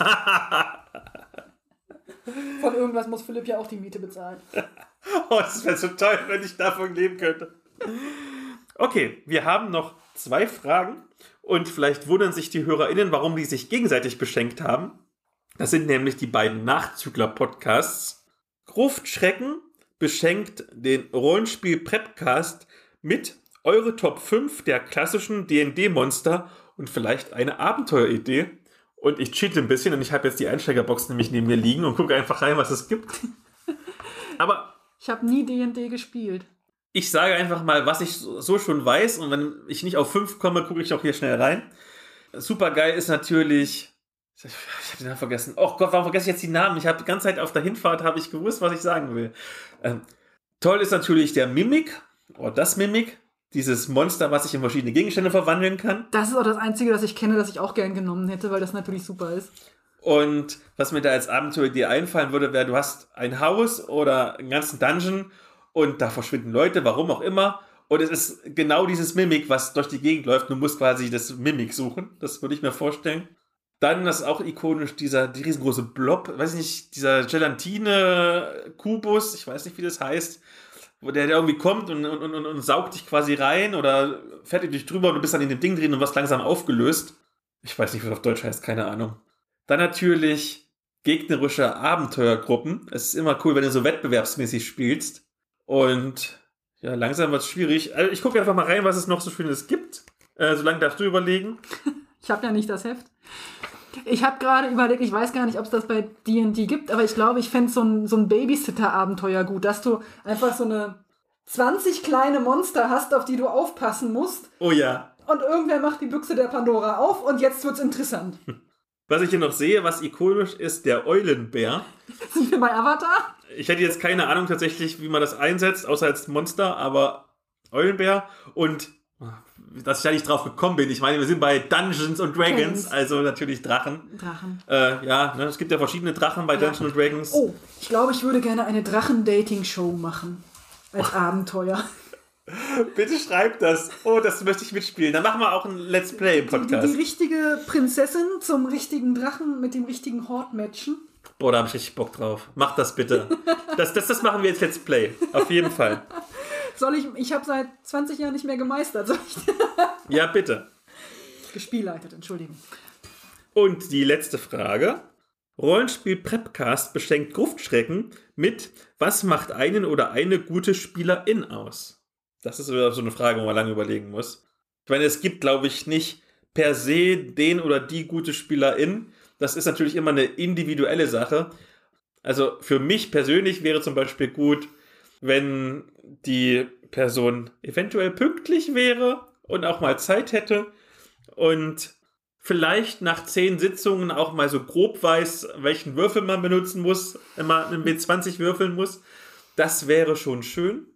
Von irgendwas muss Philipp ja auch die Miete bezahlen. [LAUGHS] oh, das wäre so toll, wenn ich davon leben könnte. Okay, wir haben noch zwei Fragen und vielleicht wundern sich die HörerInnen, warum die sich gegenseitig beschenkt haben. Das sind nämlich die beiden Nachzügler-Podcasts. Gruftschrecken beschenkt den Rollenspiel Prepcast mit eure Top 5 der klassischen D&D-Monster und vielleicht eine Abenteueridee. Und ich cheate ein bisschen und ich habe jetzt die Einsteigerbox nämlich neben mir liegen und gucke einfach rein, was es gibt. [LAUGHS] Aber ich habe nie D&D gespielt. Ich sage einfach mal, was ich so schon weiß und wenn ich nicht auf 5 komme, gucke ich auch hier schnell rein. Super geil ist natürlich ich habe den Namen vergessen. Oh Gott, warum vergesse ich jetzt die Namen? Ich habe die ganze Zeit auf der Hinfahrt habe ich gewusst, was ich sagen will. Ähm, toll ist natürlich der Mimik oder das Mimik, dieses Monster, was sich in verschiedene Gegenstände verwandeln kann. Das ist auch das Einzige, das ich kenne, das ich auch gern genommen hätte, weil das natürlich super ist. Und was mir da als Abenteueridee einfallen würde, wäre, du hast ein Haus oder einen ganzen Dungeon und da verschwinden Leute, warum auch immer. Und es ist genau dieses Mimik, was durch die Gegend läuft. Du musst quasi das Mimik suchen. Das würde ich mir vorstellen. Dann, das ist auch ikonisch, dieser die riesengroße Blob, weiß ich nicht, dieser Gelatine-Kubus, ich weiß nicht, wie das heißt, wo der, irgendwie kommt und, und, und, und saugt dich quasi rein oder fährt dich drüber und du bist dann in dem Ding drin und wirst langsam aufgelöst. Ich weiß nicht, was auf Deutsch heißt, keine Ahnung. Dann natürlich gegnerische Abenteuergruppen. Es ist immer cool, wenn du so wettbewerbsmäßig spielst. Und ja, langsam wird es schwierig. Also ich gucke einfach mal rein, was es noch so Schönes gibt. Äh, solange darfst du überlegen. [LAUGHS] ich habe ja nicht das Heft. Ich habe gerade überlegt, ich weiß gar nicht, ob es das bei D&D gibt, aber ich glaube, ich fände so ein, so ein Babysitter-Abenteuer gut, dass du einfach so eine 20 kleine Monster hast, auf die du aufpassen musst. Oh ja. Und irgendwer macht die Büchse der Pandora auf und jetzt wird's interessant. Was ich hier noch sehe, was ikonisch ist, der Eulenbär. [LAUGHS] Sind wir bei Avatar? Ich hätte jetzt keine Ahnung tatsächlich, wie man das einsetzt, außer als Monster, aber Eulenbär und dass ich da nicht drauf gekommen bin. Ich meine, wir sind bei Dungeons und Dragons, Dragons. also natürlich Drachen. Drachen. Äh, ja, ne, es gibt ja verschiedene Drachen bei. Dungeons und Dragons. Oh, ich glaube, ich würde gerne eine Drachen-Dating-Show machen. Als Abenteuer. [LAUGHS] Bitte schreib das. Oh, das möchte ich mitspielen. Dann machen wir auch ein Let's Play im Podcast. Die, die, die richtige Prinzessin zum richtigen Drachen mit dem richtigen Hort matchen. Boah, da habe ich richtig Bock drauf. Mach das bitte. [LAUGHS] Das, das, das machen wir jetzt Let's Play. Auf jeden Fall. Soll ich, ich habe seit 20 Jahren nicht mehr gemeistert. Soll ich? [LAUGHS] ja, bitte. Gespielleitet, Entschuldigung. Und die letzte Frage. Rollenspiel Prepcast beschenkt Gruftschrecken mit Was macht einen oder eine gute Spielerin aus? Das ist so eine Frage, wo man lange überlegen muss. Ich meine, es gibt, glaube ich, nicht per se den oder die gute Spielerin. Das ist natürlich immer eine individuelle Sache. Also für mich persönlich wäre zum Beispiel gut, wenn die Person eventuell pünktlich wäre und auch mal Zeit hätte und vielleicht nach zehn Sitzungen auch mal so grob weiß, welchen Würfel man benutzen muss, wenn man einen W20 würfeln muss. Das wäre schon schön.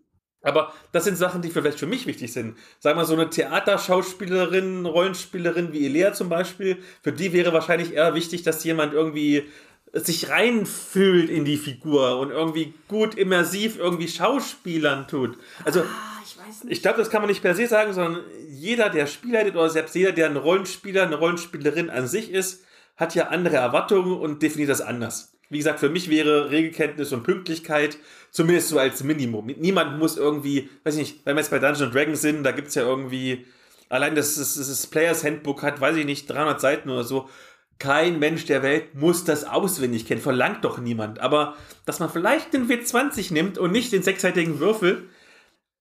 Aber das sind Sachen, die vielleicht für mich wichtig sind. Sagen wir so eine Theaterschauspielerin, Rollenspielerin wie Elea zum Beispiel, für die wäre wahrscheinlich eher wichtig, dass jemand irgendwie sich reinfühlt in die Figur und irgendwie gut immersiv irgendwie Schauspielern tut. Also Ah, ich ich glaube, das kann man nicht per se sagen, sondern jeder, der Spiel leitet oder selbst jeder, der ein Rollenspieler, eine Rollenspielerin an sich ist, hat ja andere Erwartungen und definiert das anders. Wie gesagt, für mich wäre Regelkenntnis und Pünktlichkeit zumindest so als Minimum. Niemand muss irgendwie, weiß ich nicht, wenn wir jetzt bei Dungeons Dragons sind, da gibt es ja irgendwie, allein das, das, das Players Handbook hat, weiß ich nicht, 300 Seiten oder so. Kein Mensch der Welt muss das auswendig kennen, verlangt doch niemand. Aber dass man vielleicht den W20 nimmt und nicht den sechsseitigen Würfel,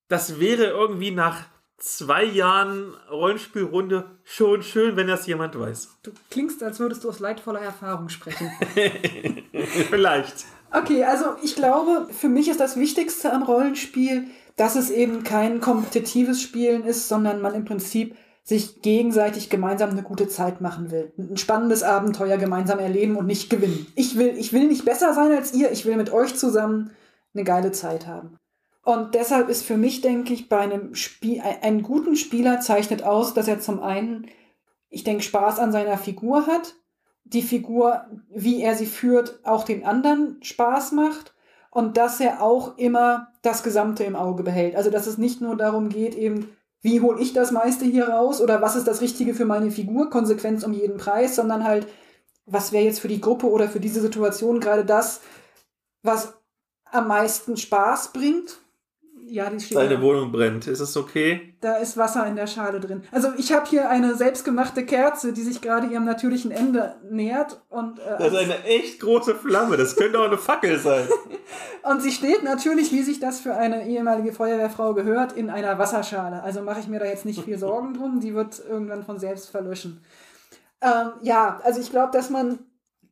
das wäre irgendwie nach zwei Jahren Rollenspielrunde schon schön, wenn das jemand weiß. Du klingst, als würdest du aus leidvoller Erfahrung sprechen. [LAUGHS] Vielleicht. Okay, also ich glaube, für mich ist das Wichtigste am Rollenspiel, dass es eben kein kompetitives Spielen ist, sondern man im Prinzip sich gegenseitig gemeinsam eine gute Zeit machen will. Ein spannendes Abenteuer gemeinsam erleben und nicht gewinnen. Ich will, ich will nicht besser sein als ihr, ich will mit euch zusammen eine geile Zeit haben. Und deshalb ist für mich, denke ich, bei einem Spiel, ein- einen guten Spieler zeichnet aus, dass er zum einen, ich denke, Spaß an seiner Figur hat, die Figur, wie er sie führt, auch den anderen Spaß macht und dass er auch immer das Gesamte im Auge behält. Also dass es nicht nur darum geht, eben, wie hole ich das meiste hier raus oder was ist das Richtige für meine Figur, Konsequenz um jeden Preis, sondern halt, was wäre jetzt für die Gruppe oder für diese Situation gerade das, was am meisten Spaß bringt. Ja, die steht Deine da. Wohnung brennt. Ist es okay? Da ist Wasser in der Schale drin. Also ich habe hier eine selbstgemachte Kerze, die sich gerade ihrem natürlichen Ende nähert und, äh, Das ist eine echt große Flamme. Das könnte auch eine Fackel sein. [LAUGHS] und sie steht natürlich, wie sich das für eine ehemalige Feuerwehrfrau gehört, in einer Wasserschale. Also mache ich mir da jetzt nicht viel [LAUGHS] Sorgen drum. Die wird irgendwann von selbst verlöschen. Ähm, ja, also ich glaube, dass man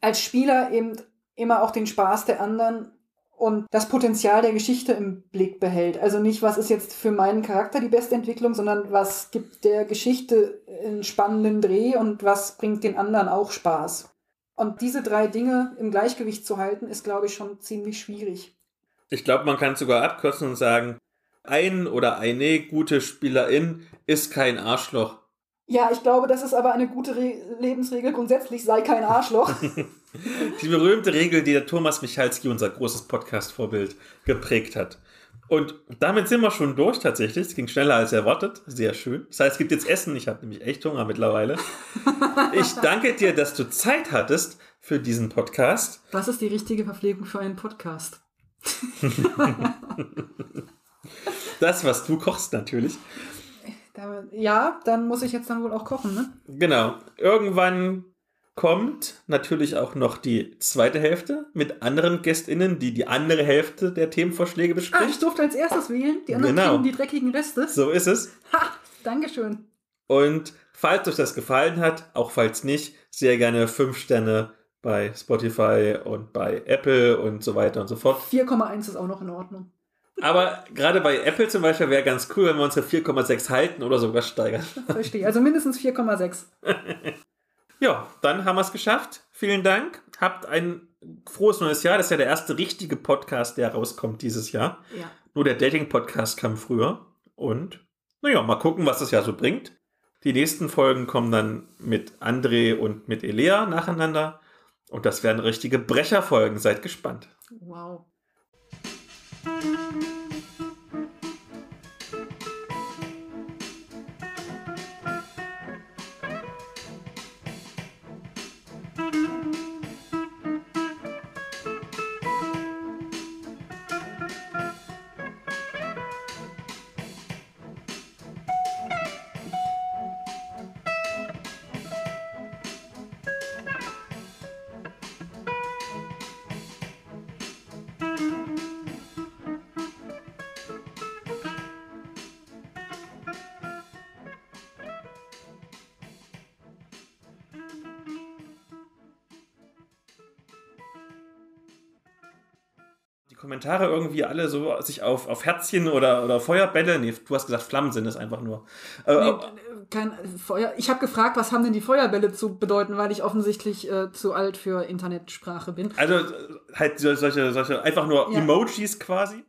als Spieler eben immer auch den Spaß der anderen und das Potenzial der Geschichte im Blick behält. Also nicht, was ist jetzt für meinen Charakter die beste Entwicklung, sondern was gibt der Geschichte einen spannenden Dreh und was bringt den anderen auch Spaß. Und diese drei Dinge im Gleichgewicht zu halten, ist, glaube ich, schon ziemlich schwierig. Ich glaube, man kann es sogar abkürzen und sagen, ein oder eine gute Spielerin ist kein Arschloch. Ja, ich glaube, das ist aber eine gute Re Lebensregel. Grundsätzlich sei kein Arschloch. [LAUGHS] Die berühmte Regel, die der Thomas Michalski, unser großes Podcast-Vorbild, geprägt hat. Und damit sind wir schon durch tatsächlich. Es ging schneller als erwartet. Sehr schön. Das heißt, es gibt jetzt Essen. Ich habe nämlich echt Hunger mittlerweile. Ich danke dir, dass du Zeit hattest für diesen Podcast. Was ist die richtige Verpflegung für einen Podcast? [LAUGHS] Das, was du kochst natürlich. Ja, dann muss ich jetzt dann wohl auch kochen, ne? Genau. Irgendwann kommt natürlich auch noch die zweite Hälfte mit anderen GästInnen, die die andere Hälfte der Themenvorschläge Ah, ich bespricht. durfte als erstes wählen. Die anderen Genau. kriegen die dreckigen Reste. So ist es. Ha! Dankeschön. Und falls euch das gefallen hat, auch falls nicht, sehr gerne 5 Sterne bei Spotify und bei Apple und so weiter und so fort. 4,1 ist auch noch in Ordnung. Aber gerade bei Apple zum Beispiel wäre ganz cool, wenn wir unsere 4,6 halten oder sogar steigern. Verstehe. Also mindestens 4,6. [LAUGHS] Ja, dann haben wir es geschafft. Vielen Dank. Habt ein frohes neues Jahr. Das ist ja der erste richtige Podcast, der rauskommt dieses Jahr. Ja. Nur der Dating-Podcast kam früher. Und naja, mal gucken, was das Jahr so bringt. Die nächsten Folgen kommen dann mit André und mit Elea nacheinander. Und das werden richtige Brecherfolgen. Seid gespannt. Wow. Kommentare irgendwie alle so sich auf, auf Herzchen oder, oder Feuerbälle. Nee, du hast gesagt, Flammen sind es einfach nur. Äh, Nee, kein Feuer. Ich habe gefragt, was haben denn die Feuerbälle zu bedeuten, weil ich offensichtlich äh, zu alt für Internetsprache bin. Also äh, halt so- solche, solche einfach nur Ja. Emojis quasi.